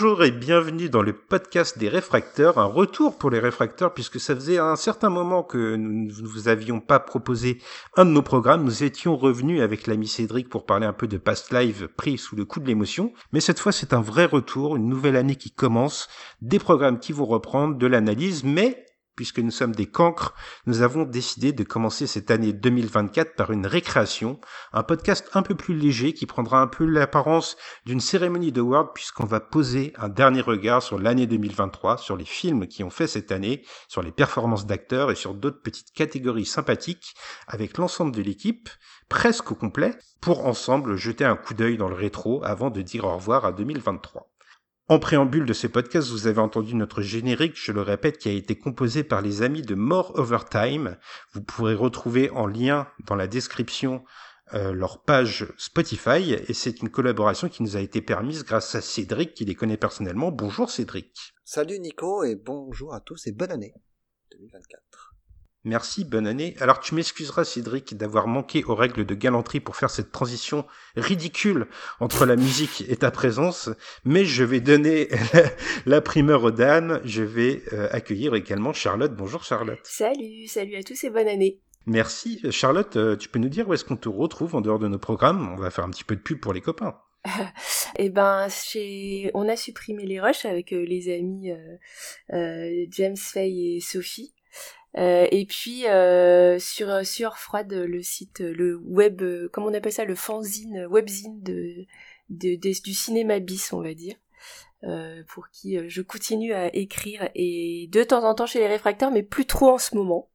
Bonjour et bienvenue dans le podcast des réfracteurs, un retour pour les réfracteurs puisque ça faisait un certain moment que nous ne vous avions pas proposé un de nos programmes. Nous étions revenus avec l'ami Cédric pour parler un peu de Past Live pris sous le coup de l'émotion. Mais cette fois c'est un vrai retour, une nouvelle année qui commence, des programmes qui vont reprendre, de l'analyse, mais puisque nous sommes des cancres, nous avons décidé de commencer cette année 2024 par une récréation, un podcast un peu plus léger qui prendra un peu l'apparence d'une cérémonie de World puisqu'on va poser un dernier regard sur l'année 2023, sur les films qui ont fait cette année, sur les performances d'acteurs et sur d'autres petites catégories sympathiques avec l'ensemble de l'équipe, presque au complet, pour ensemble jeter un coup d'œil dans le rétro avant de dire au revoir à 2023. En préambule de ce podcast, vous avez entendu notre générique, je le répète, qui a été composé par les amis de More Overtime. Vous pourrez retrouver en lien dans la description euh, leur page Spotify et c'est une collaboration qui nous a été permise grâce à Cédric qui les connaît personnellement. Bonjour Cédric. Salut Nico et bonjour à tous et bonne année 2024. Merci, bonne année. Alors tu m'excuseras Cédric d'avoir manqué aux règles de galanterie pour faire cette transition ridicule entre la musique et ta présence, mais je vais donner la primeur aux dames. Je vais euh, accueillir également Charlotte. Bonjour Charlotte. Salut, salut à tous et bonne année. Merci. Charlotte, euh, tu peux nous dire où est-ce qu'on te retrouve en dehors de nos programmes? On va faire un petit peu de pub pour les copains. eh ben, on a supprimé les rushs avec euh, les amis James Fay et Sophie. Euh, et puis euh, sur sur Froide, le site, le web, comment on appelle ça, le fanzine, webzine de, de, du cinéma bis, on va dire. Euh, pour qui je continue à écrire et de temps en temps chez les réfracteurs, mais plus trop en ce moment.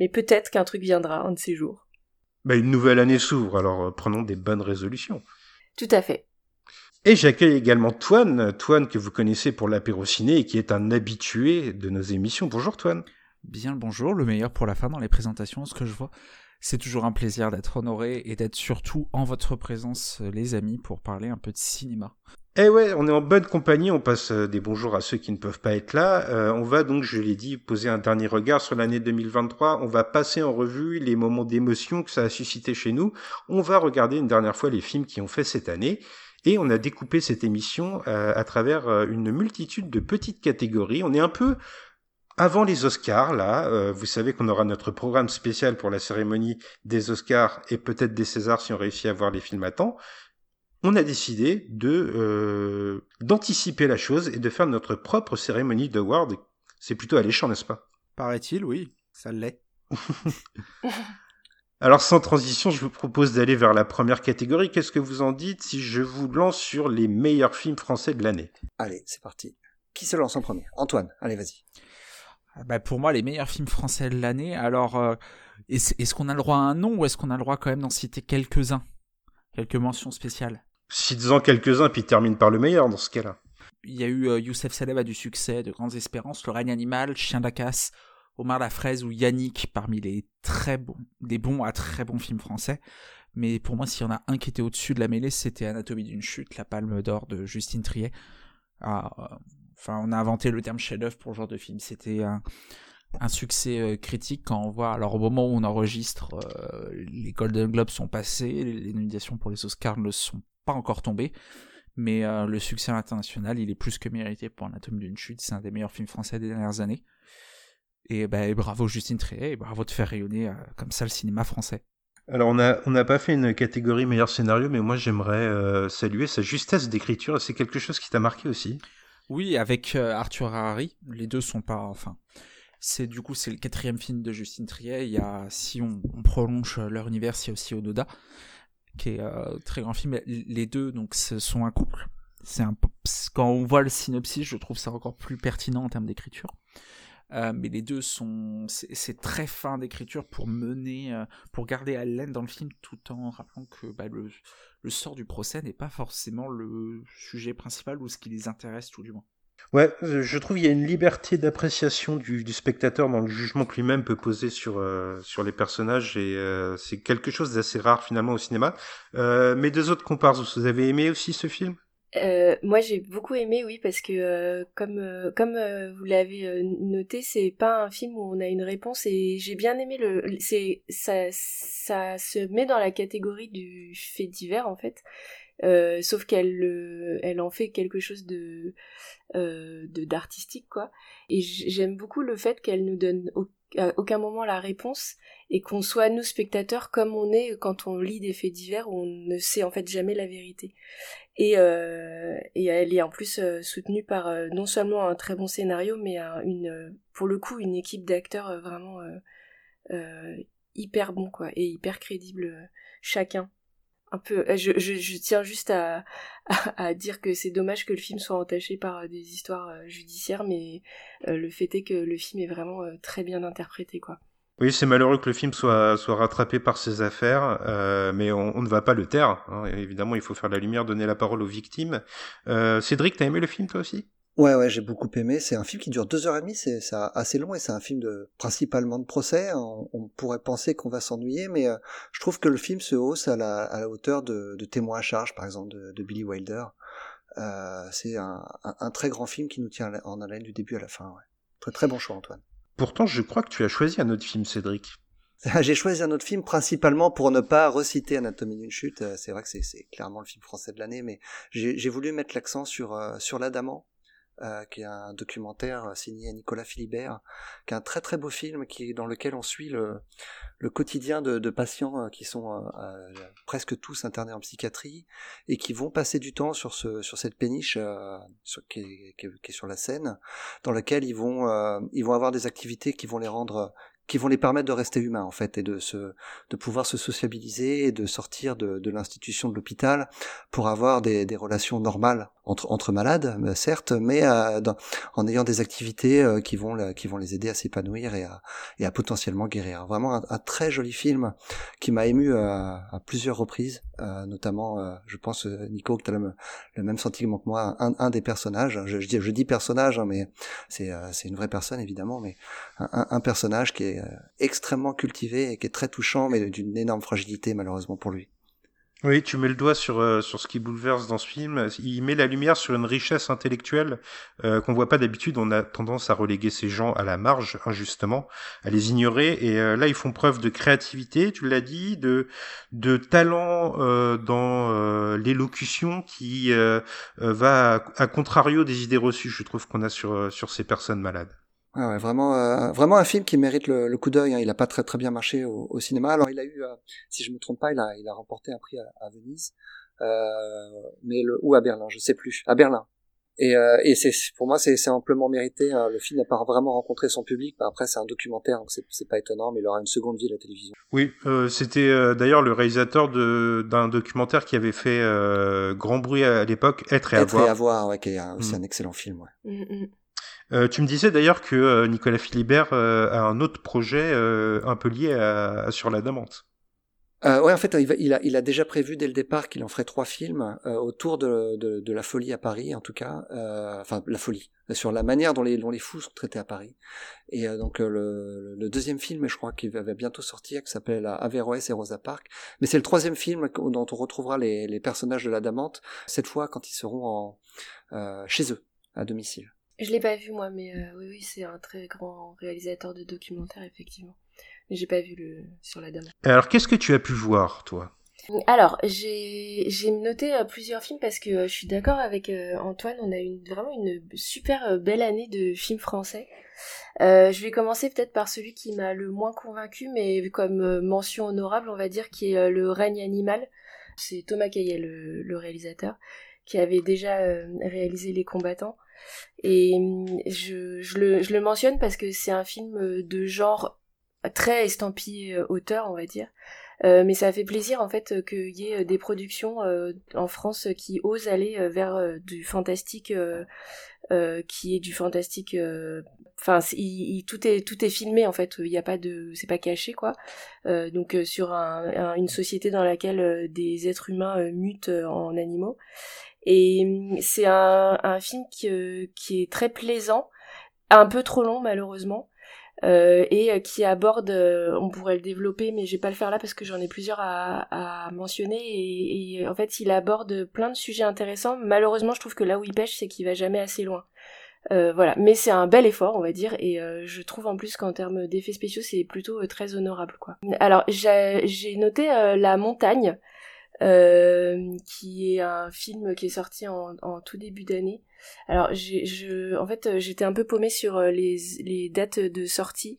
Mais peut-être qu'un truc viendra un de ces jours. Bah, une nouvelle année s'ouvre, alors prenons des bonnes résolutions. Tout à fait. Et j'accueille également Toine, Toine que vous connaissez pour l'apéro ciné et qui est un habitué de nos émissions. Bonjour Toine. Bien le bonjour, le meilleur pour la fin dans les présentations, ce que je vois. C'est toujours un plaisir d'être honoré et d'être surtout en votre présence, euh, les amis, pour parler un peu de cinéma. Eh ouais, on est en bonne compagnie, on passe euh, des bonjours à ceux qui ne peuvent pas être là. Euh, on va donc, je l'ai dit, poser un dernier regard sur l'année 2023. On va passer en revue les moments d'émotion que ça a suscité chez nous. On va regarder une dernière fois les films qui ont fait cette année. Et on a découpé cette émission à travers une multitude de petites catégories. On est un peu avant les Oscars, là, euh, vous savez qu'on aura notre programme spécial pour la cérémonie des Oscars et peut-être des Césars si on réussit à voir les films à temps. On a décidé de euh, d'anticiper la chose et de faire notre propre cérémonie d'award. C'est plutôt alléchant, n'est-ce pas? Paraît-il, oui, ça l'est. Alors sans transition, je vous propose d'aller vers la première catégorie. Qu'est-ce que vous en dites si je vous lance sur les meilleurs films français de l'année? Allez, c'est parti. Qui se lance en premier? Antoine, allez, vas-y. Bah, pour moi, les meilleurs films français de l'année. Alors, euh, est-ce qu'on a le droit à un nom ou est-ce qu'on a le droit quand même d'en citer quelques-uns? Quelques mentions spéciales Cite-en quelques-uns, puis termine par le meilleur dans ce cas-là. Il y a eu euh, Youssef Saleb a du succès, de grandes espérances, Le règne animal, Chien d'Acasse, Omar la fraise ou Yannick parmi les très bons, des bons à très bons films français. Mais pour moi, s'il y en a un qui était au-dessus de la mêlée, c'était Anatomie d'une chute, la palme d'or de Justine Triet. Ah, euh, Enfin, on a inventé le terme chef-d'œuvre pour ce genre de film. C'était un, succès euh, critique quand on voit. Alors, au moment où on enregistre, euh, les Golden Globes sont passés, les nominations pour les Oscars ne sont pas encore tombées. Mais euh, le succès international, il est plus que mérité pour Anatomie d'une chute. C'est un des meilleurs films français des dernières années. Et, ben, bravo Justine Triet, et bravo de faire rayonner comme ça le cinéma français. Alors on n'a on pas fait une catégorie meilleur scénario, mais moi j'aimerais saluer sa justesse d'écriture. C'est quelque chose qui t'a marqué aussi? Oui, avec euh, Arthur Harari, les deux sont pas, enfin, c'est du coup c'est le quatrième film de Justine Triet. Il y a, si on, prolonge leur univers, il y a aussi Ododa, qui est euh, très grand film. Les deux donc ce sont un couple. C'est un quand on voit le synopsis, je trouve ça encore plus pertinent en termes d'écriture. Euh, mais les deux sont, c'est très fin d'écriture pour mener, euh, pour garder haleine dans le film, tout en rappelant que bah, le, sort du procès n'est pas forcément le sujet principal ou ce qui les intéresse tout du moins. Ouais, je trouve qu'il y a une liberté d'appréciation du, spectateur dans le jugement que lui-même peut poser sur euh, sur les personnages et c'est quelque chose d'assez rare finalement au cinéma. mes deux autres comparses, vous avez aimé aussi ce film? Euh, moi j'ai beaucoup aimé oui parce que euh, comme euh, comme vous l'avez noté c'est pas un film où on a une réponse et j'ai bien aimé le c'est ça ça se met dans la catégorie du fait divers en fait. Sauf qu'elle elle en fait quelque chose de de d'artistique quoi. Et j'aime beaucoup le fait qu'elle nous donne à aucun moment la réponse et qu'on soit nous spectateurs comme on est quand on lit des faits divers où on ne sait en fait jamais la vérité et, euh, et elle est en plus euh, soutenue par euh, non seulement un très bon scénario, mais une, pour le coup, une équipe d'acteurs vraiment hyper bon, quoi, et hyper crédible chacun. Un peu, je, je, je tiens juste à, à, dire que c'est dommage que le film soit entaché par des histoires judiciaires, mais le fait est que le film est vraiment très bien interprété, quoi. Oui, c'est malheureux que le film soit, soit rattrapé par ses affaires, euh, mais on, ne va pas le taire. Hein. Évidemment, il faut faire la lumière, donner la parole aux victimes. Euh, Cédric, t'as aimé le film toi aussi? Ouais, ouais, j'ai beaucoup aimé. C'est un film qui dure deux heures et demie, c'est assez long et c'est un film de principalement de procès. On, on pourrait penser qu'on va s'ennuyer, mais euh, je trouve que le film se hausse à la, hauteur de, Témoins à charge, par exemple, de, Billy Wilder. C'est un, très grand film qui nous tient en haleine du début à la fin. Très très bon choix, Antoine. Pourtant, je crois que tu as choisi un autre film, Cédric. J'ai choisi un autre film principalement pour ne pas reciter Anatomie d'une chute. C'est vrai que c'est clairement le film français de l'année, mais j'ai voulu mettre l'accent sur euh, sur l'Adamant, euh, qui est un documentaire euh, signé Nicolas Philibert, qui est un très très beau film qui dans lequel on suit le, le quotidien de, de patients euh, qui sont euh, presque tous internés en psychiatrie et qui vont passer du temps sur ce sur cette péniche sur, qui, est, qui, est, qui, est, sur la Seine, dans laquelle ils vont ils vont avoir des activités qui vont les rendre qui vont les permettre de rester humains en fait et de se de pouvoir se sociabiliser et de sortir de, de l'institution de l'hôpital pour avoir des, des, relations normales entre entre malades euh, certes mais euh, en ayant des activités euh, qui vont qui vont les aider à s'épanouir et à et à potentiellement guérir. Vraiment un, un très joli film qui m'a ému à, à, plusieurs reprises notamment je pense Nico que tu as le, le, même sentiment que moi un, un des personnages. Je, je, dis je dis personnage hein, mais c'est c'est une vraie personne évidemment mais un, un personnage qui est euh, extrêmement cultivé et qui est très touchant, mais d'une énorme fragilité malheureusement pour lui. Oui, tu mets le doigt sur euh, sur ce qui bouleverse dans ce film. Il met la lumière sur une richesse intellectuelle euh, qu'on voit pas d'habitude. On a tendance à reléguer ces gens à la marge, injustement, à les ignorer. Et là, ils font preuve de créativité, tu l'as dit, de de talent dans l'élocution qui va à, à, contrario des idées reçues. Je trouve qu'on a sur sur ces personnes malades. Ah ouais, vraiment, euh, vraiment un film qui mérite le, le coup d'œil. Hein. Il a pas très très bien marché au, au cinéma. Alors il a eu, euh, si je me trompe pas, il a, il a remporté un prix à, à Venise, euh, mais le ou à Berlin, je sais plus, à Berlin. Et, euh, et c'est pour moi c'est amplement mérité. Hein. Le film n'a pas vraiment rencontré son public. Après c'est un documentaire, donc c'est pas étonnant, mais il aura une seconde vie à la télévision. Oui, euh, c'était euh, d'ailleurs le réalisateur d'un documentaire qui avait fait grand bruit à l'époque, Être et Être avoir. et avoir, ouais, qui est aussi mm. un excellent film. Ouais. Mm -hmm. Euh, tu me disais d'ailleurs que euh, Nicolas Philibert euh, a un autre projet un peu lié à, à Sur la Damante. Euh, ouais, en fait, il, a, il, a, déjà prévu dès le départ qu'il en ferait trois films euh, autour de, de, de, la folie à Paris, en tout cas, euh, enfin la folie, sur la manière dont les, dont les fous sont traités à Paris. Et donc le, le, deuxième film, je crois qu'il va bientôt sortir, qui s'appelle Averroès et Rosa Parks. Mais c'est le troisième film dont on retrouvera les, les personnages de la Damante, cette fois quand ils seront en, chez eux, à domicile. Je l'ai pas vu moi, mais euh, oui, oui, c'est un très grand réalisateur de documentaires, effectivement. Mais j'ai pas vu le sur la dame. Alors, qu'est-ce que tu as pu voir, toi? Alors, j'ai j'ai noté euh, plusieurs films parce que euh, je suis d'accord avec Antoine, on a une vraiment une super belle année de films français. je vais commencer peut-être par celui qui m'a le moins convaincu, mais comme mention honorable, on va dire, qui est Le règne animal. C'est Thomas Caillet, le, le, réalisateur, qui avait déjà réalisé Les combattants. Et je, je, le, mentionne parce que c'est un film de genre très estampillé auteur, on va dire. Euh, mais ça fait plaisir en fait qu'il y ait des productions euh, en France qui osent aller vers euh, du fantastique, qui est du fantastique. Enfin, tout est tout est filmé en fait. Il n'y a pas de, c'est pas caché quoi. donc sur un, un, une société dans laquelle des êtres humains mutent en animaux. Et hum, c'est un, film qui, qui, est très plaisant, un peu trop long malheureusement. euh, et qui aborde, on pourrait le développer, mais je vais pas le faire là parce que j'en ai plusieurs à, mentionner. Et, en fait, il aborde plein de sujets intéressants. Malheureusement, je trouve que là où il pêche, c'est qu'il va jamais assez loin. Euh, voilà, mais c'est un bel effort, on va dire, et euh, je trouve en plus qu'en termes d'effets spéciaux, c'est plutôt euh, très honorable, quoi. Alors, j'ai noté La Montagne, qui est un film qui est sorti en, en tout début d'année. Alors, je, en fait, j'étais un peu paumée sur les, les dates de sortie,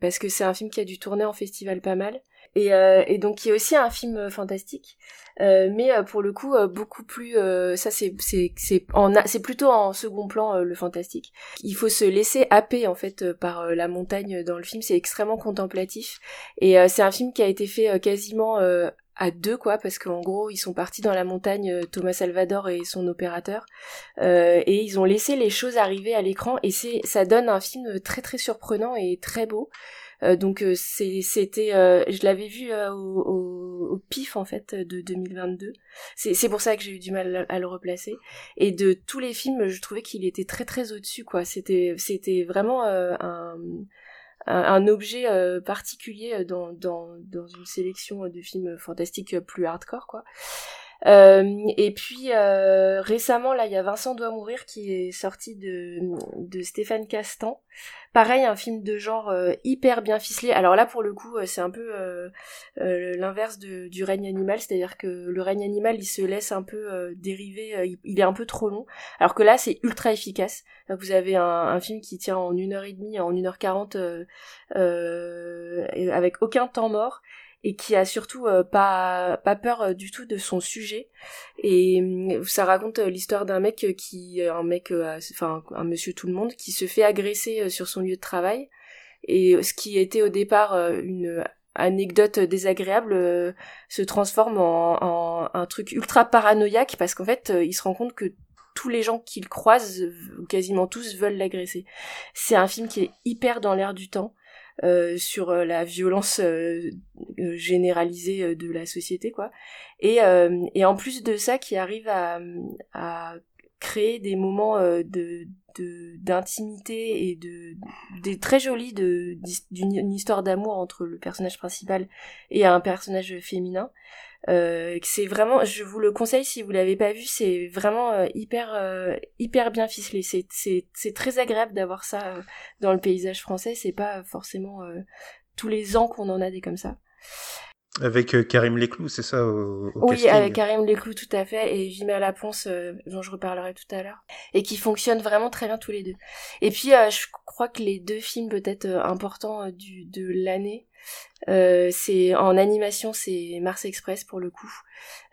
parce que c'est un film qui a dû tourner en festival pas mal. Et, euh, et, donc qui est aussi un film fantastique, euh, mais euh, pour le coup beaucoup plus. ça c'est c'est c'est c'est plutôt en second plan le fantastique. Il faut se laisser happer en fait par la montagne dans le film. C'est extrêmement contemplatif et c'est un film qui a été fait quasiment à deux quoi parce qu'en gros ils sont partis dans la montagne Thomas Salvador et son opérateur euh, et ils ont laissé les choses arriver à l'écran et c'est ça donne un film très très surprenant et très beau euh, donc euh, c'était, euh, je l'avais vu au, au, pif en fait de 2022. C'est pour ça que j'ai eu du mal à le replacer. Et de tous les films, je trouvais qu'il était très très au-dessus quoi. C'était c'était vraiment un un objet particulier dans, dans, dans une sélection de films fantastiques plus hardcore quoi. Euh, et puis euh, récemment, là, il y a Vincent doit mourir qui est sorti de, de Stéphane Castan. Pareil, un film de genre euh, hyper bien ficelé. Alors là, pour le coup, c'est un peu l'inverse du règne animal, c'est-à-dire que le règne animal, il se laisse un peu dériver, il, est un peu trop long. Alors que là, c'est ultra efficace. Vous avez un, film qui tient en une heure et demie, en une heure quarante, avec aucun temps mort et qui a surtout euh, pas pas peur euh, du tout de son sujet et euh, ça raconte l'histoire d'un mec qui un mec enfin un monsieur tout le monde qui se fait agresser sur son lieu de travail et ce qui était au départ une anecdote désagréable se transforme en, un truc ultra paranoïaque parce qu'en fait il se rend compte que tous les gens qu'il croise, quasiment tous, veulent l'agresser. C'est un film qui est hyper dans l'air du temps. Euh, sur euh, la violence euh, généralisée de la société quoi. Et, et en plus de ça qui arrive à, à créer des moments de d'intimité et de très jolis de d'une histoire d'amour entre le personnage principal et un personnage féminin euh, c'est vraiment, je vous le conseille si vous l'avez pas vu, c'est vraiment euh, hyper euh, hyper bien ficelé. C'est c'est très agréable d'avoir ça dans le paysage français. C'est pas forcément tous les ans qu'on en a des comme ça. Avec Karim Leclou, c'est ça au, Oui, avec Karim Leclou, tout à fait, et Vima Laponce, dont je reparlerai tout à l'heure, et qui fonctionnent vraiment très bien tous les deux. Et puis, je crois que les deux films peut-être importants du de l'année, euh, c'est en animation, c'est Mars Express pour le coup,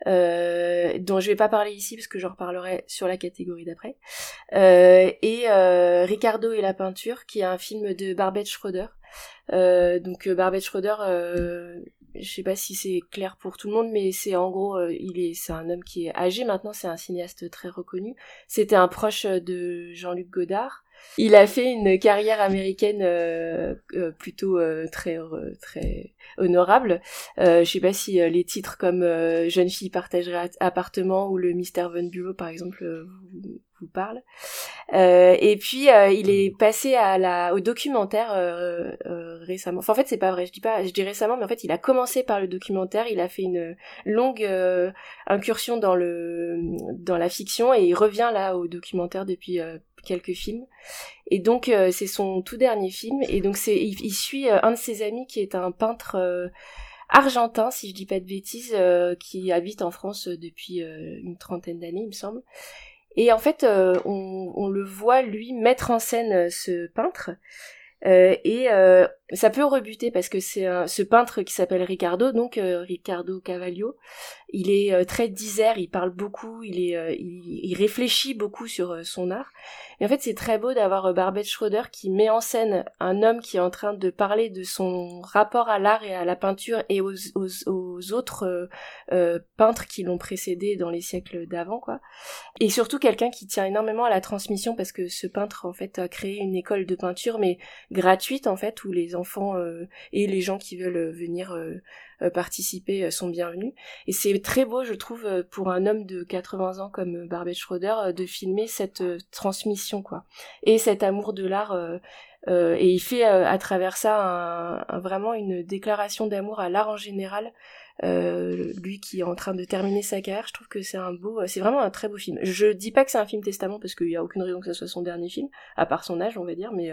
euh, dont je vais pas parler ici parce que j'en reparlerai sur la catégorie d'après. Euh, et euh, Ricardo et la peinture, qui est un film de Barbette Schroeder. Euh, donc Barbette Schroeder, je sais pas si c'est clair pour tout le monde, mais c'est en gros, il est, c'est un homme qui est âgé maintenant, c'est un cinéaste très reconnu. C'était un proche de Jean-Luc Godard. Il a fait une carrière américaine euh, euh, plutôt euh, très très honorable. je sais pas si les titres comme Jeune fille partagerait appartement ou le Mr. Von Bureau par exemple vous parlent. et puis il est passé à la au documentaire récemment. Enfin en fait c'est pas vrai, je dis pas je dis récemment mais en fait il a commencé par le documentaire, il a fait une longue incursion dans le dans la fiction et il revient là au documentaire depuis quelques films. Et donc euh, c'est son tout dernier film. Et donc c'est il, suit euh, un de ses amis qui est un peintre euh, argentin, si je dis pas de bêtises, qui habite en France depuis une trentaine d'années, il me semble. Et en fait, on, on, le voit lui mettre en scène ce peintre. et ça peut rebuter parce que c'est ce peintre qui s'appelle Ricardo, donc Ricardo Cavaglio, il est très disert, il parle beaucoup, il est, il, il, réfléchit beaucoup sur son art. Et en fait, c'est très beau d'avoir euh, Barbette Schroeder qui met en scène un homme qui est en train de parler de son rapport à l'art et à la peinture et aux, aux, autres euh, euh, peintres qui l'ont précédé dans les siècles d'avant, quoi. Et surtout quelqu'un qui tient énormément à la transmission parce que ce peintre, en fait, a créé une école de peinture, mais gratuite, en fait, où les enfants et les gens qui veulent venir euh, participer euh, sont bienvenus. Et c'est très beau, je trouve, euh, pour un homme de 80 ans comme Barbet Schroeder, de filmer cette transmission, quoi. Et cet amour de l'art Euh, et il fait à travers ça vraiment une déclaration d'amour à l'art en général. Lui qui est en train de terminer sa carrière, je trouve que c'est un beau, c'est vraiment un très beau film. Je dis pas que c'est un film testament parce qu'il y a aucune raison que ce soit son dernier film, à part son âge, on va dire, mais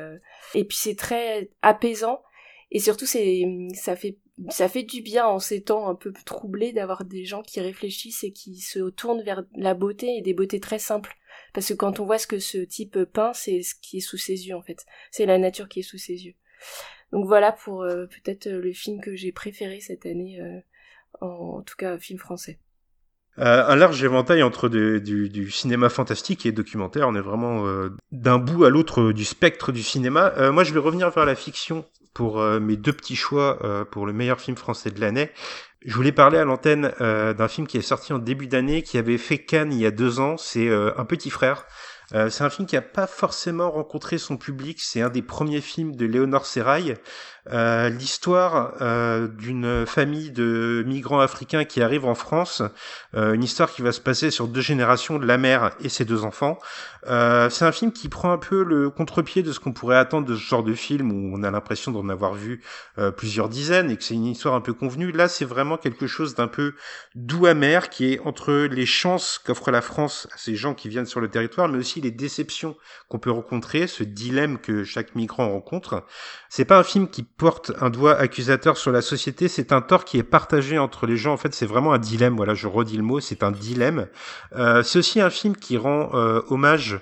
et puis c'est très apaisant et surtout c'est ça fait ça fait du bien en ces temps un peu troublés d'avoir des gens qui réfléchissent et qui se tournent vers la beauté et des beautés très simples. Parce que quand on voit ce que ce type peint, c'est ce qui est sous ses yeux en fait. C'est la nature qui est sous ses yeux. Donc voilà pour euh, peut-être euh, le film que j'ai préféré cette année, euh, en, tout cas film français. un large éventail entre du, cinéma fantastique et documentaire. On est vraiment d'un bout à l'autre du spectre du cinéma. moi, je vais revenir vers la fiction pour euh, mes deux petits choix euh, pour le meilleur film français de l'année. Je voulais parler à l'antenne euh, d'un film qui est sorti en début d'année, qui avait fait Cannes il y a deux ans. C'est Un petit frère. c'est un film qui n'a pas forcément rencontré son public. C'est un des premiers films de Léonore Serrail. Euh, l'histoire euh, d'une famille de migrants africains qui arrivent en France, euh, une histoire qui va se passer sur deux générations de la mère et ses deux enfants. c'est un film qui prend un peu le contre-pied de ce qu'on pourrait attendre de ce genre de film où on a l'impression d'en avoir vu plusieurs dizaines et que c'est une histoire un peu convenue. Là, c'est vraiment quelque chose d'un peu doux amer qui est entre les chances qu'offre la France à ces gens qui viennent sur le territoire, mais aussi les déceptions qu'on peut rencontrer, ce dilemme que chaque migrant rencontre. C'est pas un film qui porte un doigt accusateur sur la société, c'est un tort qui est partagé entre les gens. En fait, c'est vraiment un dilemme. Voilà, je redis le mot, c'est un dilemme. Euh, c'est aussi un film qui rend euh, hommage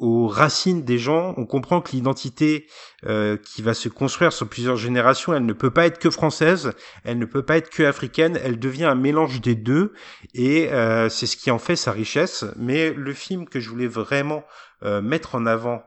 aux racines des gens. On comprend que l'identité euh, qui va se construire sur plusieurs générations, elle ne peut pas être que française, elle ne peut pas être que africaine, elle devient un mélange des deux, et euh, c'est ce qui en fait sa richesse. Mais le film que je voulais vraiment euh, mettre en avant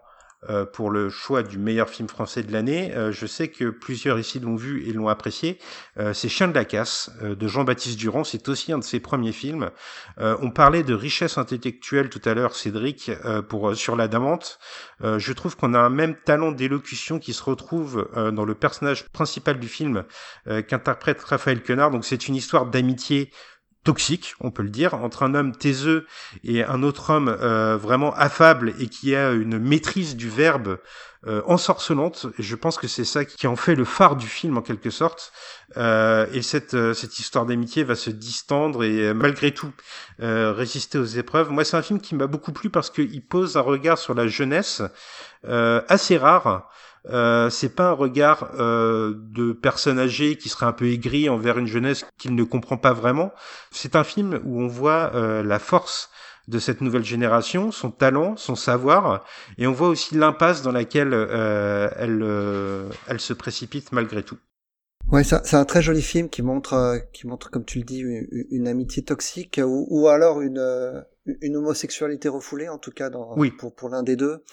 euh, pour le choix du meilleur film français de l'année. Euh, je sais que plusieurs ici l'ont vu et l'ont apprécié. Euh, c'est Chien de la casse de Jean-Baptiste Durand. C'est aussi un de ses premiers films. on parlait de richesse intellectuelle tout à l'heure, Cédric, pour sur la Damante. je trouve qu'on a un même talent d'élocution qui se retrouve dans le personnage principal du film qu'interprète Raphaël Quenard. Donc c'est une histoire d'amitié toxique, on peut le dire, entre un homme taiseux et un autre homme euh, vraiment affable et qui a une maîtrise du verbe euh, ensorcelante. Je pense que c'est ça qui en fait le phare du film en quelque sorte. Euh, et cette, cette histoire d'amitié va se distendre et malgré tout résister aux épreuves. Moi, c'est un film qui m'a beaucoup plu parce qu'il pose un regard sur la jeunesse assez rare. Euh, c'est pas un regard euh, de personne âgée qui serait un peu aigri envers une jeunesse qu'il ne comprend pas vraiment. C'est un film où on voit euh, la force de cette nouvelle génération, son talent, son savoir, et on voit aussi l'impasse dans laquelle elle, elle se précipite malgré tout. Ouais, c'est un très joli film qui montre, qui montre, comme tu le dis, une, amitié toxique ou, ou alors une, une homosexualité refoulée, en tout cas dans, oui. pour, pour l'un des deux.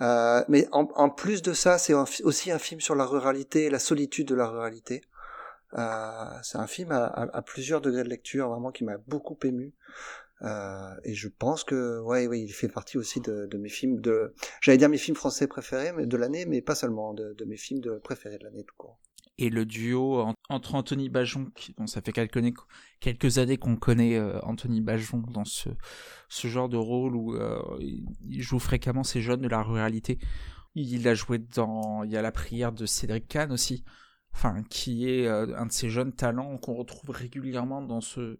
Euh, mais en, en, plus de ça, c'est aussi un film sur la ruralité la solitude de la ruralité. Euh, c'est un film à, à, plusieurs degrés de lecture, vraiment qui m'a beaucoup ému. Euh, et je pense que, ouais, ouais, il fait partie aussi de, de mes films de, j'allais dire mes films français préférés mais de l'année, mais pas seulement de, de mes films de préférés de l'année tout court et le duo entre Anthony Bajon, qui, bon, ça fait quelques, années qu'on connaît euh, Anthony Bajon dans ce, ce genre de rôle où euh, il joue fréquemment ces jeunes de la ruralité. Il a joué dans, il y a la prière de Cédric Kahn aussi, enfin, qui est euh, un de ces jeunes talents qu'on retrouve régulièrement dans ce,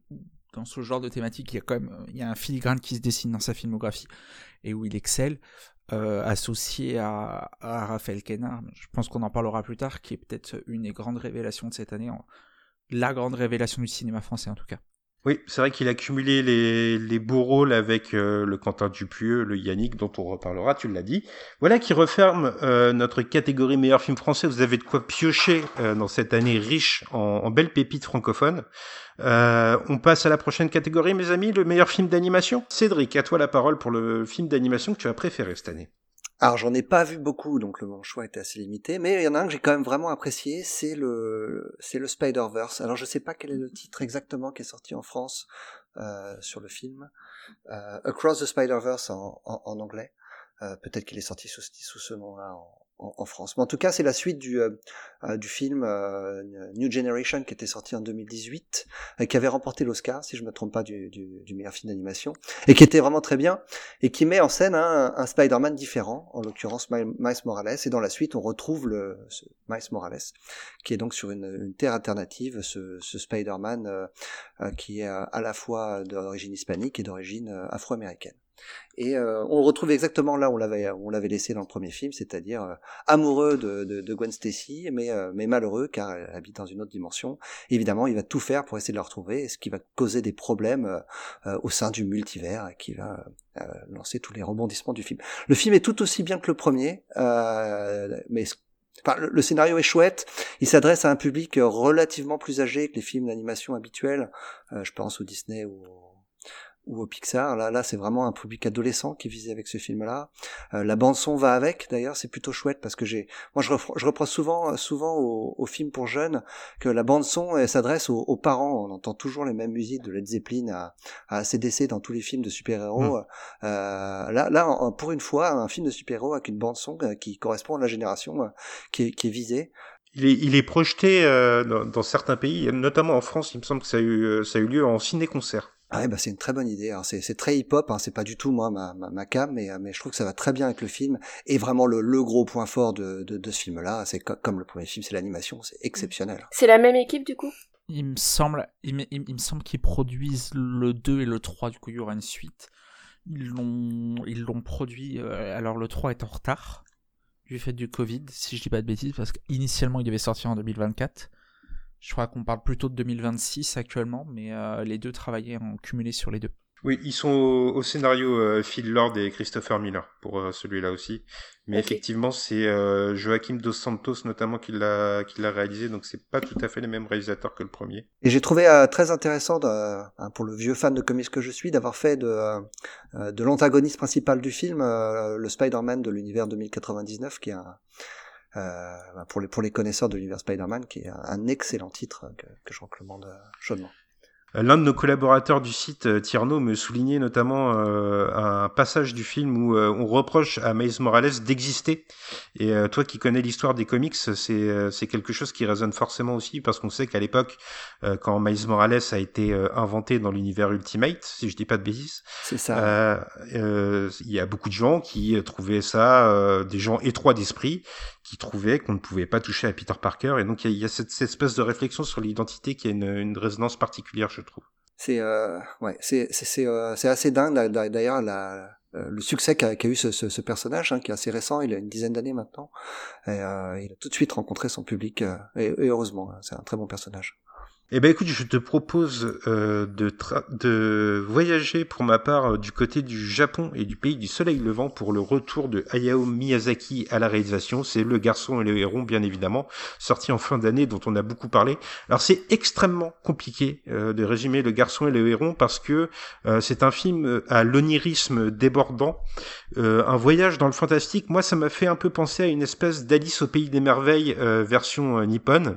dans ce genre de thématique. Il y a quand même, il y a un filigrane qui se dessine dans sa filmographie et où il excelle. Euh, associé à, Raphaël Quenard. Je pense qu'on en parlera plus tard, qui est peut-être une des grandes révélations de cette année, la grande révélation du cinéma français en tout cas. Oui, c'est vrai qu'il a cumulé les, les beaux rôles avec euh, le Quentin Dupieux, le Yannick, dont on reparlera, tu l'as dit. Voilà qui referme euh, notre catégorie meilleur film français. Vous avez de quoi piocher dans cette année riche en, en belles pépites francophones. Euh, on passe à la prochaine catégorie, mes amis, le meilleur film d'animation. Cédric, à toi la parole pour le film d'animation que tu as préféré cette année. Alors j'en ai pas vu beaucoup, donc le mon choix était assez limité, mais il y en a un que j'ai quand même vraiment apprécié, c'est le c'est le Spider-Verse. Alors je sais pas quel est le titre exactement qui est sorti en France euh, sur le film, euh, Across the Spider-Verse en, en, anglais. Euh, peut-être qu'il est sorti sous, sous ce nom-là en, en, France. Mais en tout cas, c'est la suite du, euh, euh, du film euh, New Generation qui était sorti en 2018, qui avait remporté l'Oscar, si je me trompe pas, du, du, du meilleur film d'animation, et qui était vraiment très bien, et qui met en scène un, Spider-Man différent, en l'occurrence Miles Morales, et dans la suite, on retrouve le Miles Morales, qui est donc sur une, une terre alternative, ce, ce Spider-Man qui est à la fois d'origine hispanique et d'origine afro-américaine. Et euh, on le retrouve exactement là où on l'avait laissé dans le premier film, c'est-à-dire euh, amoureux de, de, de, Gwen Stacy, mais euh, mais malheureux car elle habite dans une autre dimension. évidemment, il va tout faire pour essayer de la retrouver, ce qui va causer des problèmes au sein du multivers, et qui va lancer tous les rebondissements du film. Le film est tout aussi bien que le premier, mais Enfin, le, scénario est chouette. Il s'adresse à un public relativement plus âgé que les films d'animation habituels. je pense au Disney ou ou au Pixar. Là, là, c'est vraiment un public adolescent qui visait avec ce film-là. Euh, la bande son va avec. D'ailleurs, c'est plutôt chouette parce que j'ai, moi, je, je reprends souvent, souvent aux, aux, films pour jeunes que la bande son s'adresse aux, parents. On entend toujours les mêmes musiques de Led Zeppelin à, à ACDC dans tous les films de super-héros. Mmh. Euh, là, là, pour une fois, un film de super-héros avec une bande son euh, qui correspond à la génération euh, qui est, qui est visée. Il est, il est projeté euh, dans, dans, certains pays, notamment en France. Il me semble que ça a eu, ça a eu lieu en ciné-concert. Ah ouais, bah c'est une très bonne idée. Alors c'est, c'est très hip-hop, hein, c'est pas du tout moi ma, ma, ma cam, mais, mais je trouve que ça va très bien avec le film. Et vraiment le, le gros point fort de, de, de ce film-là, c'est comme le premier film, c'est l'animation, c'est exceptionnel. C'est la même équipe du coup? Il me semble, il me, il me semble qu'ils produisent le 2 et le 3, du coup il y aura une suite. Ils l'ont, ils l'ont produit, euh, alors le 3 est en retard, du fait du Covid, si je dis pas de bêtises, parce qu'initialement il devait sortir en 2024. Je crois qu'on parle plutôt de 2026 actuellement, mais euh, les deux travaillaient en cumulé sur les deux. Oui, ils sont au, scénario euh, Phil Lord et Christopher Miller pour euh, celui-là aussi. Mais effectivement, c'est euh, Joaquim Dos Santos notamment qui l'a qui l'a réalisé, donc c'est pas tout à fait les mêmes réalisateurs que le premier. Et j'ai trouvé très intéressant pour le vieux fan de comics que je suis d'avoir fait de de l'antagoniste principal du film le Spider-Man de l'univers 2099 qui est un pour, les, pour les connaisseurs de l'univers Spider-Man, qui est un, excellent titre que, que je recommande euh, chaudement. Euh, l'un de nos collaborateurs du site, euh, Tierno, me soulignait notamment euh, un passage du film où on reproche à Miles Morales d'exister. Et toi qui connais l'histoire des comics, c'est quelque chose qui résonne forcément aussi parce qu'on sait qu'à l'époque, quand Miles Morales a été inventé dans l'univers Ultimate, si je dis pas de bêtises, c'est ça. Il y a beaucoup de gens qui trouvaient ça, des gens étroits d'esprit, qui trouvaient qu'on ne pouvait pas toucher à Peter Parker. Et donc il y, a, cette, cette, espèce de réflexion sur l'identité qui a une, une résonance particulière, je trouve. C'est euh, ouais, c'est c'est euh, c'est assez dingue d'ailleurs la euh, le succès qu'a eu ce, ce, personnage, hein, qui est assez récent, il a une dizaine d'années maintenant, et euh, il a tout de suite rencontré son public, euh, et, et, heureusement, hein, c'est un très bon personnage. Eh ben écoute, je te propose euh, de, voyager pour ma part euh, du côté du Japon et du pays du soleil levant pour le retour de Hayao Miyazaki à la réalisation. C'est Le Garçon et le Héron, bien évidemment, sorti en fin d'année, dont on a beaucoup parlé. Alors c'est extrêmement compliqué euh, de résumer Le Garçon et le Héron parce que c'est un film à l'onirisme débordant, un voyage dans le fantastique. Moi, ça m'a fait un peu penser à une espèce d'Alice au pays des merveilles version nippone.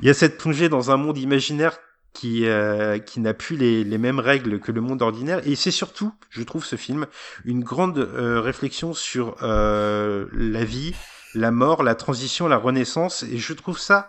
Il y a cette plongée dans un monde imaginaire qui euh, qui n'a plus les, les, mêmes règles que le monde ordinaire. Et c'est surtout je trouve ce film une grande euh, réflexion sur euh, la vie la mort la transition la renaissance. Et je trouve ça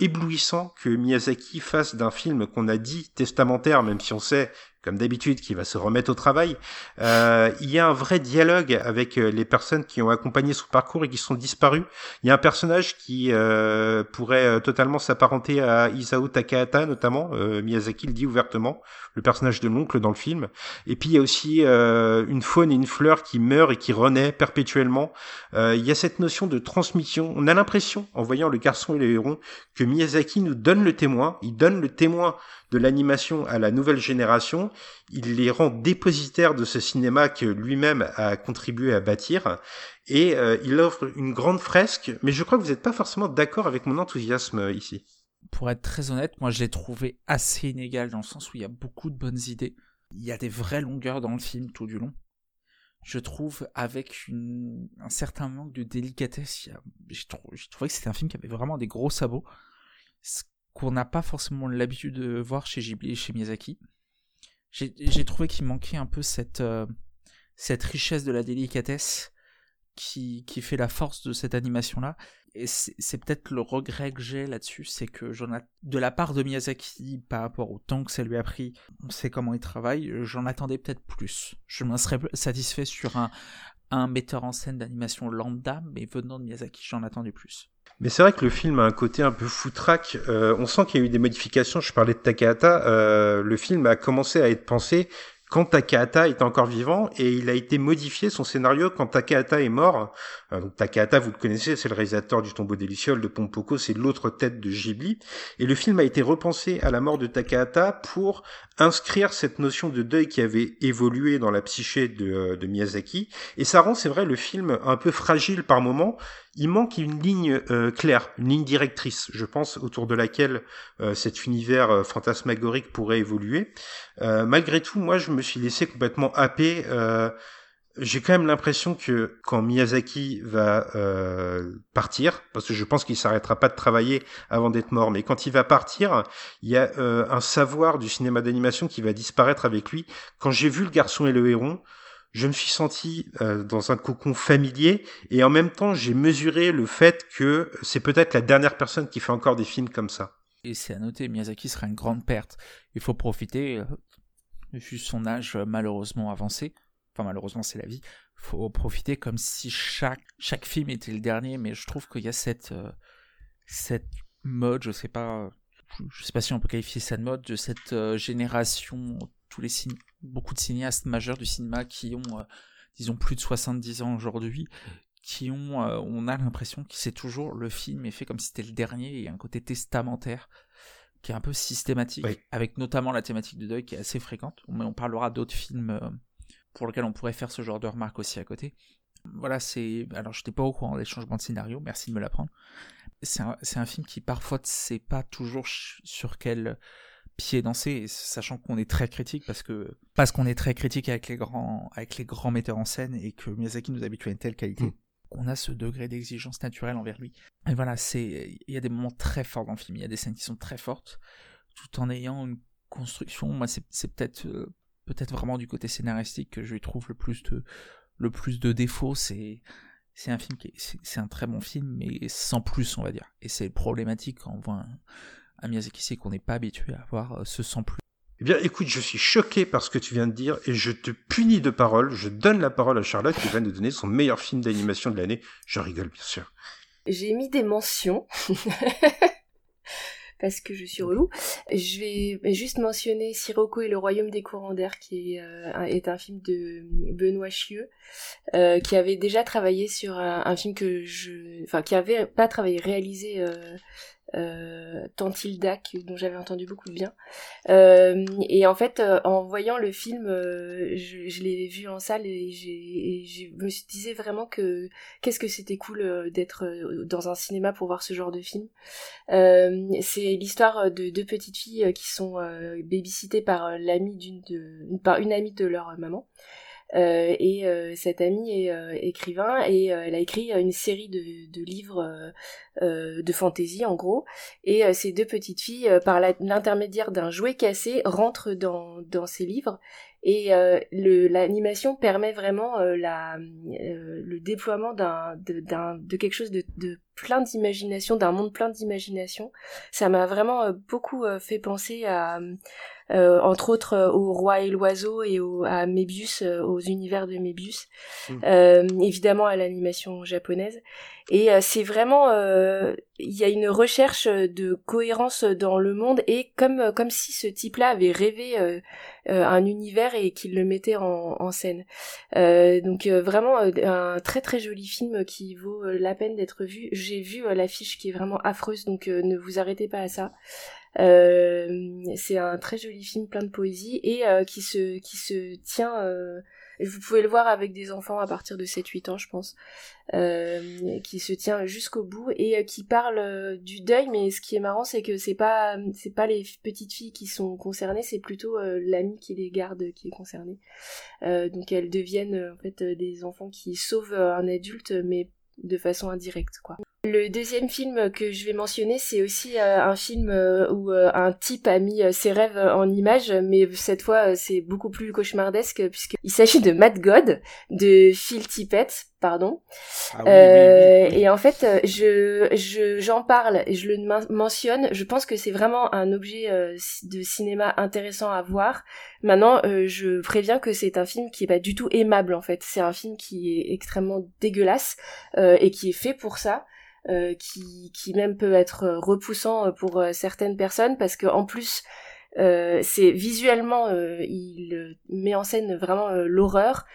éblouissant que Miyazaki fasse d'un film qu'on a dit testamentaire même si on sait comme d'habitude, qui va se remettre au travail. Euh, il y a un vrai dialogue avec euh, les personnes qui ont accompagné son parcours et qui sont disparues. Il y a un personnage qui euh, pourrait euh, totalement s'apparenter à Isao Takahata, notamment. Euh, Miyazaki le dit ouvertement, le personnage de l'oncle dans le film. Et puis il y a aussi une faune et une fleur qui meurent et qui renaît perpétuellement. il y a cette notion de transmission. On a l'impression, en voyant le garçon et le héron, que Miyazaki nous donne le témoin. Il donne le témoin de l'animation à la nouvelle génération. Il les rend dépositaires de ce cinéma que lui-même a contribué à bâtir. Et euh, il offre une grande fresque, mais je crois que vous n'êtes pas forcément d'accord avec mon enthousiasme euh, ici. Pour être très honnête, moi je l'ai trouvé assez inégal dans le sens où il y a beaucoup de bonnes idées. Il y a des vraies longueurs dans le film tout du long. Je trouve avec un certain manque de délicatesse. J'ai trouvé que c'était un film qui avait vraiment des gros sabots qu'on n'a pas forcément l'habitude de voir chez Ghibli et chez Miyazaki. J'ai trouvé qu'il manquait un peu cette, euh, cette richesse de la délicatesse qui, qui fait la force de cette animation-là. Et c'est peut-être le regret que j'ai là-dessus, c'est que de la part de Miyazaki, par rapport au temps que ça lui a pris, on sait comment il travaille, j'en attendais peut-être plus. Je m'en serais satisfait sur un, un metteur en scène d'animation lambda, mais venant de Miyazaki, j'en attendais plus. Mais c'est vrai que le film a un côté un peu foutraque. Euh, on sent qu'il y a eu des modifications. Je parlais de Takahata. Euh, le film a commencé à être pensé quand Takahata est encore vivant et il a été modifié son scénario quand Takahata est mort. Euh, Takahata, vous le connaissez, c'est le réalisateur du Tombeau des de Pompoko, c'est l'autre tête de Ghibli. Et le film a été repensé à la mort de Takahata pour inscrire cette notion de deuil qui avait évolué dans la psyché de, de Miyazaki. Et ça rend, c'est vrai, le film un peu fragile par moments il manque une ligne euh, claire, une ligne directrice, je pense, autour de laquelle euh, cet univers euh, fantasmagorique pourrait évoluer. malgré tout, moi, je me suis laissé complètement happer. j'ai quand même l'impression que quand Miyazaki va partir, parce que je pense qu'il s'arrêtera pas de travailler avant d'être mort, mais quand il va partir, il y a un savoir du cinéma d'animation qui va disparaître avec lui. Quand j'ai vu Le Garçon et le Héron, je me suis senti euh, dans un cocon familier et en même temps j'ai mesuré le fait que c'est peut-être la dernière personne qui fait encore des films comme ça. Et c'est à noter, Miyazaki sera une grande perte. Il faut profiter, euh, vu son âge malheureusement avancé, enfin malheureusement c'est la vie, il faut profiter comme si chaque, chaque film était le dernier, mais je trouve qu'il y a cette, euh, mode, je sais pas, je sais pas si on peut qualifier ça de mode, de cette génération tous les beaucoup de cinéastes majeurs du cinéma qui ont, euh, disons, plus de 70 ans aujourd'hui, qui ont, euh, on a l'impression que c'est toujours le film est fait comme si c'était le dernier et un côté testamentaire qui est un peu systématique, avec notamment la thématique du deuil qui est assez fréquente. Mais on parlera d'autres films euh, pour lesquels on pourrait faire ce genre de remarques aussi à côté. Voilà, c'est. Alors, je n'étais pas au courant des changements de scénario, merci de me l'apprendre. C'est un, un, film qui parfois ne sait pas toujours sur quel pied dansé, sachant qu'on est très critique parce que parce qu'on est très critique avec les grands avec les grands metteurs en scène et que Miyazaki nous habitue à une telle qualité. Mm. qu'on a ce degré d'exigence naturelle envers lui. Et voilà, c'est il y a des moments très forts dans le film, il y a des scènes qui sont très fortes, tout en ayant une construction. Moi, c'est peut-être euh, peut-être vraiment du côté scénaristique que je lui trouve le plus de le plus de défauts. C'est c'est un film qui c'est un très bon film, mais sans plus, on va dire. Et c'est problématique quand on voit un, à Miyazaki, c'est qu'on n'est pas habitué à avoir euh, ce sans plus. Eh bien, écoute, je suis choqué par ce que tu viens de dire et je te punis de parole. Je donne la parole à Charlotte qui vient de donner son meilleur film d'animation de l'année. Je rigole, bien sûr. J'ai mis des mentions. parce que je suis relou. Je vais juste mentionner Sirocco et le royaume des courants d'air, qui est, euh, un, film de Benoît Chieux, euh, qui avait déjà travaillé sur un, film que je... Enfin, qui avait pas travaillé, réalisé euh, Tantildac dont j'avais entendu beaucoup de bien. Euh, et en fait euh, en voyant le film euh, je, l'ai vu en salle et, je me disais vraiment que qu'est-ce que c'était cool d'être dans un cinéma pour voir ce genre de film. C'est l'histoire de deux petites filles qui sont babysittées par l'amie d'une par une amie de leur maman euh, et euh, cette amie est euh, écrivain et elle a écrit une série de, livres de fantaisie en gros. Et ces deux petites filles, par l'intermédiaire d'un jouet cassé, rentrent dans, dans ces livres et euh, l'animation permet vraiment euh, la, le déploiement d'un de, quelque chose de plein d'imagination d'un monde plein d'imagination ça m'a vraiment beaucoup fait penser à euh, entre autres euh, au roi et l'oiseau et au, à Mébius, euh, aux univers de Mébius, mmh. évidemment à l'animation japonaise. Et c'est vraiment, il y a une recherche de cohérence dans le monde et comme comme si ce type-là avait rêvé un univers et qu'il le mettait en, en scène. donc vraiment un très très joli film qui vaut la peine d'être vu. J'ai vu l'affiche qui est vraiment affreuse, donc ne vous arrêtez pas à ça. Euh, c'est un très joli film plein de poésie et euh, qui se qui se tient euh, vous pouvez le voir avec des enfants à partir de 7-8 ans je pense qui se tient jusqu'au bout et qui parle du deuil. Mais ce qui est marrant c'est que c'est pas c'est pas les petites filles qui sont concernées c'est plutôt l'ami qui les garde qui est concerné donc elles deviennent en fait des enfants qui sauvent un adulte mais de façon indirecte quoi Le deuxième film que je vais mentionner, c'est aussi euh, un film euh, où euh, un type a mis ses rêves en images, mais cette fois c'est beaucoup plus cauchemardesque puisqu'il s'agit de Mad God de Phil Tippett, pardon. Ah et en fait, je je j'en parle et je le mentionne. Je pense que c'est vraiment un objet de cinéma intéressant à voir. Maintenant, je préviens que c'est un film qui est pas du tout aimable en fait. C'est un film qui est extrêmement dégueulasse et qui est fait pour ça. Euh, qui, qui même peut être repoussant euh, pour euh, certaines personnes parce que en plus c'est visuellement il met en scène vraiment l'horreur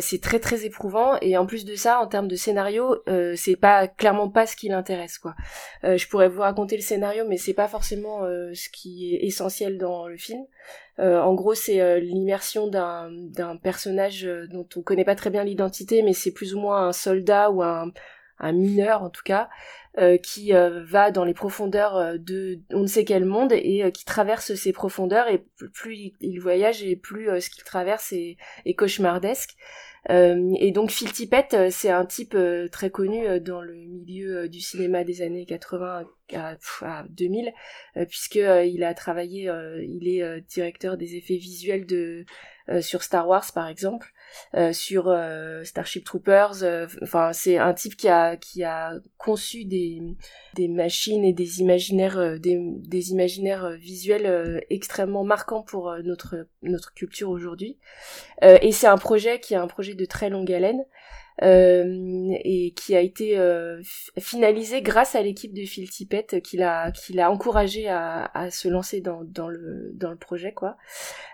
c'est très très éprouvant et en plus de ça en termes de scénario c'est pas clairement pas ce qui l'intéresse quoi. Je pourrais vous raconter le scénario mais c'est pas forcément ce qui est essentiel dans le film. En gros c'est l'immersion d'un d'un personnage dont on connaît pas très bien l'identité mais c'est plus ou moins un soldat ou un un mineur en tout cas, euh, qui euh, va dans les profondeurs euh, de on ne sait quel monde et qui traverse ces profondeurs et plus il, voyage et plus ce qu'il traverse est, cauchemardesque. et donc Phil Tippett, c'est un type très connu dans le milieu du cinéma des années 80 à, à 2000, puisque il a travaillé, il est directeur des effets visuels de sur Star Wars par exemple. Euh, sur euh, Starship Troopers. Euh, enfin, c'est un type qui a qui a conçu des des machines et des imaginaires des, des imaginaires visuels extrêmement marquants pour notre notre culture aujourd'hui. et c'est un projet qui est un projet de très longue haleine. Euh, et qui a été euh, finalisé grâce à l'équipe de Phil Tippett qui l'a qui l'a encouragé à, se lancer dans, le dans le projet quoi.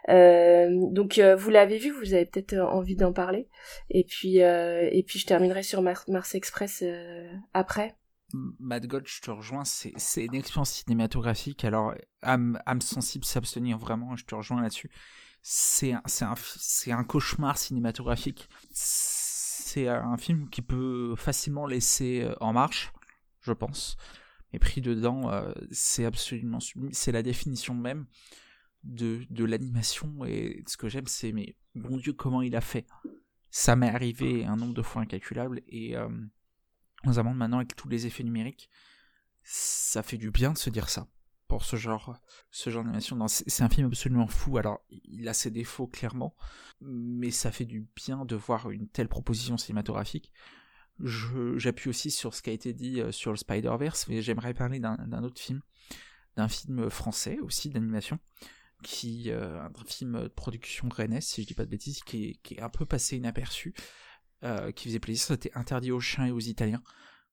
Euh, donc vous l'avez vu, vous avez peut-être envie d'en parler. Et puis et puis je terminerai sur Mars Express après. Mad God, je te rejoins, c'est, une expérience cinématographique. Alors, âme, sensible s'abstenir vraiment, je te rejoins là-dessus. C'est un, un, un cauchemar cinématographique c'est un film qui peut facilement laisser euh, en marche, je pense. Et pris dedans, euh, c'est absolument c'est la définition même de, de l'animation. Et ce que j'aime, c'est, mais bon Dieu, comment il a fait. Ça m'est arrivé un nombre de fois incalculable. Et euh, notamment maintenant avec tous les effets numériques, ça fait du bien de se dire ça pour ce genre, ce genre d'animation. C'est un film absolument fou. Alors, il a ses défauts clairement, mais ça fait du bien de voir une telle proposition cinématographique. J'appuie aussi sur ce qui a été dit euh, sur le Spider-Verse, mais j'aimerais parler d'un autre film, d'un film français aussi d'animation, qui euh, un film de production rennaise, si je dis pas de bêtises, qui est, un peu passé inaperçu, euh, qui faisait plaisir. C'était interdit aux chiens et aux Italiens.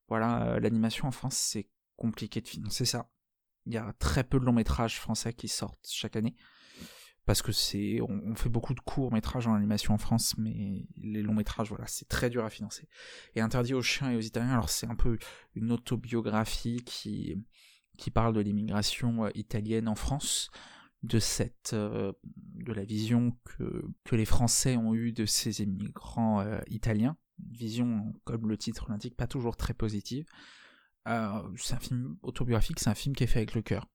Voilà, l'animation en France, c'est compliqué de financer ça. Il y a très peu de longs métrages français qui sortent chaque année. Parce que c'est, on, fait beaucoup de courts métrages en animation en France, mais les longs métrages, voilà, c'est très dur à financer. Et interdit aux chiens et aux Italiens, alors c'est un peu une autobiographie qui, qui parle de l'immigration euh, italienne en France, de cette, euh, de la vision que, que les Français ont eue de ces immigrants euh, italiens. Une vision, comme le titre l'indique, pas toujours très positive. Euh, c'est un film autobiographique, c'est un film qui est fait avec le cœur.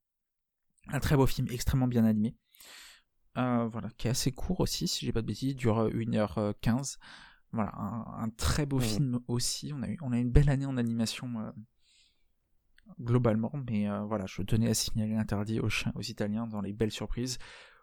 Un très beau film, extrêmement bien animé. Euh, voilà, qui est assez court aussi, si j'ai pas de bêtises, dure 1h15. Voilà, un, très beau film aussi. On a, eu, on a une belle année en animation euh, globalement, mais voilà, je tenais à signaler l'interdit aux aux Italiens dans les belles surprises.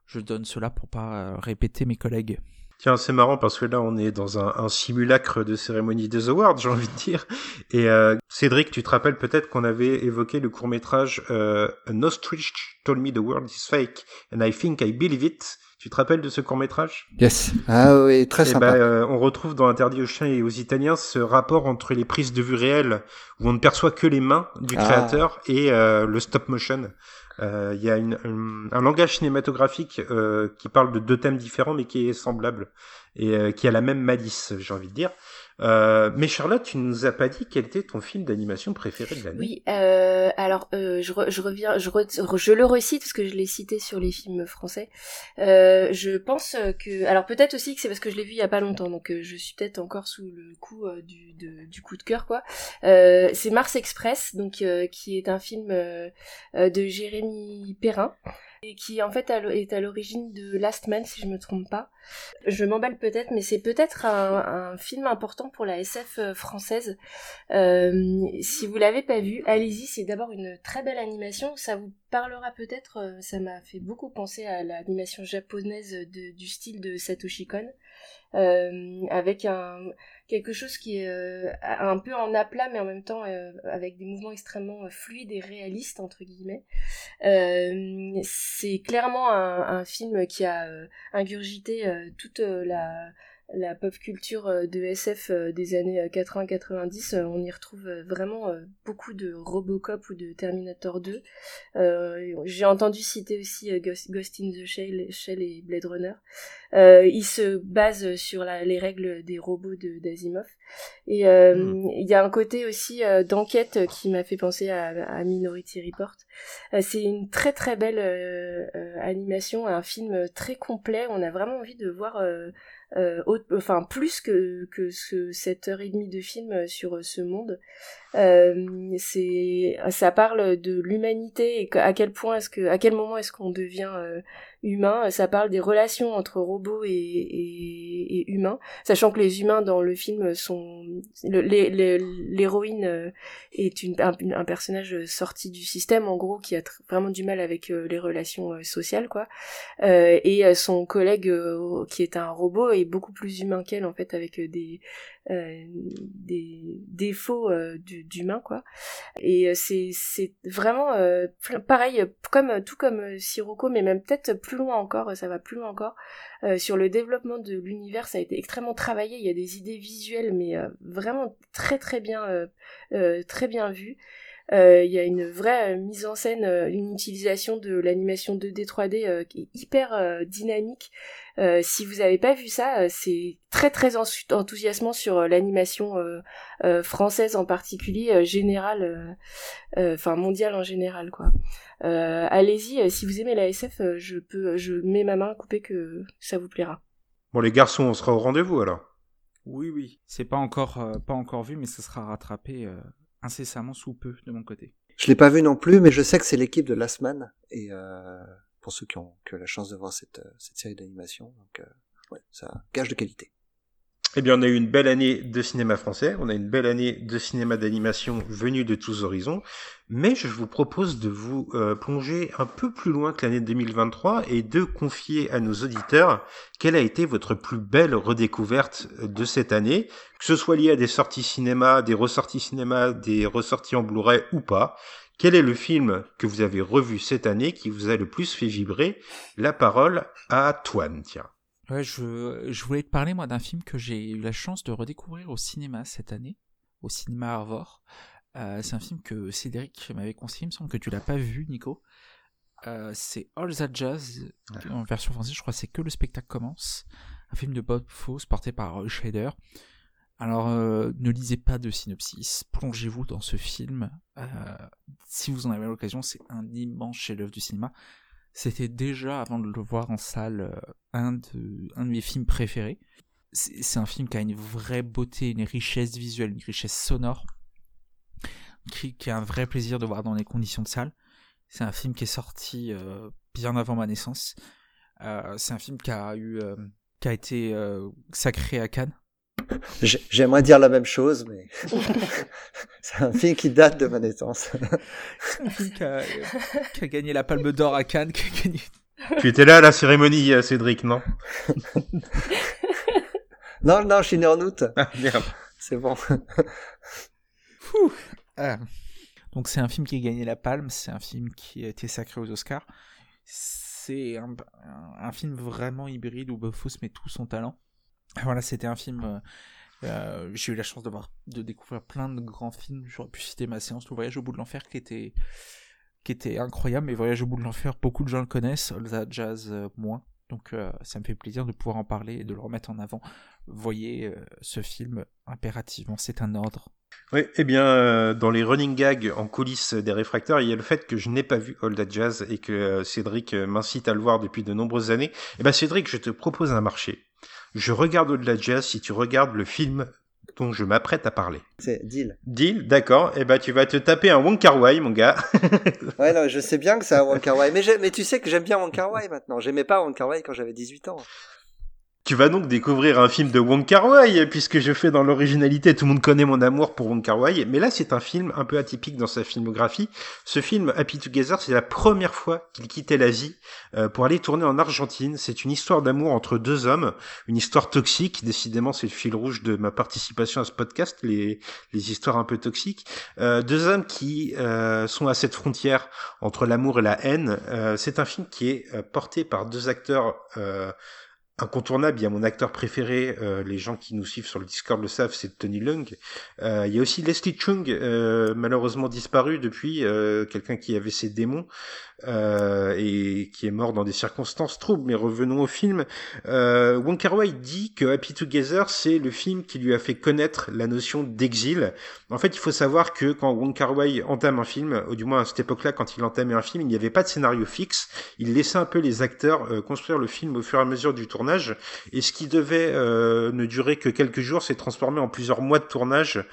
Je donne cela pour pas répéter mes collègues. Tiens, c'est marrant parce que là, on est dans un, un simulacre de cérémonie des awards, j'ai envie de dire. Et euh, Cédric, tu te rappelles peut-être qu'on avait évoqué le court métrage euh, An Ostrich Told Me the World is Fake and I Think I Believe It. Tu te rappelles de ce court métrage Yes. Ah oui, très et eh sympa. Ben, euh, on retrouve dans Interdit aux chiens et aux Italiens ce rapport entre les prises de vue réelles où on ne perçoit que les mains du ah. créateur et euh, le stop motion. Euh, il y a un, langage cinématographique euh, qui parle de deux thèmes différents mais qui est semblable et euh, qui a la même malice, j'ai envie de dire. Euh, mais Charlotte, tu nous as pas dit quel était ton film d'animation préféré de l'année? Oui, euh, alors euh, je, reviens, je, je, le recite parce que je l'ai cité sur les films français. Euh, je pense que, alors peut-être aussi que c'est parce que je l'ai vu il y a pas longtemps, donc euh, je suis peut-être encore sous le coup du, de, du coup de cœur quoi. c'est Mars Express, donc qui est un film de Jérémy Perrin et qui en fait est à l'origine de Last Man si je me trompe pas. Je m'emballe peut-être, mais c'est peut-être un, film important pour la SF euh, française. Euh, si vous l'avez pas vu, allez-y, c'est d'abord une très belle animation. Ça vous parlera peut-être, euh, ça m'a fait beaucoup penser à l'animation japonaise du style de Satoshi Kon. Avec un quelque chose qui est euh, un peu en aplat mais en même temps euh, avec des mouvements extrêmement fluides et réalistes entre guillemets. c'est clairement un, un, film qui a ingurgité toute la la pop culture euh, de SF euh, des années 80-90, euh, on y retrouve vraiment beaucoup de Robocop ou de Terminator 2. J'ai entendu citer aussi Ghost, in the Shell, Shell et Blade Runner. il se base sur les règles des robots d'Asimov. Et hmm. il y a un côté aussi d'enquête qui m'a fait penser à, Minority Report. C'est une très très belle animation, un film très complet. On a vraiment envie de voir euh, enfin plus que, que ce, cette heure et demie de film euh, sur euh, ce monde. Euh, c'est, ça parle de l'humanité et à quel point est-ce que, à quel moment est-ce qu'on devient humain. Ça parle des relations entre robots et, humains, sachant que les humains dans le film sont l'héroïne est une, un, personnage sorti du système en gros qui a vraiment du mal avec les relations sociales quoi. et son collègue qui est un robot est beaucoup plus humain qu'elle en fait avec des euh, des défauts euh, d'humain quoi et euh, c'est c'est vraiment pareil comme tout comme Sirocco mais même peut-être plus loin encore ça va plus loin encore. Sur le développement de l'univers ça a été extrêmement travaillé. Il y a des idées visuelles mais vraiment très très bien très bien vues il y a une vraie mise en scène, une utilisation de l'animation 2D 3D qui est hyper dynamique, euh, si vous n'avez pas vu ça, euh, c'est très très enthousiasmant sur euh, l'animation française en particulier, générale, enfin mondiale en général quoi. Allez-y, si vous aimez la SF, je peux, je mets ma main à couper que ça vous plaira. Bon les garçons, on sera au rendez-vous alors. Oui oui, c'est pas encore pas encore vu, mais ça sera rattrapé incessamment sous peu de mon côté. Je l'ai pas vu non plus, mais je sais que c'est l'équipe de Last Man et euh, pour ceux qui ont, que la chance de voir cette, euh, cette série d'animation. Donc, euh, ça gage de qualité. Eh bien, on a eu une belle année de cinéma français, on a une belle année de cinéma d'animation venue de tous horizons, mais je vous propose de vous euh, plonger un peu plus loin que l'année 2023 et de confier à nos auditeurs quelle a été votre plus belle redécouverte de cette année, que ce soit lié à des sorties cinéma, des ressorties cinéma, des ressorties en Blu-ray ou pas. Quel est le film que vous avez revu cette année qui vous a le plus fait vibrer? La parole à Toine, tiens. Ouais, je, je voulais te parler, moi, d'un film que j'ai eu la chance de redécouvrir au cinéma cette année, au cinéma Arvor. Euh, c'est un film que Cédric m'avait conseillé, il me semble que tu l'as pas vu, Nico. Euh, c'est All That Jazz, en version française, je crois c'est que le spectacle commence. Un film de Bob Fosse porté par Roy Schrader. Alors, euh, ne lisez pas de synopsis, plongez-vous dans ce film. Euh, si vous en avez l'occasion, c'est un immense chef-d'œuvre du cinéma. C'était déjà, avant de le voir en salle, euh, un, de, mes films préférés. C'est un film qui a une vraie beauté, une richesse visuelle, une richesse sonore, qui, qui a un vrai plaisir de voir dans les conditions de salle. C'est un film qui est sorti bien avant ma naissance. c'est un film qui a eu, qui a été sacré à Cannes J'aimerais dire la même chose, mais c'est un film qui date de ma naissance. un film qui a, gagné la Palme d'Or à Cannes. Qui a gagné... Tu étais là à la cérémonie, euh, Cédric, non? Non, non, je suis né en août. Ah, merde. C'est bon. Ah. Donc c'est un film qui a gagné la Palme, c'est un film qui a été sacré aux Oscars. C'est un, un, film vraiment hybride où Buffos met tout son talent. Voilà, c'était un film. Euh, euh, j'ai eu la chance de découvrir plein de grands films. J'aurais pu citer ma séance Le Voyage au bout de l'enfer qui était incroyable. Mais Voyage au bout de l'enfer, beaucoup de gens le connaissent. All Jazz euh, moins. Donc ça me fait plaisir de pouvoir en parler et de le remettre en avant. Voyez ce film impérativement, c'est un ordre. Oui, eh bien, dans les running gags en coulisses des réfracteurs, il y a le fait que je n'ai pas vu That Jazz et que Cédric m'incite à le voir depuis de nombreuses années. Eh bien, Cédric, je te propose un marché je regarde au-delà de jazz si tu regardes le film dont je m'apprête à parler. C'est deal. Deal, d'accord. Eh ben, tu vas te taper un Wong Kar Wai, mon gars. ouais, non, je sais bien que c'est un Wong Kar Wai, mais, mais tu sais que j'aime bien Wong Kar Wai maintenant. J'aimais pas Wong Kar Wai quand j'avais 18 ans. Tu vas donc découvrir un film de Wong Kar Wai, puisque je fais dans l'originalité, tout le monde connaît mon amour pour Wong Kar Wai, mais là c'est un film un peu atypique dans sa filmographie. Ce film, Happy Together, c'est la première fois qu'il quittait l'Asie euh, pour aller tourner en Argentine. C'est une histoire d'amour entre deux hommes, une histoire toxique, décidément c'est le fil rouge de ma participation à ce podcast, les, les histoires un peu toxiques. Euh, deux hommes qui euh, sont à cette frontière entre l'amour et la haine. Euh, c'est un film qui est porté par deux acteurs incontournable. Il y a mon acteur préféré, euh, les gens qui nous suivent sur le Discord le savent, c'est Tony Lung. Euh, il y a aussi Leslie Chung, euh, malheureusement disparu depuis, quelqu'un qui avait ses démons. Euh, et qui est mort dans des circonstances troubles. Mais revenons au film. Euh, Wong Kar Wai dit que Happy Together c'est le film qui lui a fait connaître la notion d'exil. En fait, il faut savoir que quand Wong Kar Wai entame un film, ou du moins à cette époque-là, quand il entamait un film, il n'y avait pas de scénario fixe. Il laissait un peu les acteurs euh, construire le film au fur et à mesure du tournage. Et ce qui devait euh, ne durer que quelques jours s'est transformé en plusieurs mois de tournage.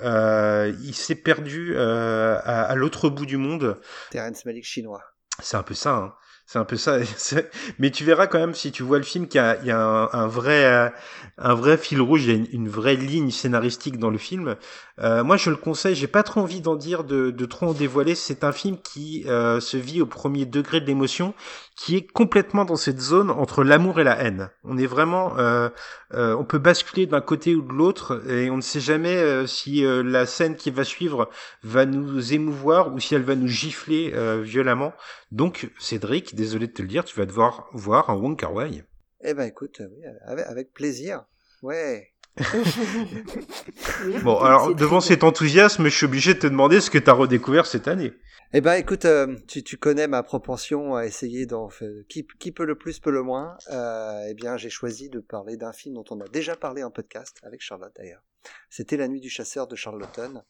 il s'est perdu à, à l'autre bout du monde. Terrence Malick chinois. C'est un peu ça. Hein. C'est un peu ça. Mais tu verras quand même si tu vois le film qu'il y a, un, vrai, un vrai fil rouge, il une, vraie ligne scénaristique dans le film. Euh, moi, je le conseille. J'ai pas trop envie d'en dire, de, trop en dévoiler. C'est un film qui euh, se vit au premier degré de l'émotion, qui est complètement dans cette zone entre l'amour et la haine. On est vraiment, euh, euh on peut basculer d'un côté ou de l'autre, et on ne sait jamais euh, si la scène qui va suivre va nous émouvoir ou si elle va nous gifler violemment. Donc, Cédric, désolé de te le dire, tu vas devoir voir un Wong Kar Wai. Eh ben, écoute, oui, avec, plaisir. Ouais. bon, alors devant cet enthousiasme, je suis obligé de te demander ce que tu as redécouvert cette année. Eh ben, écoute, euh, tu, tu, connais ma propension à essayer d'en qui, qui peut le plus peut le moins. Euh, eh bien, j'ai choisi de parler d'un film dont on a déjà parlé en podcast avec Charlotte d'ailleurs. C'était La Nuit du chasseur de Charlotten.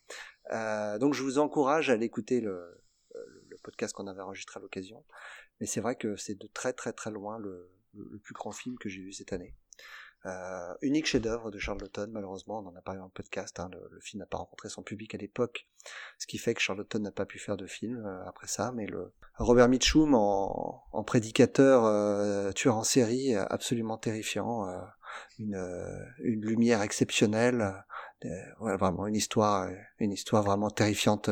Euh, donc, je vous encourage à l'écouter le, podcast qu'on avait enregistré à l'occasion. Mais c'est vrai que c'est de très très très loin le, le, plus grand film que j'ai vu cette année. Euh, unique chef-d'œuvre de Charlotten, malheureusement, on en a parlé podcast. Hein, le, film n'a pas rencontré son public à l'époque, ce qui fait que Charlotten n'a pas pu faire de film euh, après ça. Mais le Robert Mitchum en, prédicateur, euh, tueur en série, absolument terrifiant, une, une lumière exceptionnelle, vraiment une histoire, une histoire vraiment terrifiante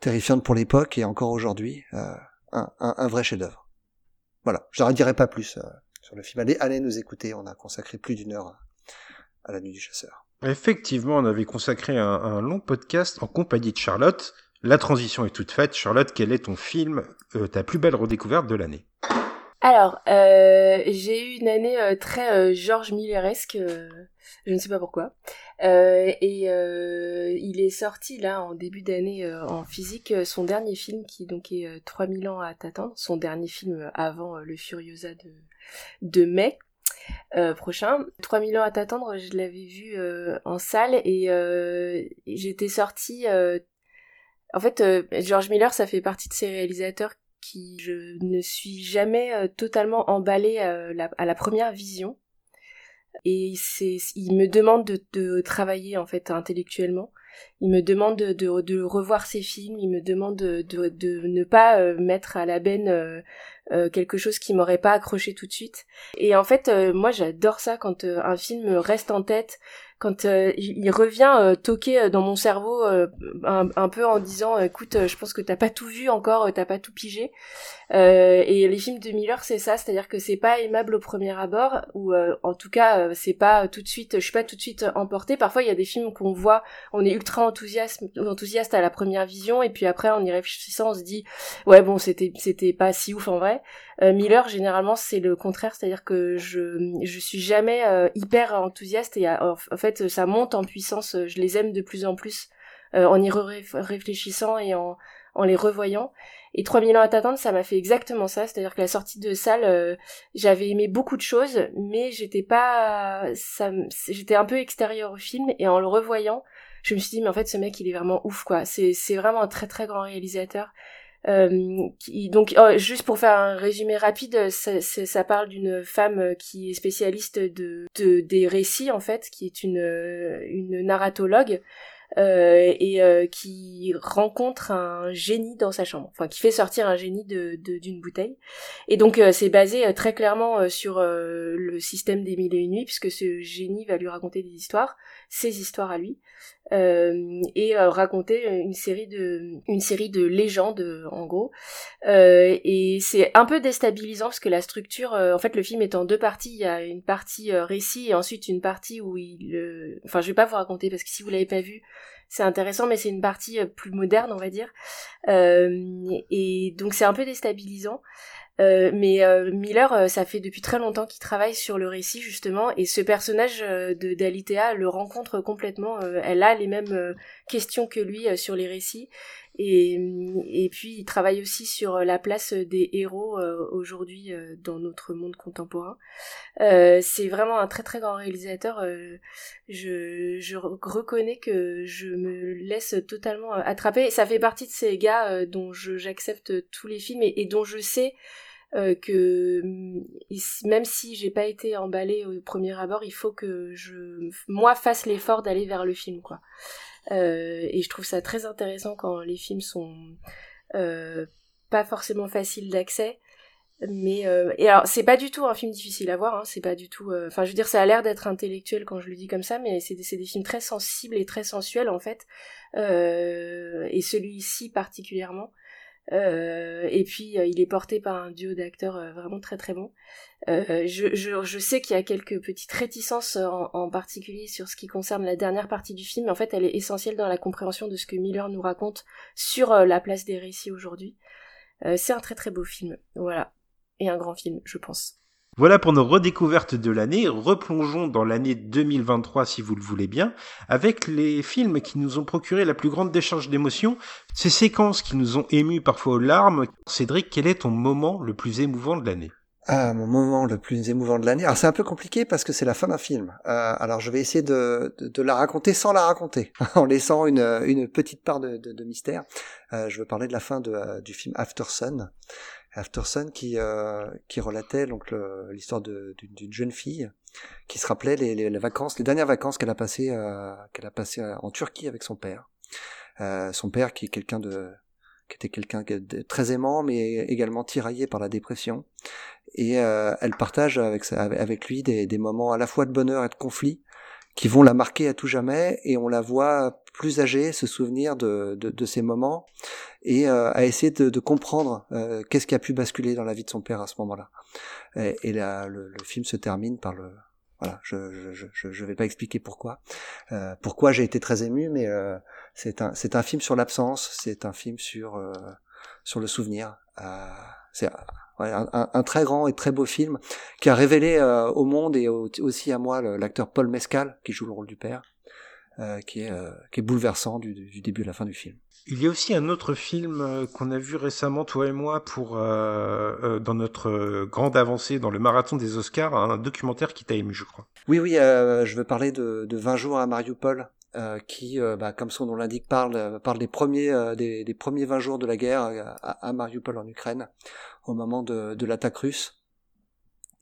terrifiante pour l'époque et encore aujourd'hui, euh, un, vrai chef-d'œuvre. Voilà, je n'en dirai pas plus euh, sur le film. Allez, allez nous écouter, on a consacré plus d'une heure à la nuit du chasseur. Effectivement, on avait consacré un, un, long podcast en compagnie de Charlotte. La transition est toute faite. Charlotte, quel est ton film, euh, ta plus belle redécouverte de l'année? Alors, euh, j'ai eu une année euh, très euh, George Milleresque, je ne sais pas pourquoi. et il est sorti là en début d'année en physique son dernier film qui donc est 3000 ans à t'attendre, son dernier film avant le Furiosa de, de mai. prochain. 3000 ans à t'attendre, je l'avais vu en salle et j'étais sortie... en fait, George Miller, ça fait partie de ces réalisateurs qui je ne suis jamais euh, totalement emballée euh, à la première vision. Et il me demande de, travailler en fait intellectuellement. Il me demande de, de, revoir ses films. Il me demande de, de, ne pas euh, mettre à la benne quelque chose qui m'aurait pas accroché tout de suite. Et en fait moi j'adore ça quand un film reste en tête quand euh, il revient euh, toquer euh, dans mon cerveau un, peu en disant écoute je pense que t'as pas tout vu encore t'as pas tout pigé. Et les films de Miller c'est ça c'est-à-dire que c'est pas aimable au premier abord ou en tout cas c'est pas tout de suite je suis pas tout de suite emportée. Parfois il y a des films qu'on voit on est ultra enthousiaste enthousiaste à la première vision et puis après en y réfléchissant on se dit ouais bon c'était c'était pas si ouf en vrai Miller généralement c'est le contraire c'est-à-dire que je je suis jamais hyper enthousiaste et en fait ça monte en puissance. Euh, je les aime de plus en plus euh, en y réfléchissant et en, en les revoyant. Et 3000 ans à t'attendre, ça m'a fait exactement ça. C'est-à-dire que la sortie de salle, euh, j'avais aimé beaucoup de choses, mais j'étais pas, j'étais un peu extérieur au film. Et en le revoyant, je me suis dit, mais en fait, ce mec, il est vraiment ouf, quoi. C'est, c'est vraiment un très très grand réalisateur. Qui, donc oh, juste pour faire un résumé rapide, ça, parle d'une femme qui est spécialiste de, de, des récits en fait, qui est une une narratologue euh, et euh, qui rencontre un génie dans sa chambre, enfin qui fait sortir un génie de d'une bouteille. Et donc euh, c'est basé très clairement sur le système des mille et une nuits, puisque ce génie va lui raconter des histoires, ses histoires à lui, euh, et euh, raconter une série de une série de légendes en gros. Euh, et c'est un peu déstabilisant parce que la structure en fait le film est en deux parties. Il y a une partie récit et ensuite une partie où il enfin je vais pas vous raconter parce que si vous l'avez pas vu c'est intéressant mais c'est une partie plus moderne on va dire. Et donc c'est un peu déstabilisant euh, mais euh, Miller, euh, ça fait depuis très longtemps qu'il travaille sur le récit justement, et ce personnage de d'Alitea le rencontre complètement. elle a les mêmes questions que lui sur les récits, et, et puis il travaille aussi sur la place des héros aujourd'hui dans notre monde contemporain. c'est vraiment un très très grand réalisateur. je, je reconnais que je me laisse totalement attraper. Ça fait partie de ces gars dont j'accepte tous les films et, et dont je sais euh, que même si j'ai pas été emballée au premier abord, il faut que je moi fasse l'effort d'aller vers le film quoi. Euh, et je trouve ça très intéressant quand les films sont euh, pas forcément faciles d'accès. Mais et alors c'est pas du tout un film difficile à voir, hein, c'est pas du tout. Enfin je veux dire ça a l'air d'être intellectuel quand je le dis comme ça, mais c'est des, des films très sensibles et très sensuels en fait, et celui-ci particulièrement. Euh, et puis euh, il est porté par un duo d'acteurs euh, vraiment très très bon. Je, je, je, sais qu'il y a quelques petites réticences en, en, particulier sur ce qui concerne la dernière partie du film, mais en fait elle est essentielle dans la compréhension de ce que Miller nous raconte sur la place des récits aujourd'hui. C'est un très très beau film, voilà, et un grand film, je pense. Voilà pour nos redécouvertes de l'année. Replongeons dans l'année 2023 si vous le voulez bien, avec les films qui nous ont procuré la plus grande décharge d'émotions, ces séquences qui nous ont émus parfois aux larmes. Cédric, quel est ton moment le plus émouvant de l'année? Ah, mon moment le plus émouvant de l'année. Alors c'est un peu compliqué parce que c'est la fin d'un film. Euh, alors je vais essayer de, la raconter sans la raconter, en laissant une, petite part de, mystère. Euh, je veux parler de la fin euh, du film After Sun, Afterson qui euh, qui relatait donc l'histoire d'une jeune fille qui se rappelait les, vacances, les dernières vacances qu'elle a passées euh, qu'elle a passé en Turquie avec son père. Euh, son père qui est quelqu'un de qui était quelqu'un de très aimant mais également tiraillé par la dépression. Et elle partage avec avec lui des, des moments à la fois de bonheur et de conflit qui vont la marquer à tout jamais. Et on la voit plus âgée se souvenir de, de, de ces moments et euh, à essayer de, de comprendre euh, qu'est-ce qui a pu basculer dans la vie de son père à ce moment-là. Et, et le, le, film se termine par le voilà, je je, je, je vais pas expliquer pourquoi euh, pourquoi j'ai été très ému, mais euh, c'est un c'est un film sur l'absence, c'est un film sur euh, sur le souvenir. c'est un, un, très grand et très beau film qui a révélé euh, au monde et aussi à moi l'acteur Paul Mescal qui joue le rôle du père, euh, qui, est, euh, qui est bouleversant du, du, début à la fin du film. Il y a aussi un autre film qu'on a vu récemment, toi et moi, pour dans notre grande avancée dans le marathon des Oscars, un documentaire qui t'a ému, je crois. Oui, oui, je veux parler de, de 20 jours à Mariupol, euh, qui, bah, comme son nom l'indique, parle, parle des premiers, des, des, premiers 20 jours de la guerre à, à Mariupol en Ukraine au moment de, de l'attaque russe.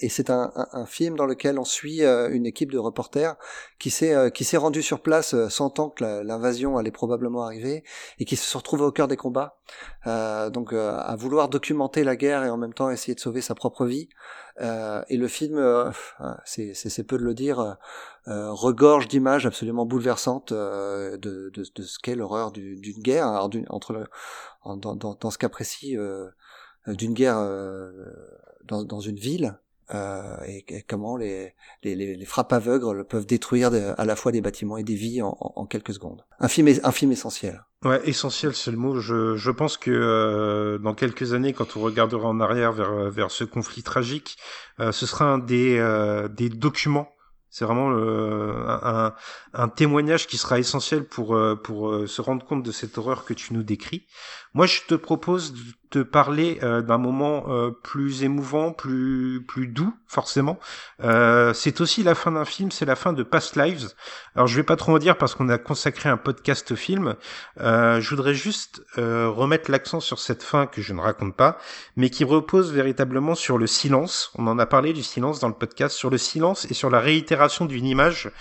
Et c'est un, un, film dans lequel on suit euh, une équipe de reporters qui s'est euh, qui s'est rendue sur place euh, sentant que l'invasion allait probablement arriver et qui se retrouve au cœur des combats. donc à vouloir documenter la guerre et en même temps essayer de sauver sa propre vie. et le film, c'est peu de le dire, regorge d'images absolument bouleversantes de, de, de ce qu'est l'horreur d'une guerre. Alors, entre le, dans, dans, ce cas précis euh, d'une guerre euh, dans, dans, une ville euh, et, comment les, les, frappes aveugles peuvent détruire à la fois des bâtiments et des vies en, en, quelques secondes. Un film, un film essentiel. Ouais, essentiel, c'est le mot. Je, je pense que euh, dans quelques années, quand on regardera en arrière vers, vers ce conflit tragique, euh, ce sera un des, des documents c'est vraiment un, un, témoignage qui sera essentiel pour, pour se rendre compte de cette horreur que tu nous décris. Moi, je te propose te parler euh, d'un moment euh, plus émouvant, plus plus doux, forcément. Euh, c'est aussi la fin d'un film, c'est la fin de Past Lives. Alors je vais pas trop en dire parce qu'on a consacré un podcast au film. je voudrais juste remettre l'accent sur cette fin que je ne raconte pas, mais qui repose véritablement sur le silence. On en a parlé du silence dans le podcast, sur le silence et sur la réitération d'une image.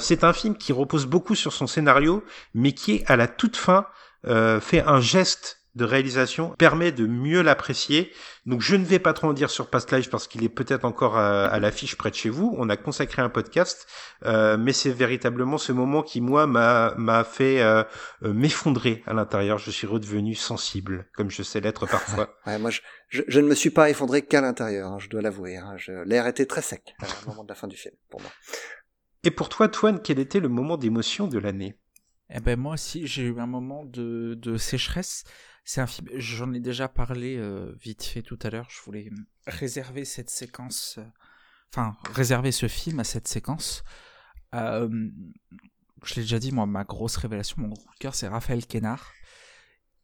c'est un film qui repose beaucoup sur son scénario, mais qui est à la toute fin fait un geste de réalisation permet de mieux l'apprécier. Donc je ne vais pas trop en dire sur Past Life parce qu'il est peut-être encore à, l'affiche près de chez vous. On a consacré un podcast, euh, mais c'est véritablement ce moment qui moi m'a m'a fait euh, euh, m'effondrer à l'intérieur. Je suis redevenu sensible, comme je sais l'être parfois. ouais, moi je, je, ne me suis pas effondré qu'à l'intérieur, hein, je dois l'avouer. Hein. L'air était très sec au moment de la fin du film pour moi. Et pour toi, Toine, quel était le moment d'émotion de l'année? Eh ben moi aussi j'ai eu un moment de, de sécheresse c'est un film, j'en ai déjà parlé euh, vite fait tout à l'heure, je voulais réserver cette séquence, euh, enfin réserver ce film à cette séquence. Euh, je l'ai déjà dit, moi, ma grosse révélation, mon gros cœur, c'est Raphaël Kénard.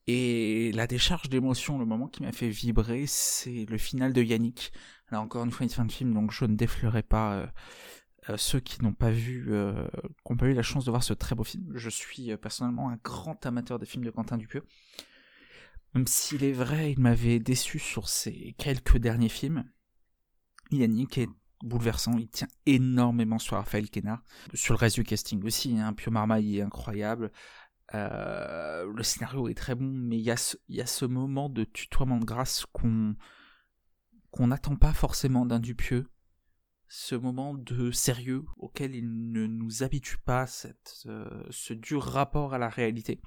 Et la décharge d'émotion, le moment qui m'a fait vibrer, c'est le final de Yannick. Là encore une fois, une fin de film, donc je ne déflerai pas ceux qui n'ont pas vu, euh, qui n'ont pas eu la chance de voir ce très beau film. Je suis personnellement un grand amateur des films de Quentin Dupieux. Même s'il est vrai, il m'avait déçu sur ses quelques derniers films. Yannick est bouleversant, il tient énormément sur Raphaël Kenard, sur le reste du casting aussi, hein. Pio Marmaille est incroyable, euh, le scénario est très bon, mais il y, a ce, moment de tutoiement de grâce qu'on n'attend pas forcément d'un Dupieux, ce moment de sérieux auquel il ne nous habitue pas, euh, ce dur rapport à la réalité.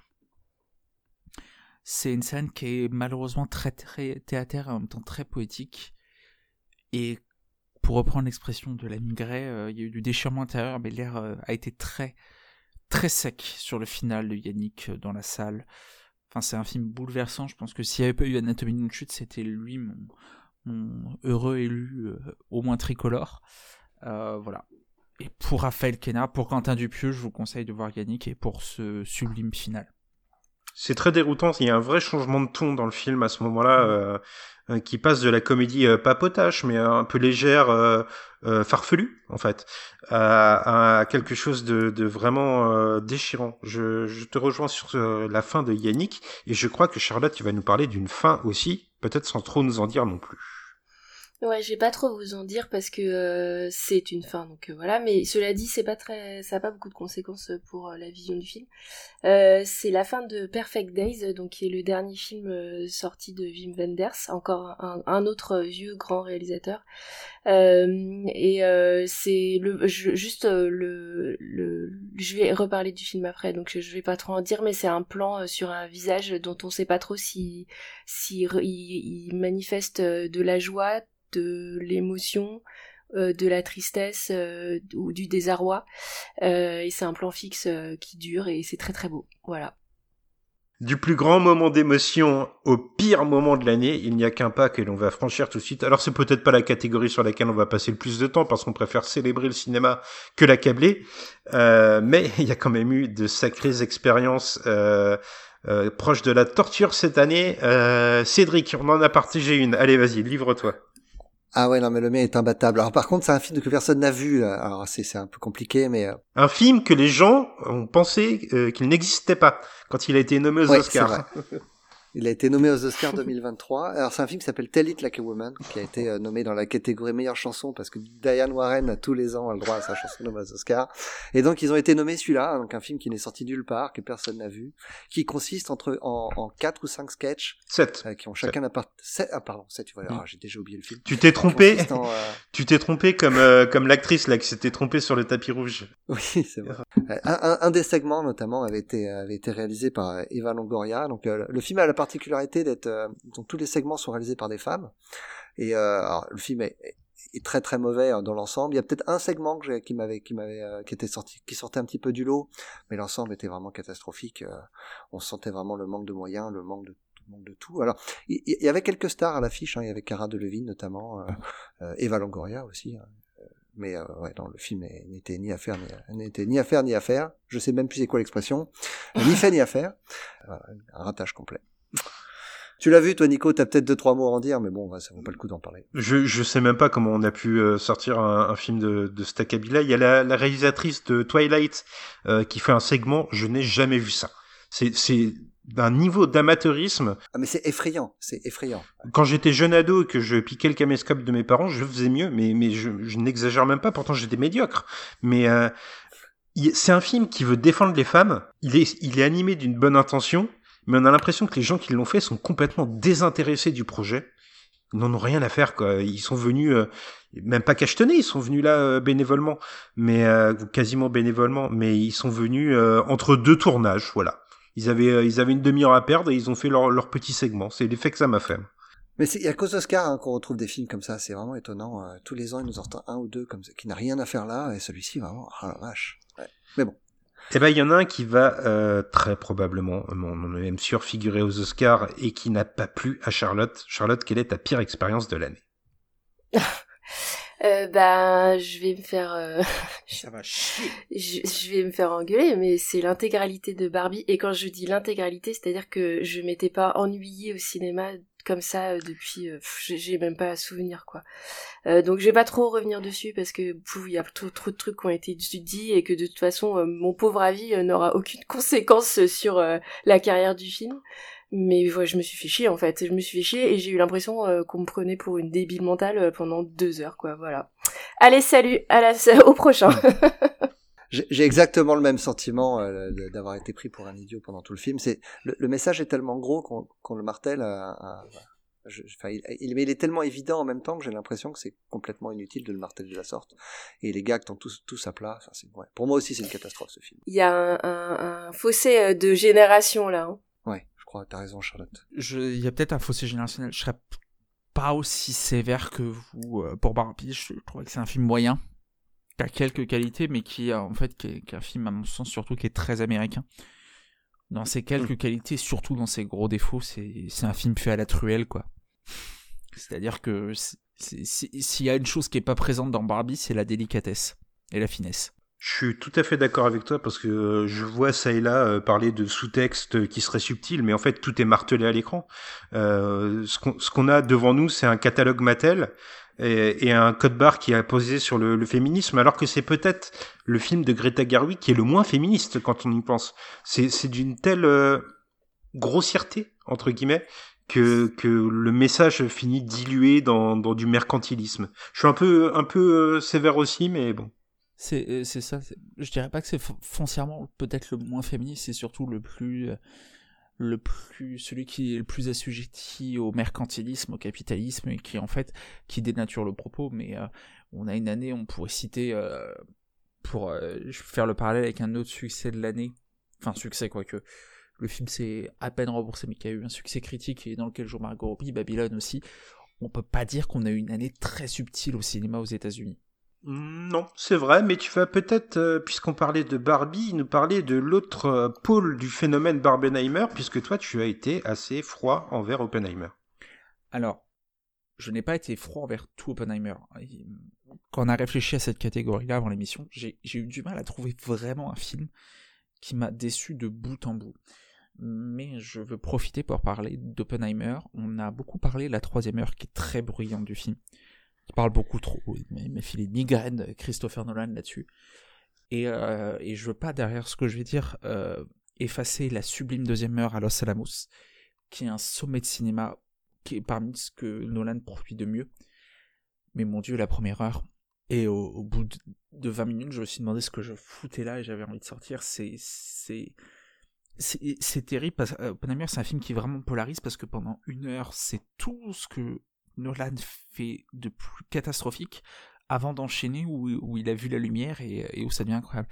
C'est une scène qui est malheureusement très, très théâtraire et en même temps très poétique. Et pour reprendre l'expression de la Gray, euh, il y a eu du déchirement intérieur, mais l'air euh, a été très, très sec sur le final de Yannick euh, dans la salle. Enfin, c'est un film bouleversant. Je pense que s'il n'y avait pas eu Anatomie d'une chute, c'était lui, mon, heureux élu, au moins tricolore. voilà. Et pour Raphaël Kenard, pour Quentin Dupieux, je vous conseille de voir Yannick et pour ce sublime final. C'est très déroutant. Il y a un vrai changement de ton dans le film à ce moment-là, mm. euh, euh, qui passe de la comédie euh, papotage, mais un peu légère, euh, farfelue en fait, à, quelque chose de, de vraiment déchirant. Je, je, te rejoins sur la fin de Yannick, et je crois que Charlotte, tu vas nous parler d'une fin aussi, peut-être sans trop nous en dire non plus. Ouais, je vais pas trop vous en dire parce que euh, c'est une fin, donc euh, voilà. Mais cela dit, c'est pas très, ça a pas beaucoup de conséquences pour euh, la vision du film. c'est la fin de Perfect Days, donc qui est le dernier film sorti de Wim Wenders, encore un, autre vieux grand réalisateur. et c'est le, juste le, le, je vais reparler du film après, donc je vais pas trop en dire, mais c'est un plan sur un visage dont on sait pas trop si, si il manifeste de la joie de l'émotion, euh, de la tristesse euh, ou du désarroi. Euh, et c'est un plan fixe qui dure et c'est très très beau. Voilà. Du plus grand moment d'émotion au pire moment de l'année, il n'y a qu'un pas que l'on va franchir tout de suite. Alors c'est peut-être pas la catégorie sur laquelle on va passer le plus de temps parce qu'on préfère célébrer le cinéma que l'accabler, mais il y a quand même eu de sacrées expériences proches de la torture cette année. Cédric, on en a partagé une. Allez, vas-y, livre-toi. Ah ouais, non, mais le mien est imbattable. Alors par contre, c'est un film que personne n'a vu. Alors c'est, c'est un peu compliqué, mais... Euh, un film que les gens ont pensé euh, qu'il n'existait pas quand il a été nommé aux Oscars. Il a été nommé aux Oscars 2023. Alors c'est un film qui s'appelle Tell It Like a Woman, qui a été euh, nommé dans la catégorie meilleure chanson parce que Diane Warren a tous les ans a le droit à sa chanson nommée aux Oscars. Et donc ils ont été nommés celui-là, donc un film qui n'est sorti nulle part, que personne n'a vu, qui consiste entre en, en quatre ou cinq sketchs. Sept. Euh, qui ont chacun part... Sept. Ah pardon, sept. Tu vois, mm. ah, j'ai déjà oublié le film. Tu t'es trompé. Euh, tu t'es trompé comme comme l'actrice là qui s'était trompée sur le tapis rouge. Oui, c'est vrai. un, un, des segments notamment avait été avait été réalisé par Eva Longoria. Donc le film a la particularité d'être euh, donc tous les segments sont réalisés par des femmes et euh, alors, le film est, très très mauvais hein, dans l'ensemble. Il y a peut-être un segment qui m'avait qui m'avait euh, qui était sorti qui sortait un petit peu du lot, mais l'ensemble était vraiment catastrophique. on sentait vraiment le manque de moyens, le manque de de tout. Alors, il, y, avait quelques stars à l'affiche. Hein. Il y avait Cara Delevingne notamment, Eva Longoria aussi. Hein. Mais ouais, non, le film n'était ni à faire ni n'était ni à faire ni à faire. Je sais même plus c'est quoi l'expression. ni fait ni à faire. un ratage complet. Tu l'as vu, toi, Nico, t'as peut-être deux, trois mots à en dire, mais bon, ça vaut pas le coup d'en parler. Je, je sais même pas comment on a pu euh, sortir un, un, film de, de. Il y a la, la réalisatrice de Twilight euh, qui fait un segment, je n'ai jamais vu ça. C'est, c'est d'un niveau d'amateurisme. Ah, mais c'est effrayant, c'est effrayant. Quand j'étais jeune ado et que je piquais le caméscope de mes parents, je faisais mieux, mais, mais je, je n'exagère même pas, pourtant j'étais médiocre. Mais euh, c'est un film qui veut défendre les femmes, il est, il est animé d'une bonne intention, mais on a l'impression que les gens qui l'ont fait sont complètement désintéressés du projet. Ils n'en ont rien à faire, quoi. Ils sont venus, euh, même pas cachetonner, ils sont venus là euh, bénévolement, mais euh, quasiment bénévolement, mais ils sont venus entre deux tournages, voilà. Ils avaient, ils avaient une demi-heure à perdre et ils ont fait leur, leur petit segment. C'est l'effet que ça m'a fait. Mais c'est à cause d'Oscar hein, qu'on retrouve des films comme ça. C'est vraiment étonnant. Tous les ans, ils nous en un ou deux comme ça, qui n'a rien à faire là, et celui-ci vraiment, ah la vache. Ouais. Mais bon. Eh ben, il y en a un qui va euh, très probablement, on est même sûr, figurer aux Oscars et qui n'a pas plu à Charlotte. Charlotte, quelle est ta pire expérience de l'année? Euh, bah, je vais me faire. Euh... Ça va chier. Je, je, vais me faire engueuler, mais c'est l'intégralité de Barbie. Et quand je dis l'intégralité, c'est-à-dire que je m'étais pas ennuyée au cinéma comme ça euh, depuis. Euh, j'ai même pas à souvenir quoi. Euh, donc je vais pas trop revenir dessus parce que il y a trop, trop de trucs qui ont été dit et que de toute façon euh, mon pauvre avis n'aura aucune conséquence sur la carrière du film mais ouais, je me suis fait chier en fait. Je me suis fait chier et j'ai eu l'impression qu'on me prenait pour une débile mentale pendant deux heures, quoi. Voilà. Allez, salut, à la, au prochain. j'ai exactement le même sentiment euh, d'avoir été pris pour un idiot pendant tout le film. C'est le, le, message est tellement gros qu'on qu le martèle. À, à, je, enfin, il, il, mais il est tellement évident en même temps que j'ai l'impression que c'est complètement inutile de le marteler de la sorte. Et les gags sont tous, tous à plat. Enfin, ouais. Pour moi aussi, c'est une catastrophe ce film. Il y a un, un, un fossé de génération là. Hein. Ouais crois, t'as raison, Charlotte. Il y a peut-être un fossé générationnel. Je serais pas aussi sévère que vous euh, pour Barbie. Je trouve que c'est un film moyen, qui a quelques qualités, mais qui, en fait, qui est, qui est, un film, à mon sens, surtout qui est très américain. Dans ses quelques mmh. qualités, surtout dans ses gros défauts, c'est un film fait à la truelle, quoi. C'est-à-dire que s'il y a une chose qui est pas présente dans Barbie, c'est la délicatesse et la finesse. Je suis tout à fait d'accord avec toi parce que je vois ça et là euh, parler de sous-texte qui serait subtil, mais en fait tout est martelé à l'écran. Euh, ce qu'on qu a devant nous, c'est un catalogue Mattel et, un code barre qui est posé sur le, féminisme, alors que c'est peut-être le film de Greta Gerwig qui est le moins féministe quand on y pense. C'est d'une telle euh, grossièreté entre guillemets que, que le message finit dilué dans, dans du mercantilisme. Je suis un peu un peu euh, sévère aussi, mais bon. C'est ça. Je dirais pas que c'est foncièrement peut-être le moins féministe, c'est surtout le plus le plus celui qui est le plus assujetti au mercantilisme, au capitalisme et qui en fait qui dénature le propos. Mais euh, on a une année, on pourrait citer euh, pour euh, faire le parallèle avec un autre succès de l'année, enfin succès quoique. Le film s'est à peine remboursé, mais qui a eu un succès critique et dans lequel joue Margot Robbie, Babylone aussi. On peut pas dire qu'on a eu une année très subtile au cinéma aux États-Unis. Non, c'est vrai, mais tu vas peut-être, euh, puisqu'on parlait de Barbie, nous parler de l'autre euh, pôle du phénomène Barbenheimer, puisque toi, tu as été assez froid envers Oppenheimer. Alors, je n'ai pas été froid envers tout Oppenheimer. Quand on a réfléchi à cette catégorie-là avant l'émission, j'ai eu du mal à trouver vraiment un film qui m'a déçu de bout en bout. Mais je veux profiter pour parler d'Oppenheimer. On a beaucoup parlé de la troisième heure qui est très bruyante du film qui parle beaucoup trop. Il m'a filé une migraine, Christopher Nolan, là-dessus. Et, euh, et je veux pas, derrière ce que je vais dire, euh, effacer la sublime deuxième heure à Los Alamos, qui est un sommet de cinéma, qui est parmi ce que Nolan produit de mieux. Mais mon dieu, la première heure. Et au, bout de, de, 20 minutes, je me suis demandé ce que je foutais là et j'avais envie de sortir. C'est, terrible parce que euh, c'est un film qui vraiment polarise parce que pendant une heure, c'est tout ce que Nolan fait de plus catastrophique avant d'enchaîner où, où, il a vu la lumière et, où ça devient incroyable.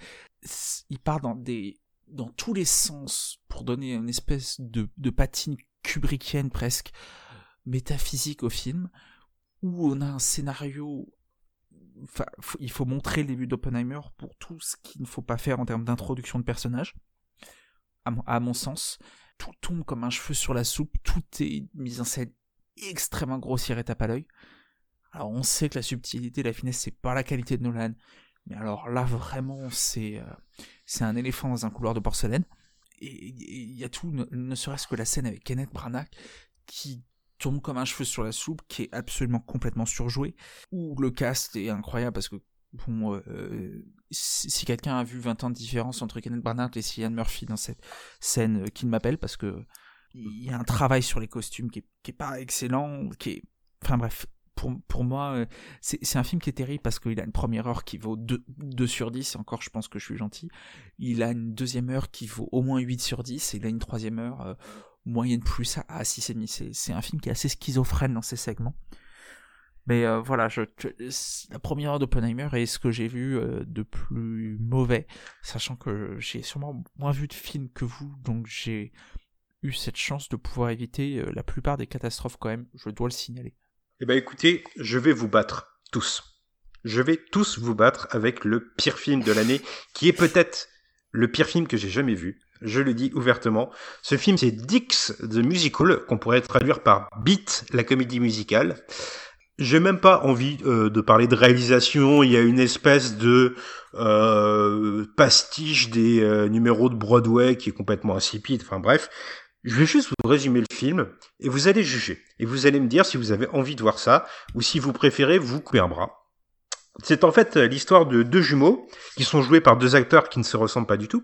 Il part dans des dans tous les sens pour donner une espèce de, de patine kubrickienne presque métaphysique au film où on a un scénario enfin, il faut montrer les buts d'Oppenheimer pour tout ce qu'il ne faut pas faire en termes d'introduction de personnages à mon, à mon sens tout tombe comme un cheveu sur la soupe tout est mis en scène extrêmement grossière et à l'œil. Alors on sait que la subtilité, la finesse, c'est pas la qualité de Nolan, mais alors là vraiment c'est euh, c'est un éléphant dans un couloir de porcelaine. Et il y a tout, ne, ne serait-ce que la scène avec Kenneth Branagh, qui tombe comme un cheveu sur la soupe, qui est absolument complètement surjoué, où le cast est incroyable parce que bon, euh, si, quelqu'un a vu 20 ans de différence entre Kenneth Branagh et Cillian Murphy dans cette scène, euh, qu'il m'appelle parce que il y a un travail sur les costumes qui est, qui est pas excellent, qui est, enfin bref, pour, pour moi, euh, c'est un film qui est terrible parce qu'il a une première heure qui vaut 2, 2 sur 10, et encore je pense que je suis gentil. Il a une deuxième heure qui vaut au moins 8 sur 10, et il a une troisième heure euh, moyenne plus à, à 6,5. C'est un film qui est assez schizophrène dans ses segments. Mais euh, voilà, je, la première heure d'Oppenheimer est ce que j'ai vu de plus mauvais, sachant que j'ai sûrement moins vu de films que vous, donc j'ai eu cette chance de pouvoir éviter la plupart des catastrophes quand même, je dois le signaler. Eh ben écoutez, je vais vous battre, tous. Je vais tous vous battre avec le pire film de l'année, qui est peut-être le pire film que j'ai jamais vu. Je le dis ouvertement. Ce film, c'est Dix the Musical, qu'on pourrait traduire par Beat, la comédie musicale. J'ai même pas envie euh, de parler de réalisation. Il y a une espèce de euh, pastiche des euh, numéros de Broadway qui est complètement insipide. Enfin bref, je vais juste vous résumer le film et vous allez juger. Et vous allez me dire si vous avez envie de voir ça ou si vous préférez vous couper un bras. C'est en fait l'histoire de deux jumeaux qui sont joués par deux acteurs qui ne se ressemblent pas du tout,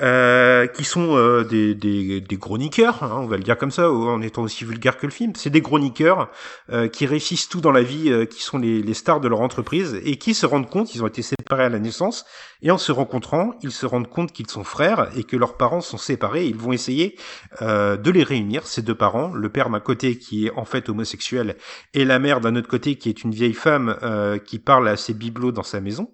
euh, qui sont euh, des, des, des chroniqueurs, hein, on va le dire comme ça, en étant aussi vulgaire que le film. C'est des chroniqueurs euh, qui réussissent tout dans la vie, euh, qui sont les, les, stars de leur entreprise et qui se rendent compte, ils ont été séparés à la naissance, et en se rencontrant, ils se rendent compte qu'ils sont frères et que leurs parents sont séparés. Ils vont essayer euh, de les réunir, ces deux parents, le père d'un côté qui est en fait homosexuel et la mère d'un autre côté qui est une vieille femme qui parle à bibelots dans sa maison.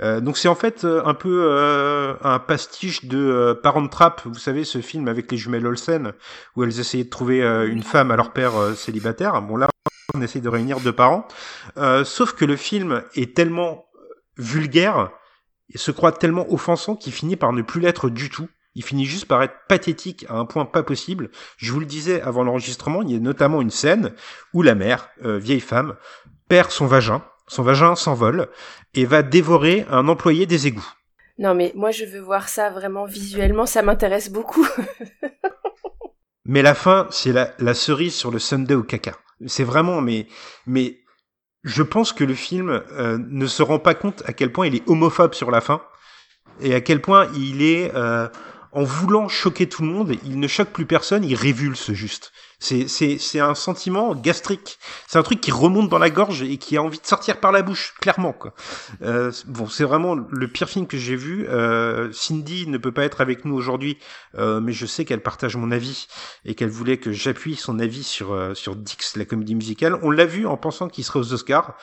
donc c'est en fait euh, un peu euh, un pastiche de euh, Parent Trap, vous savez ce film avec les jumelles Olsen où elles essayaient de trouver une femme à leur père célibataire. Bon là on essaye de réunir deux parents, sauf que le film est tellement vulgaire et se croit tellement offensant qu'il finit par ne plus l'être du tout. Il finit juste par être pathétique à un point pas possible. Je vous le disais avant l'enregistrement, il y a notamment une scène où la mère, vieille femme, perd son vagin son vagin s'envole et va dévorer un employé des égouts. Non mais moi je veux voir ça vraiment visuellement, ça m'intéresse beaucoup. mais la fin, c'est la, cerise sur le Sunday au caca. C'est vraiment, mais, mais je pense que le film euh, ne se rend pas compte à quel point il est homophobe sur la fin et à quel point il est euh, en voulant choquer tout le monde, il ne choque plus personne, il révulse juste. C'est, un sentiment gastrique. C'est un truc qui remonte dans la gorge et qui a envie de sortir par la bouche, clairement. Quoi. Euh, bon, c'est vraiment le pire film que j'ai vu. Euh, Cindy ne peut pas être avec nous aujourd'hui, euh, mais je sais qu'elle partage mon avis et qu'elle voulait que j'appuie son avis sur euh, sur Dix, la comédie musicale. On l'a vu en pensant qu'il serait aux Oscars.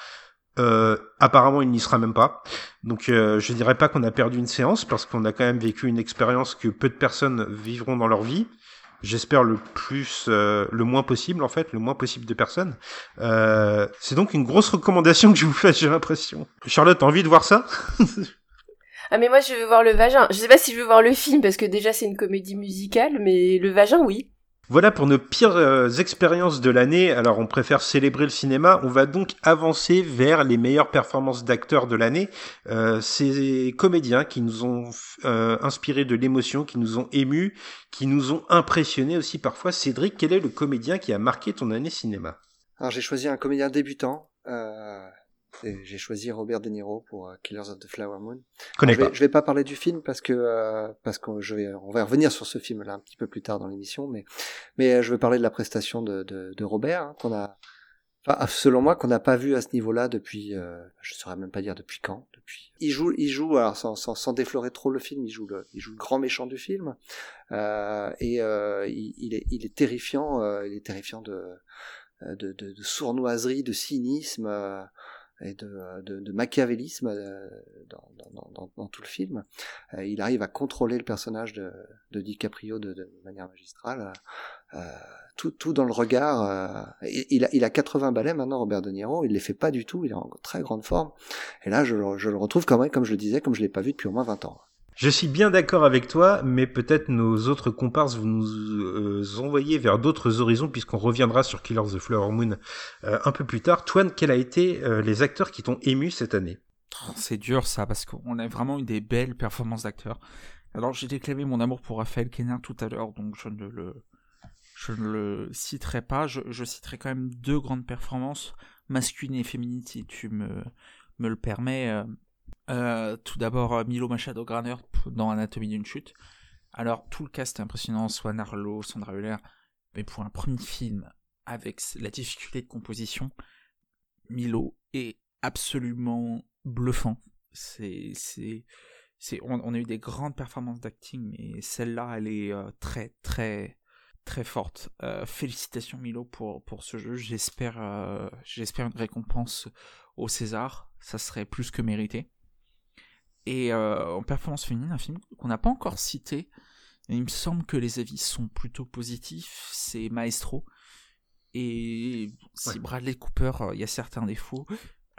Euh, apparemment, il n'y sera même pas. Donc, euh, je dirais pas qu'on a perdu une séance parce qu'on a quand même vécu une expérience que peu de personnes vivront dans leur vie. J'espère le plus, euh, le moins possible en fait, le moins possible de personnes. Euh, c'est donc une grosse recommandation que je vous fais, j'ai l'impression. Charlotte, t'as envie de voir ça? Ah mais moi je veux voir le vagin. Je sais pas si je veux voir le film parce que déjà c'est une comédie musicale, mais le vagin oui. Voilà pour nos pires euh, expériences de l'année. Alors on préfère célébrer le cinéma. On va donc avancer vers les meilleures performances d'acteurs de l'année. Euh, ces comédiens qui nous ont euh, inspiré de l'émotion, qui nous ont émus, qui nous ont impressionnés aussi parfois. Cédric, quel est le comédien qui a marqué ton année cinéma? Alors j'ai choisi un comédien débutant. Euh, j'ai choisi Robert De Niro pour euh, Killers of the Flower Moon. Connais je, vais, je vais pas parler du film parce que euh, parce que je vais on va revenir sur ce film là un petit peu plus tard dans l'émission, mais mais euh, je vais parler de la prestation de de, de Robert hein, qu'on a, enfin, selon moi qu'on n'a pas vu à ce niveau-là depuis, euh, je saurais même pas dire depuis quand. Depuis, il joue il joue alors sans, sans, sans déflorer trop le film, il joue le il joue le grand méchant du film euh, et il, il, est il est terrifiant, il est terrifiant de de, de, de sournoiserie, de cynisme et de, de, de machiavélisme euh, dans, dans, dans, dans, tout le film. Euh, il arrive à contrôler le personnage de, de DiCaprio de, de manière magistrale. Euh, tout, tout dans le regard. il, a, il a 80 balais maintenant, Robert De Niro. Il les fait pas du tout. Il est en très grande forme. Et là, je, je le retrouve quand même, comme je le disais, comme je l'ai pas vu depuis au moins 20 ans. Je suis bien d'accord avec toi, mais peut-être nos autres comparses vous nous euh, envoyer vers d'autres horizons puisqu'on reviendra sur Killers of the Flower Moon euh, un peu plus tard. Toine, quels a été euh, les acteurs qui t'ont ému cette année? Oh, C'est dur ça parce qu'on a vraiment eu des belles performances d'acteurs. Alors j'ai déclaré mon amour pour Raphaël Kenner tout à l'heure, donc je ne le je citerai pas. Je, citerai quand même deux grandes performances, masculines et féminines, si tu me, me le permets. Euh, euh, tout d'abord, Milo Machado Graner dans Anatomie d'une chute. Alors, tout le cast est impressionnant, soit Narlo, Sandra Euler, mais pour un premier film, avec la difficulté de composition, Milo est absolument bluffant. C'est, c'est, on, a eu des grandes performances d'acting, mais celle-là, elle est euh, très, très, très forte. Euh, félicitations Milo pour, pour ce jeu. J'espère, euh, j'espère une récompense au César. Ça serait plus que mérité. Et en performance féminine, un film qu'on n'a pas encore cité, il me semble que les avis sont plutôt positifs, c'est Maestro. Et si Bradley Cooper, il y a certains défauts,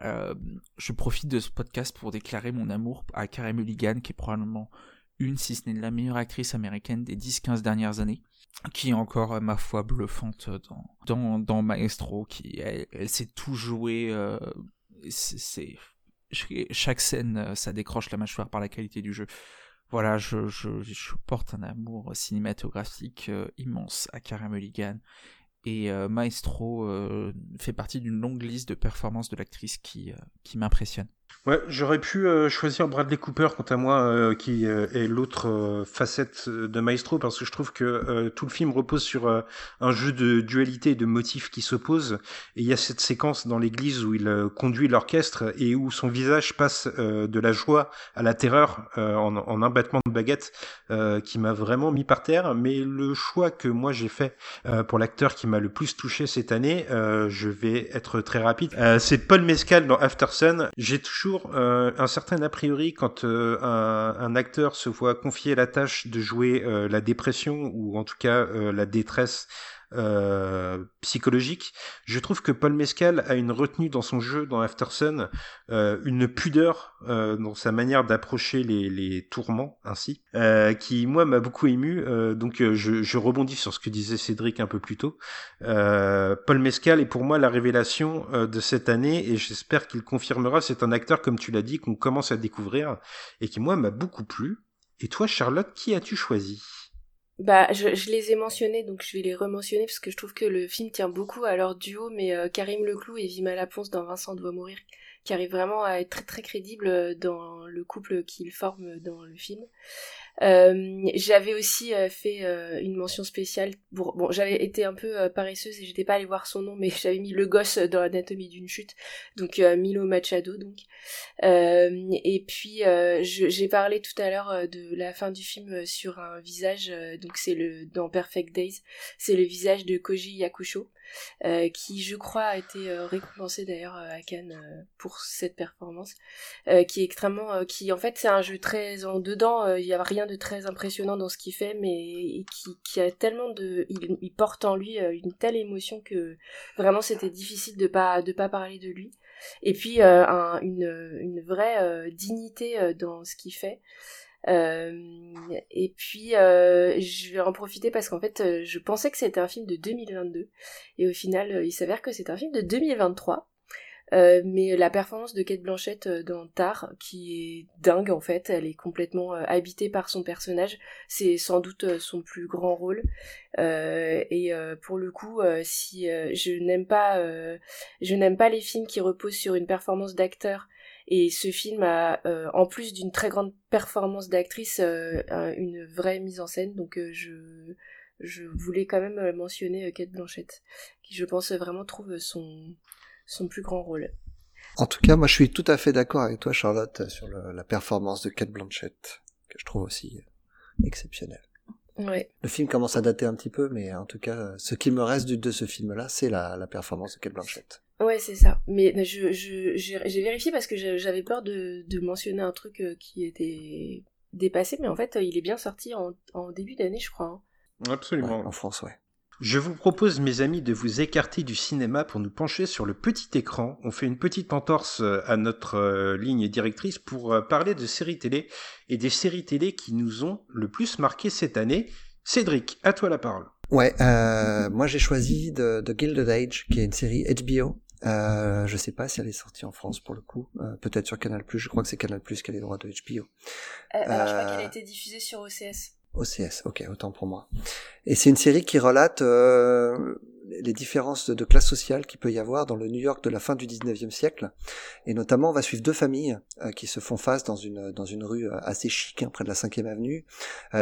euh, je profite de ce podcast pour déclarer mon amour à Carey Mulligan, qui est probablement une, si ce n'est la meilleure actrice américaine des 10-15 dernières années, qui est encore, ma foi, bluffante dans, dans, dans Maestro, qui, elle, sait tout jouer, euh, c'est, chaque scène, euh, ça décroche la mâchoire par la qualité du jeu. Voilà, je, porte un amour cinématographique immense à Carey Mulligan et euh, Maestro euh, fait partie d'une longue liste de performances de l'actrice euh, qui m'impressionne. Ouais, j'aurais pu euh, choisir Bradley Cooper, quant à moi, euh, qui euh, est l'autre facette de Maestro, parce que je trouve que tout le film repose sur un jeu de dualité et de motifs qui s'opposent. Et il y a cette séquence dans l'église où il conduit l'orchestre et où son visage passe de la joie à la terreur en, en, un battement de baguette qui m'a vraiment mis par terre. Mais le choix que moi j'ai fait pour l'acteur qui m'a le plus touché cette année, je vais être très rapide, c'est Paul Mescal dans After Sun. Euh, un certain a priori quand euh, un, acteur se voit confier la tâche de jouer euh, la dépression ou en tout cas la détresse euh, psychologique. Je trouve que Paul Mescal a une retenue dans son jeu, dans Aftersun, euh, une pudeur euh, dans sa manière d'approcher les, les, tourments ainsi, euh, qui moi m'a beaucoup ému. Euh, donc je, je, rebondis sur ce que disait Cédric un peu plus tôt. Paul Mescal est pour moi la révélation de cette année et j'espère qu'il confirmera. C'est un acteur, comme tu l'as dit, qu'on commence à découvrir et qui moi m'a beaucoup plu. Et toi, Charlotte, qui as-tu choisi? Bah, je, je, les ai mentionnés, donc je vais les rementionner parce que je trouve que le film tient beaucoup à leur duo, mais euh, Karim Leclou et Vima Laponce dans Vincent doit mourir, qui arrivent vraiment à être très très crédibles euh, dans le couple qu'ils forment dans le film. Euh, j'avais aussi euh, fait euh, une mention spéciale bon j'avais été un peu paresseuse et j'étais pas allée voir son nom mais j'avais mis le gosse dans l'anatomie d'une chute donc Milo Machado donc. Et puis j'ai parlé tout à l'heure de la fin du film sur un visage donc c'est le dans Perfect Days c'est le visage de Koji Yakusho euh, qui je crois a été euh, récompensé d'ailleurs euh, à Cannes pour cette performance, qui est extrêmement, qui en fait c'est un jeu très en dedans, il y a rien de très impressionnant dans ce qu'il fait, mais qui, qui a tellement de, il, porte en lui une telle émotion que vraiment c'était difficile de pas de pas parler de lui. Et puis un, une, une vraie dignité dans ce qu'il fait et puis euh, je vais en profiter parce qu'en fait euh, je pensais que c'était un film de 2022 et au final il s'avère que c'est un film de 2023. mais la performance de Kate Blanchett dans Tar, qui est dingue en fait, elle est complètement habitée par son personnage. C'est sans doute son plus grand rôle. et pour le coup, si je n'aime pas, je n'aime pas les films qui reposent sur une performance d'acteur et ce film a, euh, en plus d'une très grande performance d'actrice, euh, une vraie mise en scène. Donc euh, je, je voulais quand même mentionner Kate Blanchett, qui je pense vraiment trouve son, son plus grand rôle. En tout cas, moi je suis tout à fait d'accord avec toi Charlotte sur la performance de Kate Blanchett, que je trouve aussi exceptionnelle. Ouais. Le film commence à dater un petit peu, mais en tout cas, ce qui me reste de ce film-là, c'est la, la performance de Kate Blanchett. Ouais, c'est ça. Mais je, je, j'ai vérifié parce que j'avais peur de, de mentionner un truc euh, qui était dépassé, mais en fait, il est bien sorti en, en début d'année, je crois. Hein. Absolument. en France, ouais. Je vous propose, mes amis, de vous écarter du cinéma pour nous pencher sur le petit écran. On fait une petite entorse euh, à notre euh, ligne directrice pour parler de séries télé et des séries télé qui nous ont le plus marqué cette année. Cédric, à toi la parole. Ouais, euh, moi j'ai choisi The, The Gilded Age, qui est une série HBO euh, je sais pas si elle est sortie en France pour le coup. Euh, peut-être sur Canal+. Je crois que c'est Canal+ qui a les droits de HBO. Euh, alors, je crois qu'elle a été diffusée sur OCS. OCS, ok, autant pour moi. Et c'est une série qui relate euh, les différences de, classe sociale qu'il peut y avoir dans le New York de la fin du 19e siècle. Et notamment, on va suivre deux familles euh, qui se font face dans une, dans une rue euh, assez chic, hein, près de la 5e avenue.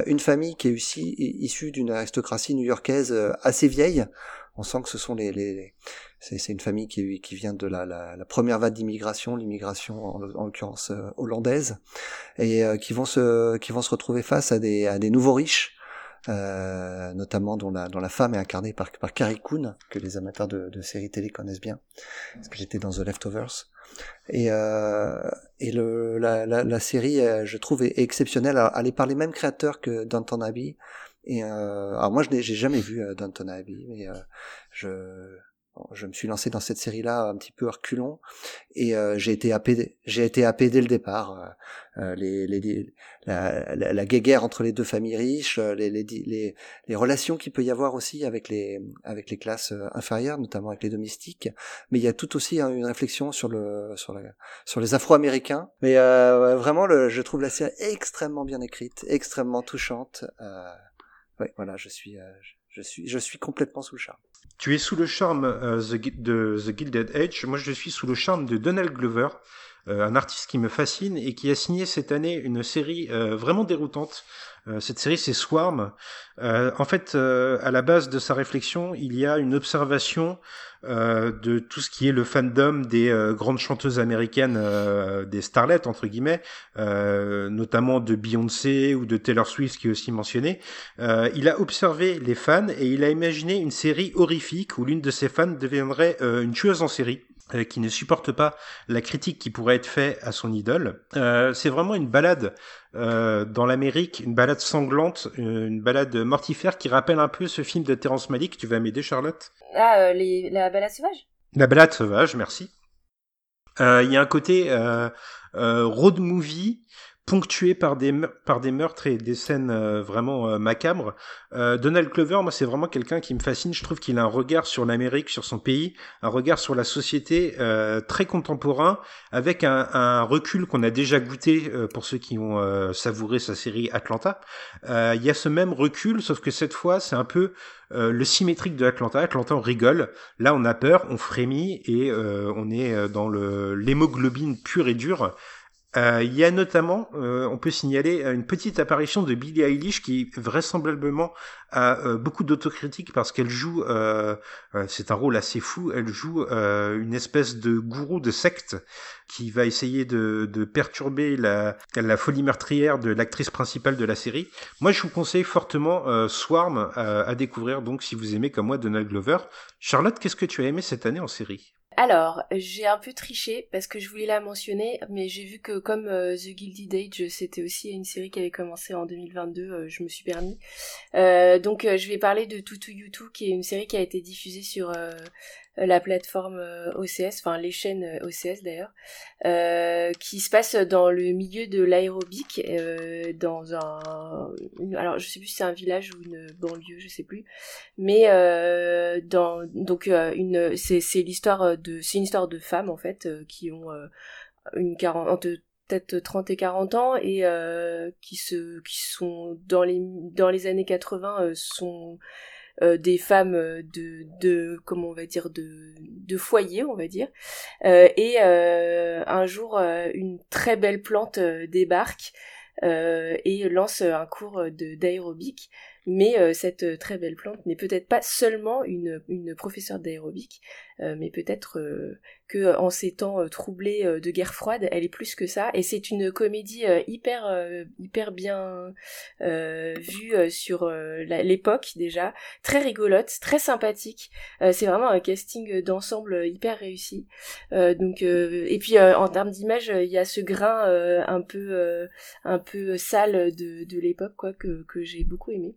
une famille qui est aussi issue d'une aristocratie new-yorkaise assez vieille. On sent que ce sont les, les, c'est une famille qui, qui vient de la, la, la première vague d'immigration, l'immigration en, en l'occurrence hollandaise, et qui vont se qui vont se retrouver face à des à des nouveaux riches euh, notamment dont la, dont la femme est incarnée par, par Carrie Coon, que les amateurs de, de séries télé connaissent bien, parce que j'étais dans The Leftovers. Et, euh, et le, la, la, la, série, euh, je trouve, est exceptionnelle. Elle est par les mêmes créateurs que Downton Abbey. Et euh, alors moi, je n'ai jamais vu euh, Downton Abbey, mais je je me suis lancé dans cette série-là un petit peu reculon et euh, j'ai été happé, j'ai été happé dès le départ. Euh, euh les, les, la, la, la, guéguerre entre les deux familles riches, euh, les, les, les, relations qu'il peut y avoir aussi avec les, avec les classes euh, inférieures, notamment avec les domestiques. Mais il y a tout aussi hein, une réflexion sur le, sur, la, sur les Afro-Américains. Mais euh, vraiment, le, je trouve la série extrêmement bien écrite, extrêmement touchante. ouais, voilà, je suis, je suis, je suis complètement sous le charme. Tu es sous le charme euh, de The Gilded Age. Moi, je suis sous le charme de Donald Glover, un artiste qui me fascine et qui a signé cette année une série euh, vraiment déroutante. cette série, c'est Swarm. en fait, à la base de sa réflexion, il y a une observation euh, de tout ce qui est le fandom des euh, grandes chanteuses américaines, euh, des starlets entre guillemets, notamment de Beyoncé ou de Taylor Swift qui est aussi mentionné. il a observé les fans et il a imaginé une série horrifique où l'une de ses fans deviendrait une tueuse en série qui ne supporte pas la critique qui pourrait être faite à son idole. Euh, c'est vraiment une balade euh, dans l'Amérique, une balade sanglante, une balade mortifère qui rappelle un peu ce film de Terrence Malick. Tu vas m'aider, Charlotte? Ah, euh, les, la balade sauvage? La balade sauvage, merci. Euh, il y a un côté euh, road movie ponctué par des par des meurtres et des scènes vraiment macabres. Donald Clover, moi, c'est vraiment quelqu'un qui me fascine. Je trouve qu'il a un regard sur l'Amérique, sur son pays, un regard sur la société très contemporain, avec un, un recul qu'on a déjà goûté pour ceux qui ont savouré sa série Atlanta. Il y a ce même recul, sauf que cette fois, c'est un peu euh, le symétrique de Atlanta. Atlanta, on rigole. Là, on a peur, on frémit et euh, on est euh, dans le l'hémoglobine pure et dure. Il y a notamment, on peut signaler une petite apparition de Billie Eilish qui vraisemblablement a beaucoup d'autocritique parce qu'elle joue, c'est un rôle assez fou, elle joue une espèce de gourou de secte qui va essayer de, de perturber la, la, folie meurtrière de l'actrice principale de la série. Moi, je vous conseille fortement euh, Swarm euh, à découvrir, donc si vous aimez comme moi Donald Glover. Charlotte, qu'est-ce que tu as aimé cette année en série? Alors, j'ai un peu triché parce que je voulais la mentionner, mais j'ai vu que comme euh, The Guilty Age, c'était aussi une série qui avait commencé en 2022, je me suis permis. donc, je vais parler de Yutu, qui est une série qui a été diffusée sur euh, la plateforme euh, OCS, enfin les chaînes euh, OCS d'ailleurs, euh, qui se passe dans le milieu de l'aérobic, euh, dans un, alors je sais plus si c'est un village ou une banlieue, je sais plus, mais euh, dans donc une, c'est c'est l'histoire de, c'est une histoire de femmes en fait qui ont une quarante peut-être 30 et 40 ans et qui se qui sont dans les dans les années 80 sont euh, des femmes euh, de, de comment on va dire de, de foyer on va dire. Euh, et un jour une très belle plante débarque et lance un cours d'aérobic mais cette très belle plante n'est peut-être pas seulement une, une professeure d'aérobic mais peut-être que euh, en ces temps euh, troublés euh, de guerre froide, elle est plus que ça. Et c'est une comédie hyper hyper bien vue sur l'époque déjà, très rigolote, très sympathique. c'est vraiment un casting d'ensemble hyper réussi. donc et puis en termes d'image, il y a ce grain un peu un peu sale de, de l'époque quoi que, que j'ai beaucoup aimé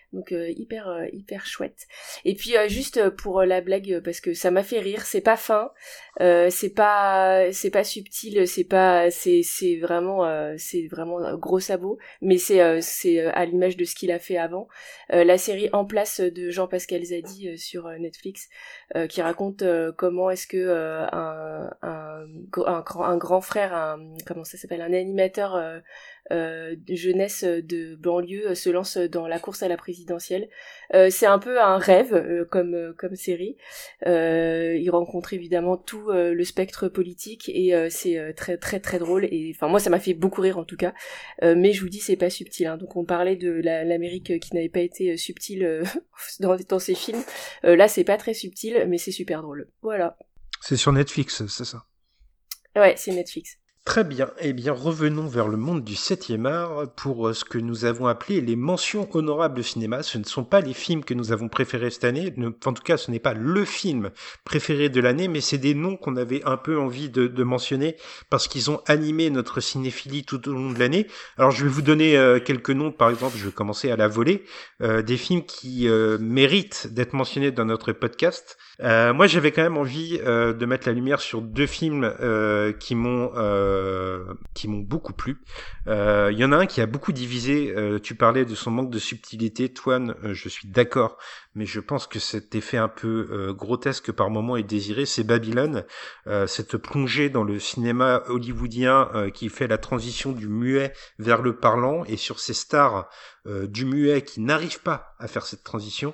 donc hyper hyper chouette. Et puis juste pour la blague parce que ça m'a fait rire c'est pas fin euh, c'est pas c'est pas subtil c'est pas c'est c'est vraiment euh, c'est vraiment gros sabot mais c'est euh, c'est à l'image de ce qu'il a fait avant. La série en place de Jean-Pascal Zadi sur Netflix qui raconte comment est-ce que un, un, un, grand, un grand frère un comment ça s'appelle un animateur euh, jeunesse de banlieue se lance dans la course à la présidentielle. c'est un peu un rêve comme comme série. il rencontre évidemment tout le spectre politique et c'est très très très drôle et enfin moi ça m'a fait beaucoup rire en tout cas. mais je vous dis c'est pas subtil. Hein. Donc on parlait de l'Amérique qui n'avait pas été subtile dans, dans ses films. là c'est pas très subtil mais c'est super drôle. Voilà. C'est sur Netflix, c'est ça? Ouais, c'est Netflix. Très bien. Eh bien, revenons vers le monde du 7e art pour euh, ce que nous avons appelé les mentions honorables de cinéma. Ce ne sont pas les films que nous avons préférés cette année. En tout cas, ce n'est pas le film préféré de l'année, mais c'est des noms qu'on avait un peu envie de, mentionner parce qu'ils ont animé notre cinéphilie tout au long de l'année. Alors, je vais vous donner euh, quelques noms. Par exemple, je vais commencer à la volée. Euh, des films qui méritent d'être mentionnés dans notre podcast. moi, j'avais quand même envie de mettre la lumière sur deux films qui m'ont qui m'ont beaucoup plu. Il euh, y en a un qui a beaucoup divisé. Euh, tu parlais de son manque de subtilité, Toine. je suis d'accord, mais je pense que cet effet un peu grotesque par moment est désiré. C'est Babylone, cette plongée dans le cinéma hollywoodien qui fait la transition du muet vers le parlant et sur ces stars du muet qui n'arrivent pas à faire cette transition.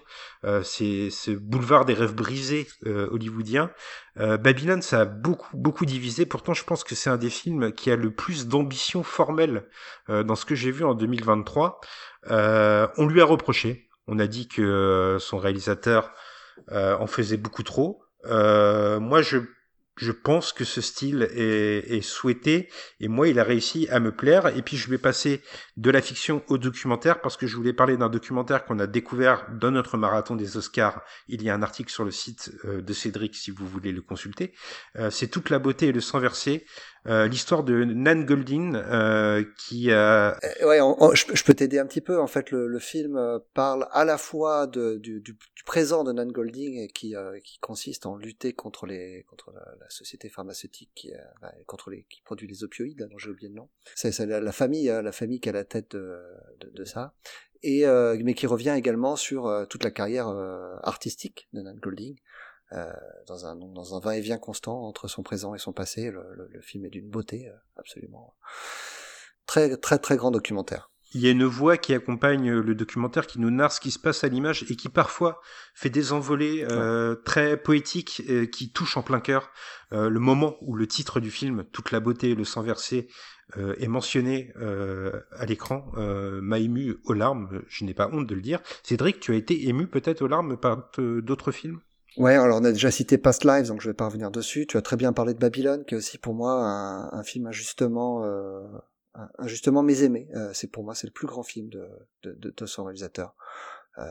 c'est ce boulevard des rêves brisés hollywoodien. Euh, Babylone, ça a beaucoup, beaucoup divisé. Pourtant, je pense que c'est un des films qui a le plus d'ambition formelle euh, dans ce que j'ai vu en 2023. Euh, on lui a reproché. On a dit que son réalisateur en faisait beaucoup trop. moi, je je pense que ce style est, est, souhaité et moi il a réussi à me plaire. Et puis je vais passer de la fiction au documentaire parce que je voulais parler d'un documentaire qu'on a découvert dans notre marathon des Oscars. Il y a un article sur le site euh, de Cédric si vous voulez le consulter. Euh, c'est toute la beauté et le sang versé euh, l'histoire de Nan Goldin euh, qui. Euh, ouais, je, peux t'aider un petit peu. En fait, le, film parle à la fois du, présent de Nan Goldin qui, qui consiste en lutter contre la, société pharmaceutique qui, bah, les qui produit les opioïdes, dont j'ai oublié le nom. C'est la, famille, la famille qui a la tête de ça. Et mais qui revient également sur toute la carrière artistique de Nan Golding, euh, dans un dans un va-et-vient constant entre son présent et son passé. Le, le, film est d'une beauté euh, absolument très très très grand documentaire. Il y a une voix qui accompagne le documentaire, qui nous narre ce qui se passe à l'image et qui parfois fait des envolées euh, très poétiques qui touchent en plein cœur. Euh, le moment où le titre du film, Toute la beauté et le sang versé, euh, est mentionné à l'écran, m'a ému aux larmes. Je n'ai pas honte de le dire. Cédric, tu as été ému peut-être aux larmes par d'autres films? Ouais, alors on a déjà cité Past Lives, donc je vais pas revenir dessus. Tu as très bien parlé de Babylone, qui est aussi pour moi un, un film injustement, euh, injustement mésaimé. Euh, c'est pour moi c'est le plus grand film de, de, de, son réalisateur. Euh,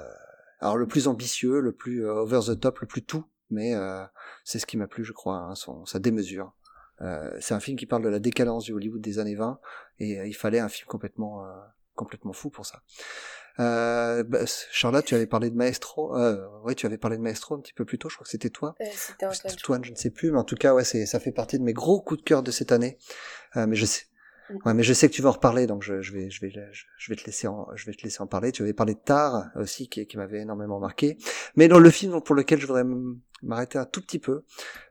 alors le plus ambitieux, le plus euh, over the top, le plus tout, mais euh, c'est ce qui m'a plu, je crois, hein, son, sa démesure. Euh, c'est un film qui parle de la décadence du Hollywood des années 20, et il fallait un film complètement, complètement fou pour ça. Euh, bah, Charlotte, tu avais parlé de Maestro. Euh, oui, tu avais parlé de Maestro un petit peu plus tôt. Je crois que c'était toi. Euh, c'était Antoine. je ne sais plus, mais en tout cas, ouais, c'est ça fait partie de mes gros coups de cœur de cette année. Euh, mais je sais, Ouais, mais je sais que tu vas en reparler, donc je, je, vais, je vais, je, vais te laisser en, je vais te laisser en parler. Tu avais parlé de Tar aussi, qui, qui m'avait énormément marqué. Mais dans le film pour lequel je voudrais m'arrêter un tout petit peu,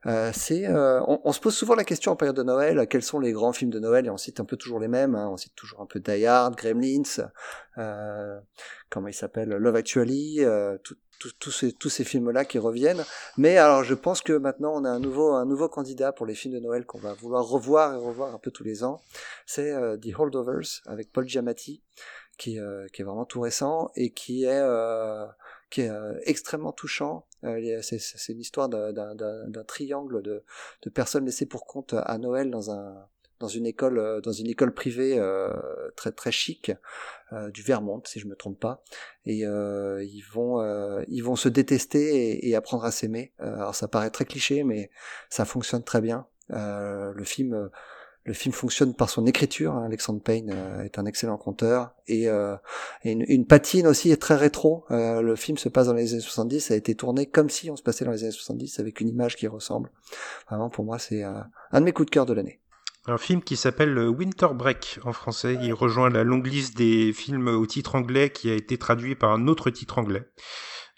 euh, c'est, euh, on, se pose souvent la question en période de Noël, quels sont les grands films de Noël, et on cite un peu toujours les mêmes. Hein, on cite toujours un peu Die Hard, Gremlins, euh, comment il s'appelle, Love Actually, euh, tout, tous ces, tous ces films-là qui reviennent. Mais alors, je pense que maintenant, on a un nouveau, un nouveau candidat pour les films de Noël qu'on va vouloir revoir et revoir un peu tous les ans. C'est euh, The Holdovers avec Paul Giamatti, qui, euh, qui est vraiment tout récent et qui est, euh, qui est extrêmement touchant. c'est une histoire d'un triangle de, de personnes laissées pour compte à Noël dans un dans une école euh, dans une école privée euh, très très chic euh, du Vermont si je me trompe pas et ils vont ils vont se détester et, apprendre à s'aimer alors ça paraît très cliché mais ça fonctionne très bien le film le film fonctionne par son écriture. Hein. Alexandre Payne est un excellent conteur et, une, une, patine aussi est très rétro. le film se passe dans les années 70, ça a été tourné comme si on se passait dans les années 70 avec une image qui ressemble. Vraiment pour moi c'est un de mes coups de cœur de l'année. Un film qui s'appelle Winter Break en français. Il rejoint la longue liste des films au titre anglais qui a été traduit par un autre titre anglais.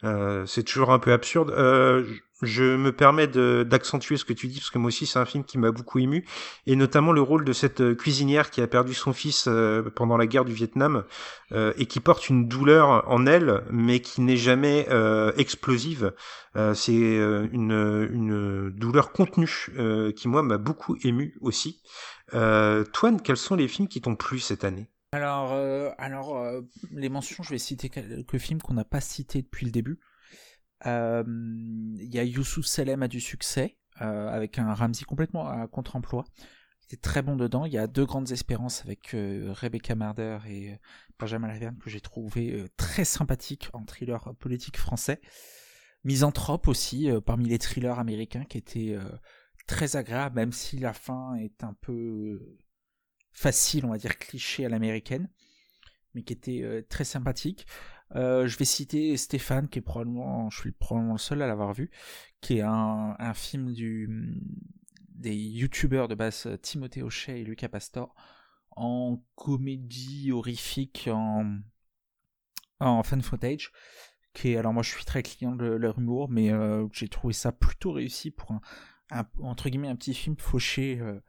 Euh, c'est toujours un peu absurde. Euh, je me permets d'accentuer ce que tu dis parce que moi aussi c'est un film qui m'a beaucoup ému et notamment le rôle de cette euh, cuisinière qui a perdu son fils euh, pendant la guerre du Vietnam euh, et qui porte une douleur en elle mais qui n'est jamais explosive. c'est une, douleur contenue qui moi m'a beaucoup ému aussi. Toine, quels sont les films qui t'ont plu cette année? Alors, alors les mentions, je vais citer quelques films qu'on n'a pas cités depuis le début. Il y a Youssouf Salem a du succès, euh, avec un Ramsey complètement à contre-emploi. Il était très bon dedans. Il y a deux grandes espérances avec euh, Rebecca Marder et euh, Benjamin Laverne que j'ai trouvé très sympathique en thriller politique français. Misanthrope aussi, parmi les thrillers américains, qui était très agréable, même si la fin est un peu facile, on va dire cliché à l'américaine, mais qui était très sympathique. Euh, je vais citer Stéphane, qui est probablement, je suis probablement le seul à l'avoir vu, qui est un, film du, des youtubeurs de base Timothée Hochet et Lucas Pastor en comédie horrifique en, fan footage. Qui est, alors moi je suis très client de leur humour, mais euh, j'ai trouvé ça plutôt réussi pour un, petit film fauché, euh,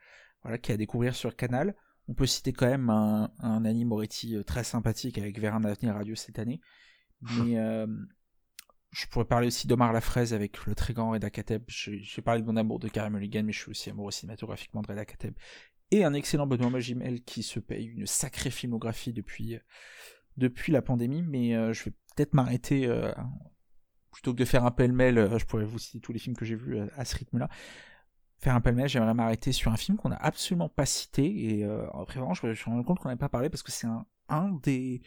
voilà, qui est à découvrir sur Canal. On peut citer quand même un, un Annie Moretti euh, très sympathique avec Vers un avenir radio cette année. Mais euh, je pourrais parler aussi d'Omar Lafraise avec le très grand Reda Kateb. J'ai parlé de mon amour de Karim Mulligan, mais je suis aussi amoureux cinématographiquement de Reda Kateb. Et un excellent Benoît Magimel qui se paye une sacrée filmographie depuis, depuis la pandémie. Mais euh, je vais peut-être m'arrêter, plutôt que de faire un pêle-mêle, je pourrais vous citer tous les films que j'ai vus à ce rythme-là faire un pêle j'aimerais m'arrêter sur un film qu'on n'a absolument pas cité et euh, vraiment je me suis rendu compte qu'on n'avait pas parlé parce que c'est un, des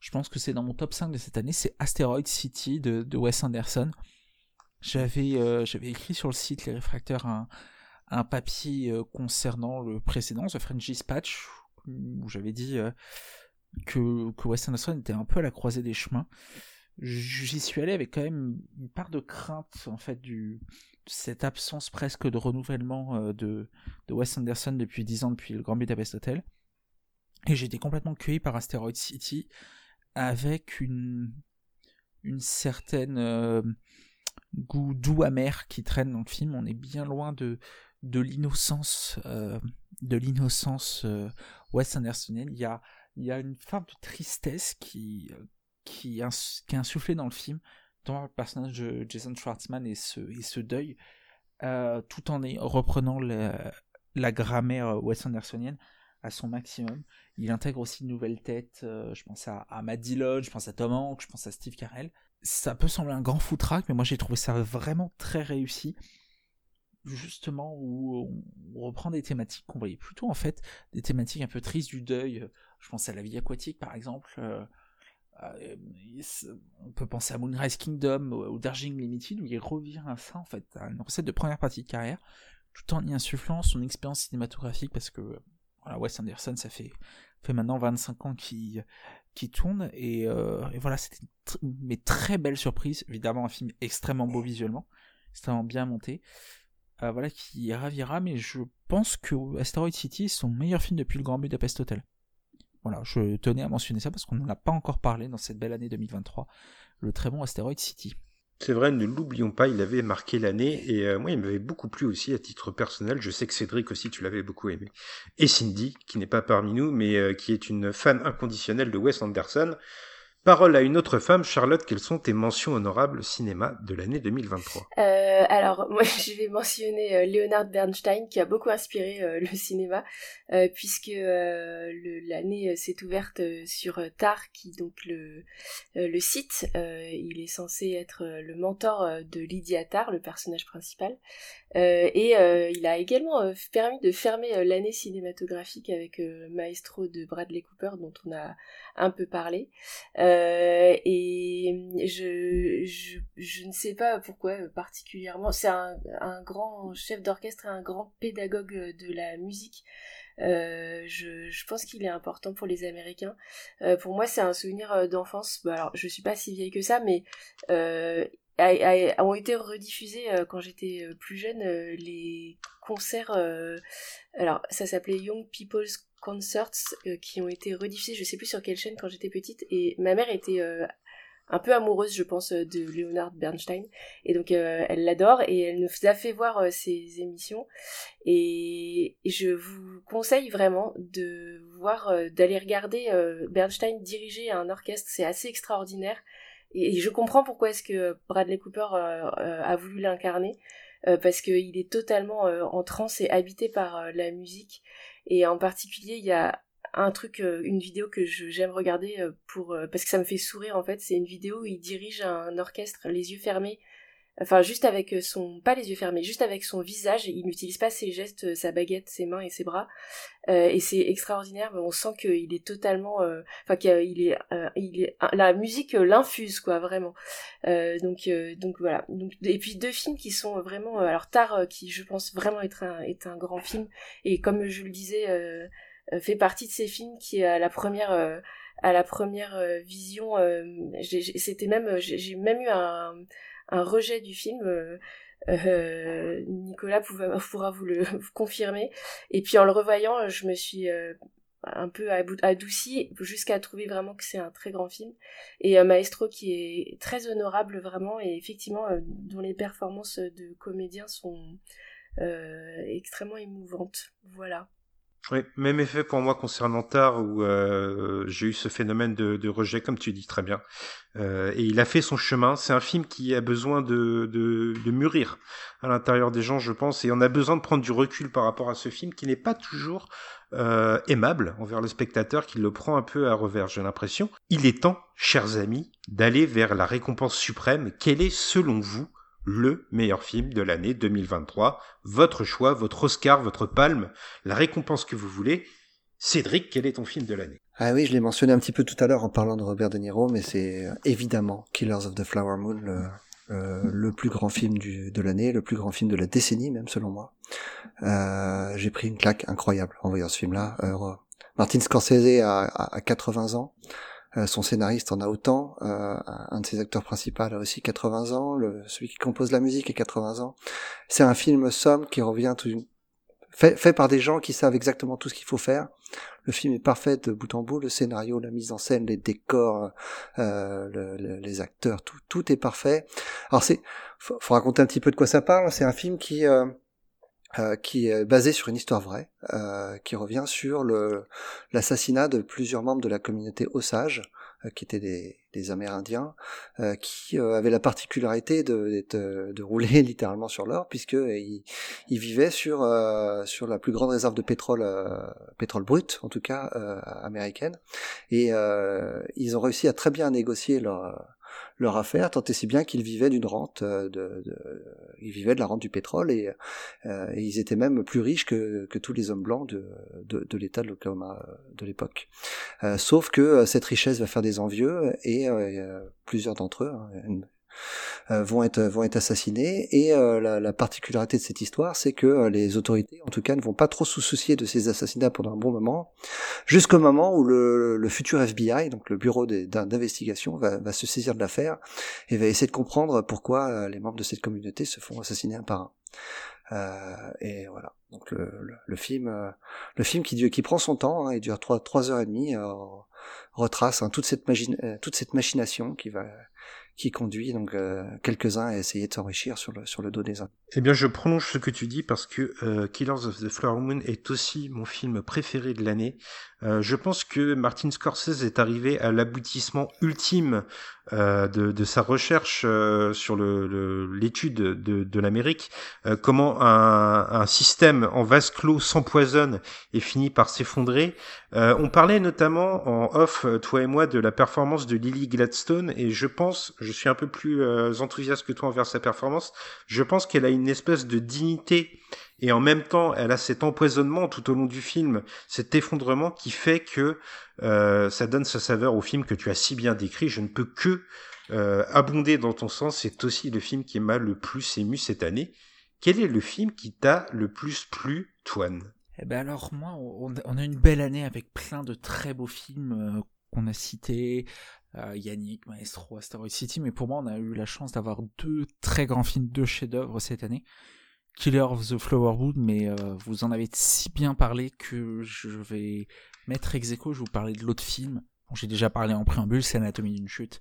je pense que c'est dans mon top 5 de cette année c'est Asteroid City de, Wes Anderson. J'avais euh, écrit sur le site Les Réfracteurs un, un papier euh, concernant le précédent The French Dispatch où j'avais dit euh, que, que Wes Anderson était un peu à la croisée des chemins. J'y suis allé avec quand même une part de crainte en fait du cette absence presque de renouvellement euh, de, de Wes Anderson depuis 10 ans depuis le Grand Budapest Hotel. Et j'ai été complètement cueilli par Asteroid City avec une une certaine euh, goût doux amer qui traîne dans le film. On est bien loin de de l'innocence euh, de l'innocence Wes Andersonienne. Il y a y a une forme de tristesse qui qui, qui est insufflé dans le film, dans le personnage de Jason Schwartzman et ce, deuil, euh, tout en reprenant la grammaire Wes Andersonienne à son maximum. Il intègre aussi de nouvelles têtes, euh, je pense à, à Matt Dillon, je pense à Tom Hanks, je pense à Steve Carell. Ça peut sembler un grand foutraque, mais moi j'ai trouvé ça vraiment très réussi. Justement, où on reprend des thématiques qu'on voyait plutôt en fait, des thématiques un peu tristes du deuil. Je pense à la vie aquatique par exemple. Euh, on peut penser à Moonrise Kingdom ou Darjeeling Limited où il revient à ça en fait, à une recette de première partie de carrière, tout en y insufflant son expérience cinématographique parce que voilà, Wes Anderson ça fait maintenant 25 ans qu'il qui tourne et, euh, et voilà c'était une très belle surprise. Évidemment un film extrêmement beau visuellement extrêmement bien monté euh, voilà qui ravira mais je pense que Asteroid City est son meilleur film depuis le Grand Budapest Hotel voilà, je tenais à mentionner ça parce qu'on n'en a pas encore parlé dans cette belle année 2023, le très bon Asteroid City. C'est vrai, ne l'oublions pas, il avait marqué l'année et euh, moi il m'avait beaucoup plu aussi à titre personnel. Je sais que Cédric aussi tu l'avais beaucoup aimé. Et Cindy, qui n'est pas parmi nous mais euh, qui est une fan inconditionnelle de Wes Anderson. Parole à une autre femme, Charlotte, quelles sont tes mentions honorables cinéma de l'année 2023 euh, Alors, moi, je vais mentionner euh, Leonard Bernstein, qui a beaucoup inspiré euh, le cinéma, euh, puisque l'année s'est ouverte sur Tar, qui donc le, site, il est censé être le mentor de Lydia Tar, le personnage principal, et il a également permis de fermer l'année cinématographique avec Maestro de Bradley Cooper, dont on a un peu parlé. Euh, et je, je, je, ne sais pas pourquoi particulièrement. C'est un, un grand chef d'orchestre un grand pédagogue de la musique. Euh, je, je, pense qu'il est important pour les Américains. Euh, pour moi, c'est un souvenir d'enfance. Bah, alors, je suis pas si vieille que ça, mais euh, ont été rediffusés quand j'étais plus jeune les concerts. alors, ça s'appelait Young People's concerts euh, qui ont été rediffusés, je sais plus sur quelle chaîne quand j'étais petite, et ma mère était euh, un peu amoureuse, je pense, de Leonard Bernstein. Et donc, elle l'adore et elle nous a fait voir ses émissions. Et je vous conseille vraiment de voir, d'aller regarder Bernstein diriger un orchestre. C'est assez extraordinaire. Et, je comprends pourquoi est-ce que Bradley Cooper a voulu l'incarner. parce qu'il est totalement en transe et habité par la musique. Et en particulier, il y a un truc, euh, une vidéo que j'aime regarder euh, pour euh, parce que ça me fait sourire en fait. C'est une vidéo où il dirige un orchestre les yeux fermés, enfin juste avec son pas les yeux fermés, juste avec son visage. Il n'utilise pas ses gestes, sa baguette, ses mains et ses bras. et c'est extraordinaire. On sent qu'il est totalement, enfin qu'il est, il est la musique l'infuse quoi vraiment. donc donc voilà. Donc et puis deux films qui sont vraiment alors Tar qui je pense vraiment être un est un grand film et comme je le disais euh, fait partie de ces films qui à la première euh, à la première euh, vision c'était même j'ai même eu un, un rejet du film euh, Nicolas pourra vous le confirmer. Et puis en le revoyant, je me suis un peu adoucie jusqu'à trouver vraiment que c'est un très grand film. Et Maestro qui est très honorable vraiment et effectivement dont les performances de comédiens sont extrêmement émouvantes. Voilà. Oui, même effet pour moi concernant Tar, où euh, j'ai eu ce phénomène de, de, rejet, comme tu dis très bien. Euh, et il a fait son chemin. C'est un film qui a besoin de, de, de mûrir à l'intérieur des gens, je pense, et on a besoin de prendre du recul par rapport à ce film qui n'est pas toujours euh, aimable envers le spectateur, qui le prend un peu à revers, j'ai l'impression. Il est temps, chers amis, d'aller vers la récompense suprême. Quelle est, selon vous, le meilleur film de l'année 2023. Votre choix, votre Oscar, votre palme, la récompense que vous voulez. Cédric, quel est ton film de l'année? Ah oui, je l'ai mentionné un petit peu tout à l'heure en parlant de Robert De Niro, mais c'est euh, évidemment Killers of the Flower Moon, le, euh, plus grand film de l'année, le plus grand film de la décennie même selon moi. Euh, J'ai pris une claque incroyable en voyant ce film-là. Martin Scorsese a, a, a 80 ans. Euh, son scénariste en a autant, euh, un de ses acteurs principaux a aussi 80 ans, le, celui qui compose la musique a 80 ans. C'est un film somme qui revient tout, fait, fait par des gens qui savent exactement tout ce qu'il faut faire. Le film est parfait de bout en bout, le scénario, la mise en scène, les décors, euh, le, les acteurs, tout, tout est parfait. Alors c'est, faut, faut, raconter un petit peu de quoi ça parle. C'est un film qui euh, euh, qui est basé sur une histoire vraie, euh, qui revient sur l'assassinat de plusieurs membres de la communauté Osage, euh, qui étaient des, des Amérindiens, euh, qui avaient la particularité de, de, de rouler littéralement sur l'or, puisque ils, ils, vivaient sur sur la plus grande réserve de pétrole pétrole brut, en tout cas américaine, et ils ont réussi à très bien négocier leur leur affaire, tant et si bien qu'ils vivaient d'une rente, euh, de, ils vivaient de la rente du pétrole et, euh, et ils étaient même plus riches que, que tous les hommes blancs de, de, l'État de l'Oklahoma euh, de l'époque. Sauf que cette richesse va faire des envieux et plusieurs d'entre eux, hein, vont être vont être assassinés et euh, la, la, particularité de cette histoire c'est que euh, les autorités en tout cas ne vont pas trop se soucier de ces assassinats pendant un bon moment jusqu'au moment où le, le, futur FBI donc le bureau d'investigation va, va, se saisir de l'affaire et va essayer de comprendre pourquoi les membres de cette communauté se font assassiner un par un euh, et voilà. Donc le, le, film, le film qui, qui prend son temps, hein, dure trois trois heures et demie, retrace hein, toute cette toute cette machination qui va qui conduit donc euh, quelques-uns à essayer de s'enrichir sur le, sur le dos des autres. Eh bien, je prolonge ce que tu dis parce que euh, Killers of the Flower Moon est aussi mon film préféré de l'année. Euh, je pense que Martin Scorsese est arrivé à l'aboutissement ultime de, de, sa recherche euh, sur l'étude le, de, de l'Amérique, euh, comment un, un, système en vase clos s'empoisonne et finit par s'effondrer. on parlait notamment en off, toi et moi, de la performance de Lily Gladstone et je pense, je suis un peu plus enthousiaste que toi envers sa performance, je pense qu'elle a une espèce de dignité et en même temps elle a cet empoisonnement tout au long du film, cet effondrement qui fait que euh, ça donne sa saveur au film que tu as si bien décrit. Je ne peux que euh, abonder dans ton sens. C'est aussi le film qui m'a le plus ému cette année. Quel est le film qui t'a le plus plu, Toine? Eh ben alors moi, on, a une belle année avec plein de très beaux films euh, qu'on a cités. Yannick, Maestro, Asteroid City, mais pour moi, on a eu la chance d'avoir deux très grands films, deux chefs-d'œuvre cette année. Killer of the Flowerwood, mais euh, vous en avez si bien parlé que je vais mettre ex aequo, je vais vous parler de l'autre film. J'ai déjà parlé en préambule, c'est Anatomie d'une chute.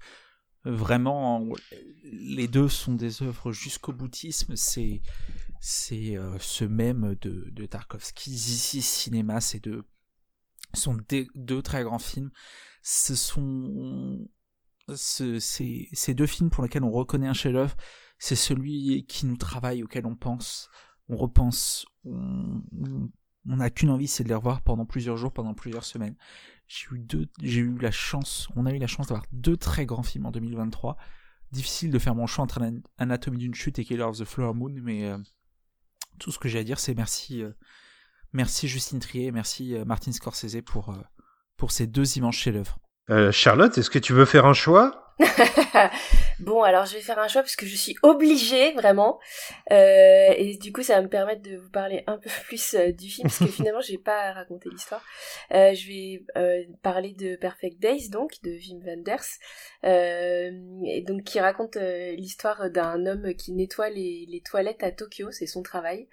Vraiment, les deux sont des œuvres jusqu'au boutisme. C'est c'est ce même de, de Tarkovsky. Ici Cinéma, c'est deux sont deux très grands films. Ce sont ce, ces, deux films pour lesquels on reconnaît un chef-d'œuvre. C'est celui qui nous travaille, auquel on pense, on repense, on n'a qu'une envie, c'est de les revoir pendant plusieurs jours, pendant plusieurs semaines. J'ai eu deux, j'ai eu la chance, on a eu la chance d'avoir deux très grands films en 2023. Difficile de faire mon choix entre Anatomie d'une chute et Killer of the Flower Moon, mais euh, tout ce que j'ai à dire, c'est merci, euh, merci Justine Trier, merci euh, Martin Scorsese pour, pour ces deux immenses chefs-d'œuvre. Charlotte, est-ce que tu veux faire un choix? bon, alors je vais faire un choix parce que je suis obligée vraiment, euh, et du coup ça va me permettre de vous parler un peu plus euh, du film parce que finalement j'ai pas raconté l'histoire. Euh, je vais parler de Perfect Days donc de Wim Wenders, et donc qui raconte l'histoire d'un homme qui nettoie les, les toilettes à Tokyo, c'est son travail,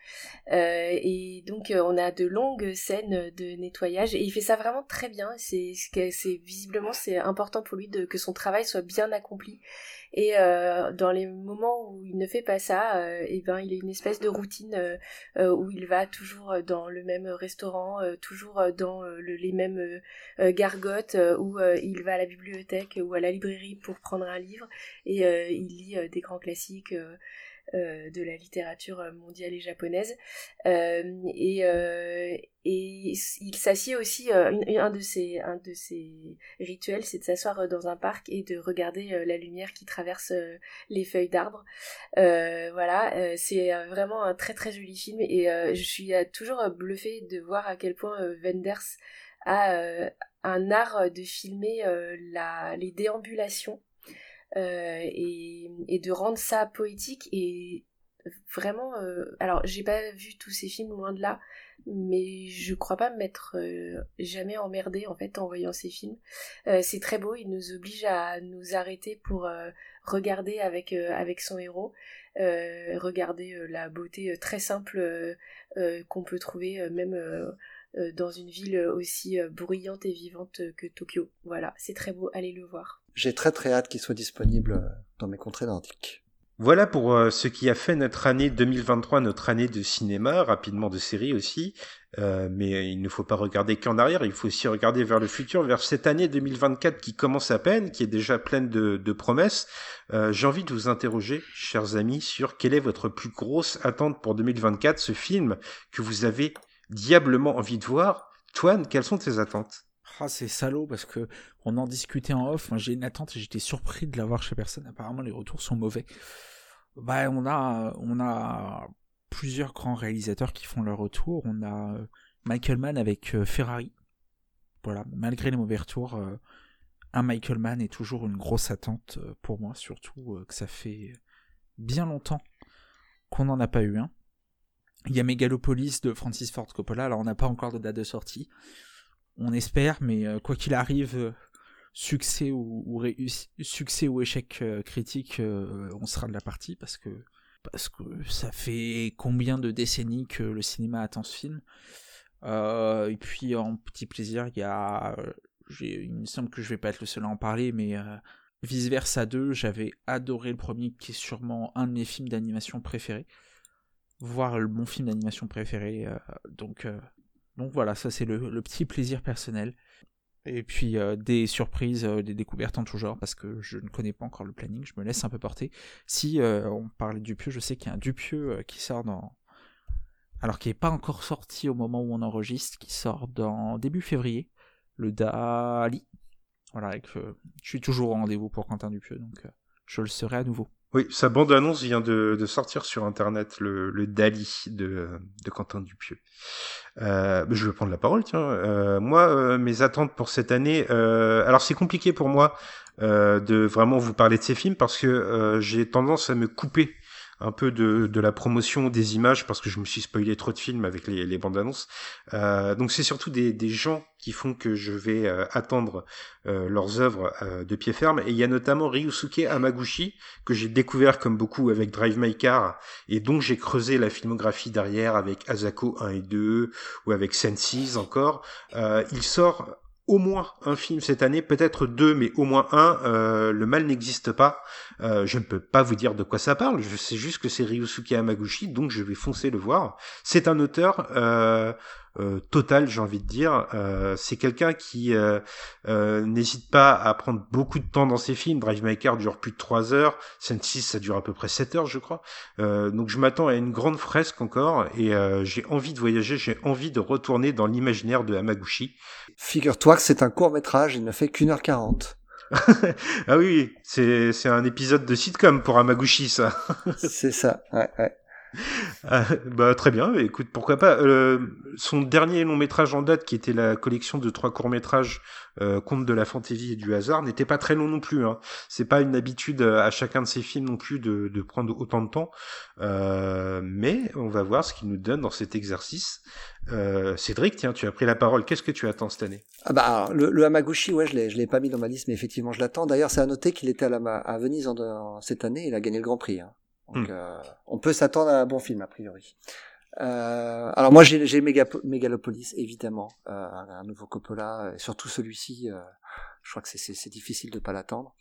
et donc on a de longues scènes de nettoyage et il fait ça vraiment très bien. C'est c'est visiblement c'est important pour lui de que son travail soit bien accompli. Et euh, dans les moments où il ne fait pas ça, euh, et ben il a une espèce de routine euh, où il va toujours dans le même restaurant, toujours dans les mêmes gargotes, où il va à la bibliothèque ou à la librairie pour prendre un livre et il lit des grands classiques. Euh, de la littérature mondiale et japonaise. Euh, et, euh, et il s'assied aussi, un, de ses, un de ses rituels, c'est de s'asseoir dans un parc et de regarder la lumière qui traverse les feuilles d'arbres. voilà, c'est vraiment un très très joli film et je suis toujours bluffée de voir à quel point Wenders a un art de filmer la, les déambulations et, et, de rendre ça poétique et vraiment euh, alors j'ai pas vu tous ces films loin de là mais je crois pas m'être euh, jamais emmerdée en fait en voyant ces films. C'est très beau il nous oblige à nous arrêter pour regarder avec avec son héros regarder la beauté très simple qu'on peut trouver même dans une ville aussi bruyante et vivante que Tokyo. Voilà c'est très beau allez le voir j'ai très très hâte qu'il soit disponible euh, dans mes contrées nordiques. Voilà pour euh, ce qui a fait notre année 2023, notre année de cinéma, rapidement de séries aussi. Euh, mais il ne faut pas regarder qu'en arrière, il faut aussi regarder vers le futur, vers cette année 2024 qui commence à peine, qui est déjà pleine de, promesses. J'ai envie de vous interroger, chers amis, sur quelle est votre plus grosse attente pour 2024, ce film que vous avez diablement envie de voir. Toine, quelles sont tes attentes? Ah, c'est salaud parce que on en discutait en off. J'ai une attente et j'étais surpris de l'avoir chez personne. Apparemment, les retours sont mauvais. Bah, on a, on a plusieurs grands réalisateurs qui font leur retour. On a euh, Michael Mann avec euh, Ferrari. Voilà, malgré les mauvais retours, euh, un Michael Mann est toujours une grosse attente pour moi, surtout que ça fait bien longtemps qu'on n'en a pas eu un. Il y a Megalopolis de Francis Ford Coppola. Alors, on n'a pas encore de date de sortie on espère, mais euh, quoi qu'il arrive, euh, succès ou, échec euh, critique, on sera de la partie parce que parce que ça fait combien de décennies que le cinéma attend ce film. et puis en petit plaisir, il y a, il me semble que je vais pas être le seul à en parler, mais Vice Versa 2, j'avais adoré le premier, qui est sûrement un de mes films d'animation préférés, voire mon film d'animation préféré. donc donc voilà, ça c'est le, petit plaisir personnel. Et puis euh, des surprises, euh, des découvertes en tout genre, parce que je ne connais pas encore le planning, je me laisse un peu porter. Si euh, on parlait du Dupieux, je sais qu'il y a un Dupieux qui sort dans... Alors qui n'est pas encore sorti au moment où on enregistre, qui sort dans début février, le Dali. Voilà, que je suis toujours au rendez-vous pour Quentin Dupieux, donc je le serai à nouveau. Oui, sa bande-annonce vient de, sortir sur Internet, le, Dali de, de Quentin Dupieux. Euh, je vais prendre la parole, tiens. Euh, moi, euh, mes attentes pour cette année, euh, alors c'est compliqué pour moi de vraiment vous parler de ces films parce que j'ai tendance à me couper un peu de, de la promotion des images parce que je me suis spoilé trop de films avec les, les bandes annonces. Euh, donc c'est surtout des, des, gens qui font que je vais euh, attendre euh, leurs œuvres euh, de pied ferme. Et il y a notamment Ryusuke Hamaguchi que j'ai découvert comme beaucoup avec Drive My Car et donc j'ai creusé la filmographie derrière avec Asako 1 et 2 ou avec Senses encore. il sort au moins un film cette année, peut-être deux, mais au moins un. Euh, le mal n'existe pas. Euh, je ne peux pas vous dire de quoi ça parle. Je sais juste que c'est Ryusuke Hamaguchi, donc je vais foncer le voir. C'est un auteur euh, euh, total, j'ai envie de dire. Euh, c'est quelqu'un qui euh, n'hésite pas à prendre beaucoup de temps dans ses films. Drive My Car dure plus de 3 heures. Scène 6, ça dure à peu près 7 heures, je crois. donc je m'attends à une grande fresque encore et j'ai envie de voyager, j'ai envie de retourner dans l'imaginaire de Hamaguchi. Figure-toi que c'est un court métrage, il ne fait qu'une heure quarante. ah oui, c'est c'est un épisode de sitcom pour Hamaguchi ça. c'est ça. Ouais, ouais. Ah, bah très bien, écoute, pourquoi pas. Euh, son dernier long métrage en date, qui était la collection de trois courts métrages, euh, Conte de la fantaisie et du hasard, n'était pas très long non plus. Hein. C'est pas une habitude euh, à chacun de ses films non plus de, prendre autant de temps, euh, mais on va voir ce qu'il nous donne dans cet exercice. Cédric, tiens, tu as pris la parole. Qu'est-ce que tu attends cette année? Ah bah le, le, Hamaguchi, ouais, je l'ai, l'ai pas mis dans ma liste, mais effectivement, je l'attends. D'ailleurs, c'est à noter qu'il était à Venise en, cette année, il a gagné le Grand Prix. Hein. Donc, hmm. euh, on peut s'attendre à un bon film, a priori. Euh, alors moi j'ai, Megalopolis évidemment, euh, un nouveau Coppola, et surtout celui-ci, euh, je crois que c'est, difficile de pas l'attendre.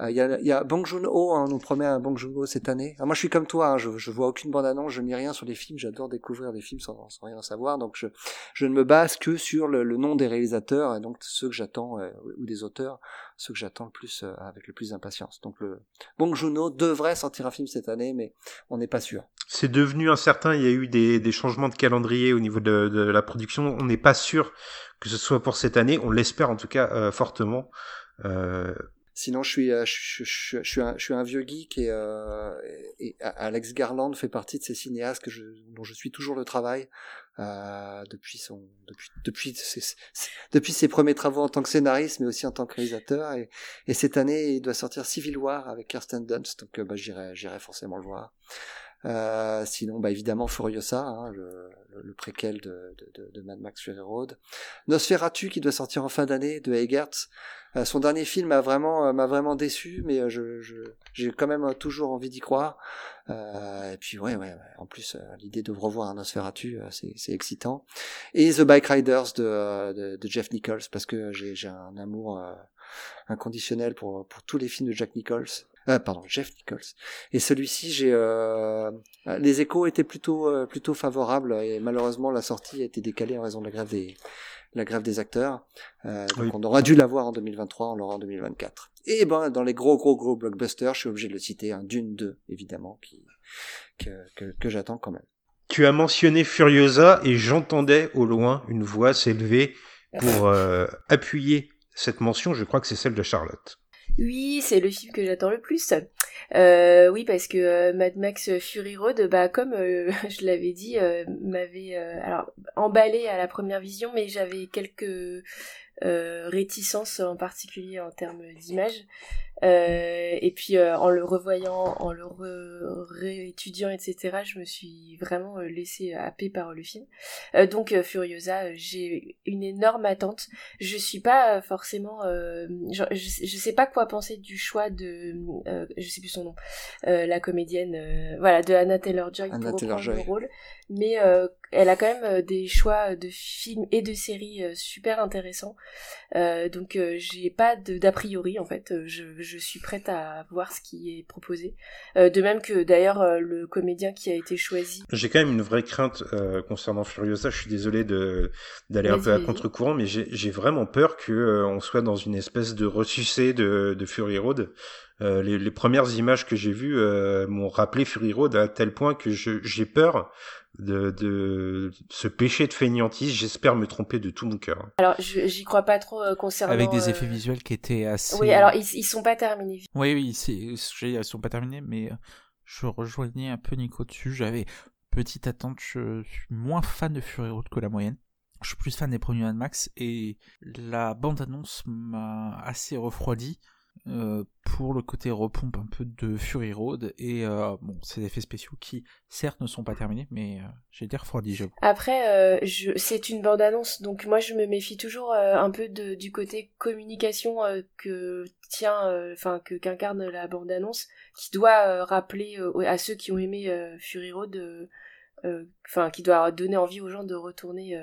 Euh, il y, a, y a Bong Joon-ho, hein, on nous promet un Bong Joon-ho cette année. moi, je suis comme toi, hein, je, je vois aucune bande-annonce, je n'ai rien sur les films, j'adore découvrir des films sans, sans rien savoir, donc je, je ne me base que sur le, le nom des réalisateurs et donc ceux que j'attends euh, ou des auteurs, ceux que j'attends le plus euh, avec le plus d'impatience. Donc le Bong Joon-ho devrait sortir un film cette année, mais on n'est pas sûr. C'est devenu incertain. Il y a eu des, des changements de calendrier au niveau de, de la production. On n'est pas sûr que ce soit pour cette année. On l'espère en tout cas euh, fortement. Euh, Sinon, je suis, euh, je, je, je, suis un, je suis un vieux geek et, euh, Alex Garland fait partie de ces cinéastes que je, dont je suis toujours le travail euh, depuis son, depuis, depuis, ses, depuis ses premiers travaux en tant que scénariste, mais aussi en tant que réalisateur. Et, et cette année, il doit sortir Civil War avec Kirsten Dunst, donc euh, bah, j'irai forcément le voir. Euh, sinon, bah, évidemment, Furiosa, hein, le, le, préquel de, de, de, Mad Max Fury Road. Nosferatu, qui doit sortir en fin d'année, de Egertz. Euh, son dernier film m'a vraiment, euh, m'a vraiment déçu, mais je, je, j'ai quand même toujours envie d'y croire. et puis, ouais, ouais, en plus, l'idée de revoir un Nosferatu, c'est, c'est excitant. Et The Bike Riders de, de, de Jeff Nichols, parce que j'ai, j'ai un amour inconditionnel pour, pour tous les films de Jack Nichols. Euh, pardon, Jeff Nichols. Et celui-ci, j'ai euh, les échos étaient plutôt euh, plutôt favorables et malheureusement la sortie a été décalée en raison de la grève des la grève des acteurs. Euh, donc on aura dû l'avoir en 2023, on l'aura en 2024. Et ben dans les gros gros gros blockbusters, je suis obligé de le citer, un Dune 2 évidemment qui que, que, que j'attends quand même. Tu as mentionné Furiosa et j'entendais au loin une voix s'élever pour euh, appuyer cette mention. Je crois que c'est celle de Charlotte. Oui, c'est le film que j'attends le plus. Euh, oui, parce que euh, Mad Max Fury Road, bah comme euh, je l'avais dit, m'avait alors emballé à la première vision, mais j'avais quelques réticences en particulier en termes d'image. Euh, et puis euh, en le revoyant, en le réétudiant, etc., je me suis vraiment euh, laissée happer par le film. donc Furiosa, j'ai une énorme attente. Je suis pas forcément, je, je, sais pas quoi penser du choix de, je sais plus son nom, la comédienne, voilà, de Anna Taylor Joy pour reprendre le rôle mais euh, elle a quand même euh, des choix de films et de séries euh, super intéressants. donc j'ai pas d'a priori en fait. Je, je, suis prête à voir ce qui est proposé. de même que d'ailleurs le comédien qui a été choisi. J'ai quand même une vraie crainte concernant Furiosa. Je suis désolé de d'aller un peu à contre-courant, mais j'ai vraiment peur que on soit dans une espèce de ressucé de, de Fury Road. Euh, les, les, premières images que j'ai vues euh, m'ont rappelé Fury Road à tel point que j'ai peur de, de ce péché de feignantise. J'espère me tromper de tout mon cœur. Alors, j'y crois pas trop euh, concernant. Avec des effets visuels qui étaient assez. Oui, alors ils, ils sont pas terminés. Oui, oui, ils sont pas terminés, mais je rejoignais un peu Nico dessus. J'avais petite attente. Je suis moins fan de Fury Road que la moyenne. Je suis plus fan des premiers Mad Max et la bande annonce m'a assez refroidi. Euh, pour le côté repompe un peu de Fury Road et euh, bon ces effets spéciaux qui certes ne sont pas terminés mais euh, j'ai été refroidi je... après je... c'est une bande annonce donc moi je me méfie toujours un peu du côté communication que tient enfin que qu'incarne la bande annonce qui doit rappeler à ceux qui ont aimé Fury Road enfin qui doit donner envie aux gens de retourner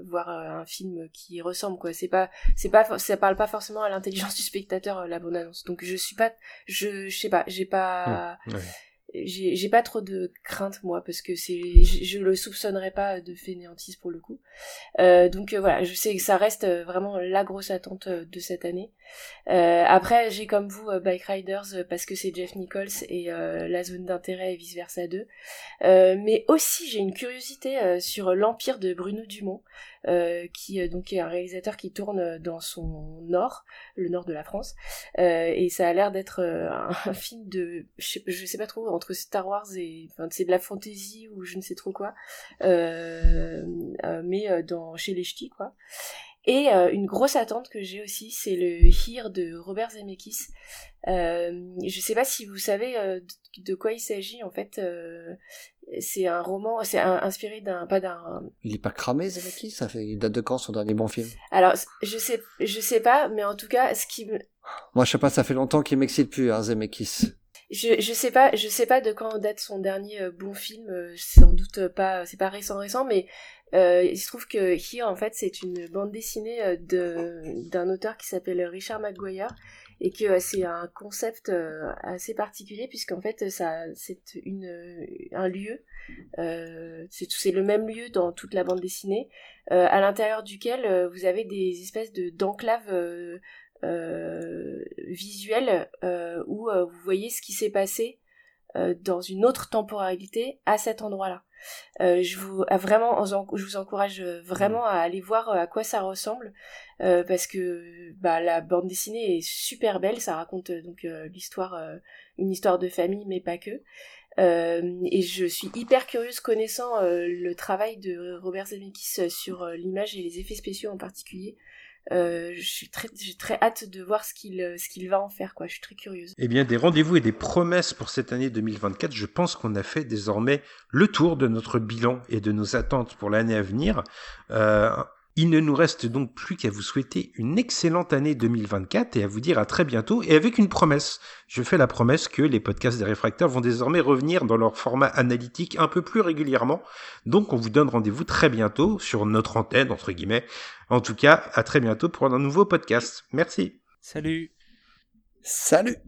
voir un film qui ressemble quoi. C'est pas c'est pas ça parle pas forcément à l'intelligence du spectateur la bonne annonce. Donc je suis pas je je sais pas j'ai pas mmh, j'ai pas trop de crainte moi parce que c'est je, le soupçonnerais pas de fainéantise pour le coup euh, donc euh, voilà je sais que ça reste euh, vraiment la grosse attente euh, de cette année euh, après j'ai comme vous Bike Riders parce que c'est Jeff Nichols et la zone d'intérêt et vice versa 2 mais aussi j'ai une curiosité sur l'empire de Bruno Dumont euh, qui euh, donc est un réalisateur qui tourne dans son nord, le nord de la France, euh, et ça a l'air d'être un, film de, je sais, sais, pas trop, entre Star Wars et, c'est de la fantasy ou je ne sais trop quoi, mais dans chez les ch'tis quoi. Et une grosse attente que j'ai aussi, c'est le Here de Robert Zemeckis. Euh, je sais pas si vous savez de quoi il s'agit en fait c'est un roman, c'est inspiré d'un, pas d'un. Il est pas cramé, Zemeckis? Ça fait, il date de quand son dernier bon film? Alors, je sais, je sais pas, mais en tout cas, ce qui me. Moi, je sais pas, ça fait longtemps qu'il m'excite plus, hein, Zemeckis. Je, je sais pas, je sais pas de quand date son dernier euh, bon film. Euh, sans doute pas, c'est pas récent récent, mais euh, il se trouve que Here, en fait, c'est une bande dessinée de d'un auteur qui s'appelle Richard McGuire et que euh, c'est un concept euh, assez particulier puisqu'en fait ça c'est une un lieu euh, c'est le même lieu dans toute la bande dessinée à l'intérieur duquel vous avez des espèces de d'enclaves visuelles où vous voyez ce qui s'est passé dans une autre temporalité à cet endroit-là. Euh, je vous vraiment, je vous encourage vraiment à aller voir à quoi ça ressemble euh, parce que bah, la bande dessinée est super belle. Ça raconte donc euh, l'histoire, une histoire de famille, mais pas que. et je suis hyper curieuse connaissant le travail de Robert Zemeckis sur l'image et les effets spéciaux en particulier. Euh, suis très, j'ai très hâte de voir ce qu'il, euh, qu'il va en faire, quoi. Je suis très curieuse. Eh bien, des rendez-vous et des promesses pour cette année 2024. Je pense qu'on a fait désormais le tour de notre bilan et de nos attentes pour l'année à venir. Euh, il ne nous reste donc plus qu'à vous souhaiter une excellente année 2024 et à vous dire à très bientôt et avec une promesse. Je fais la promesse que les podcasts des réfracteurs vont désormais revenir dans leur format analytique un peu plus régulièrement. Donc on vous donne rendez-vous très bientôt sur notre antenne, entre guillemets. En tout cas, à très bientôt pour un nouveau podcast. Merci. Salut. Salut.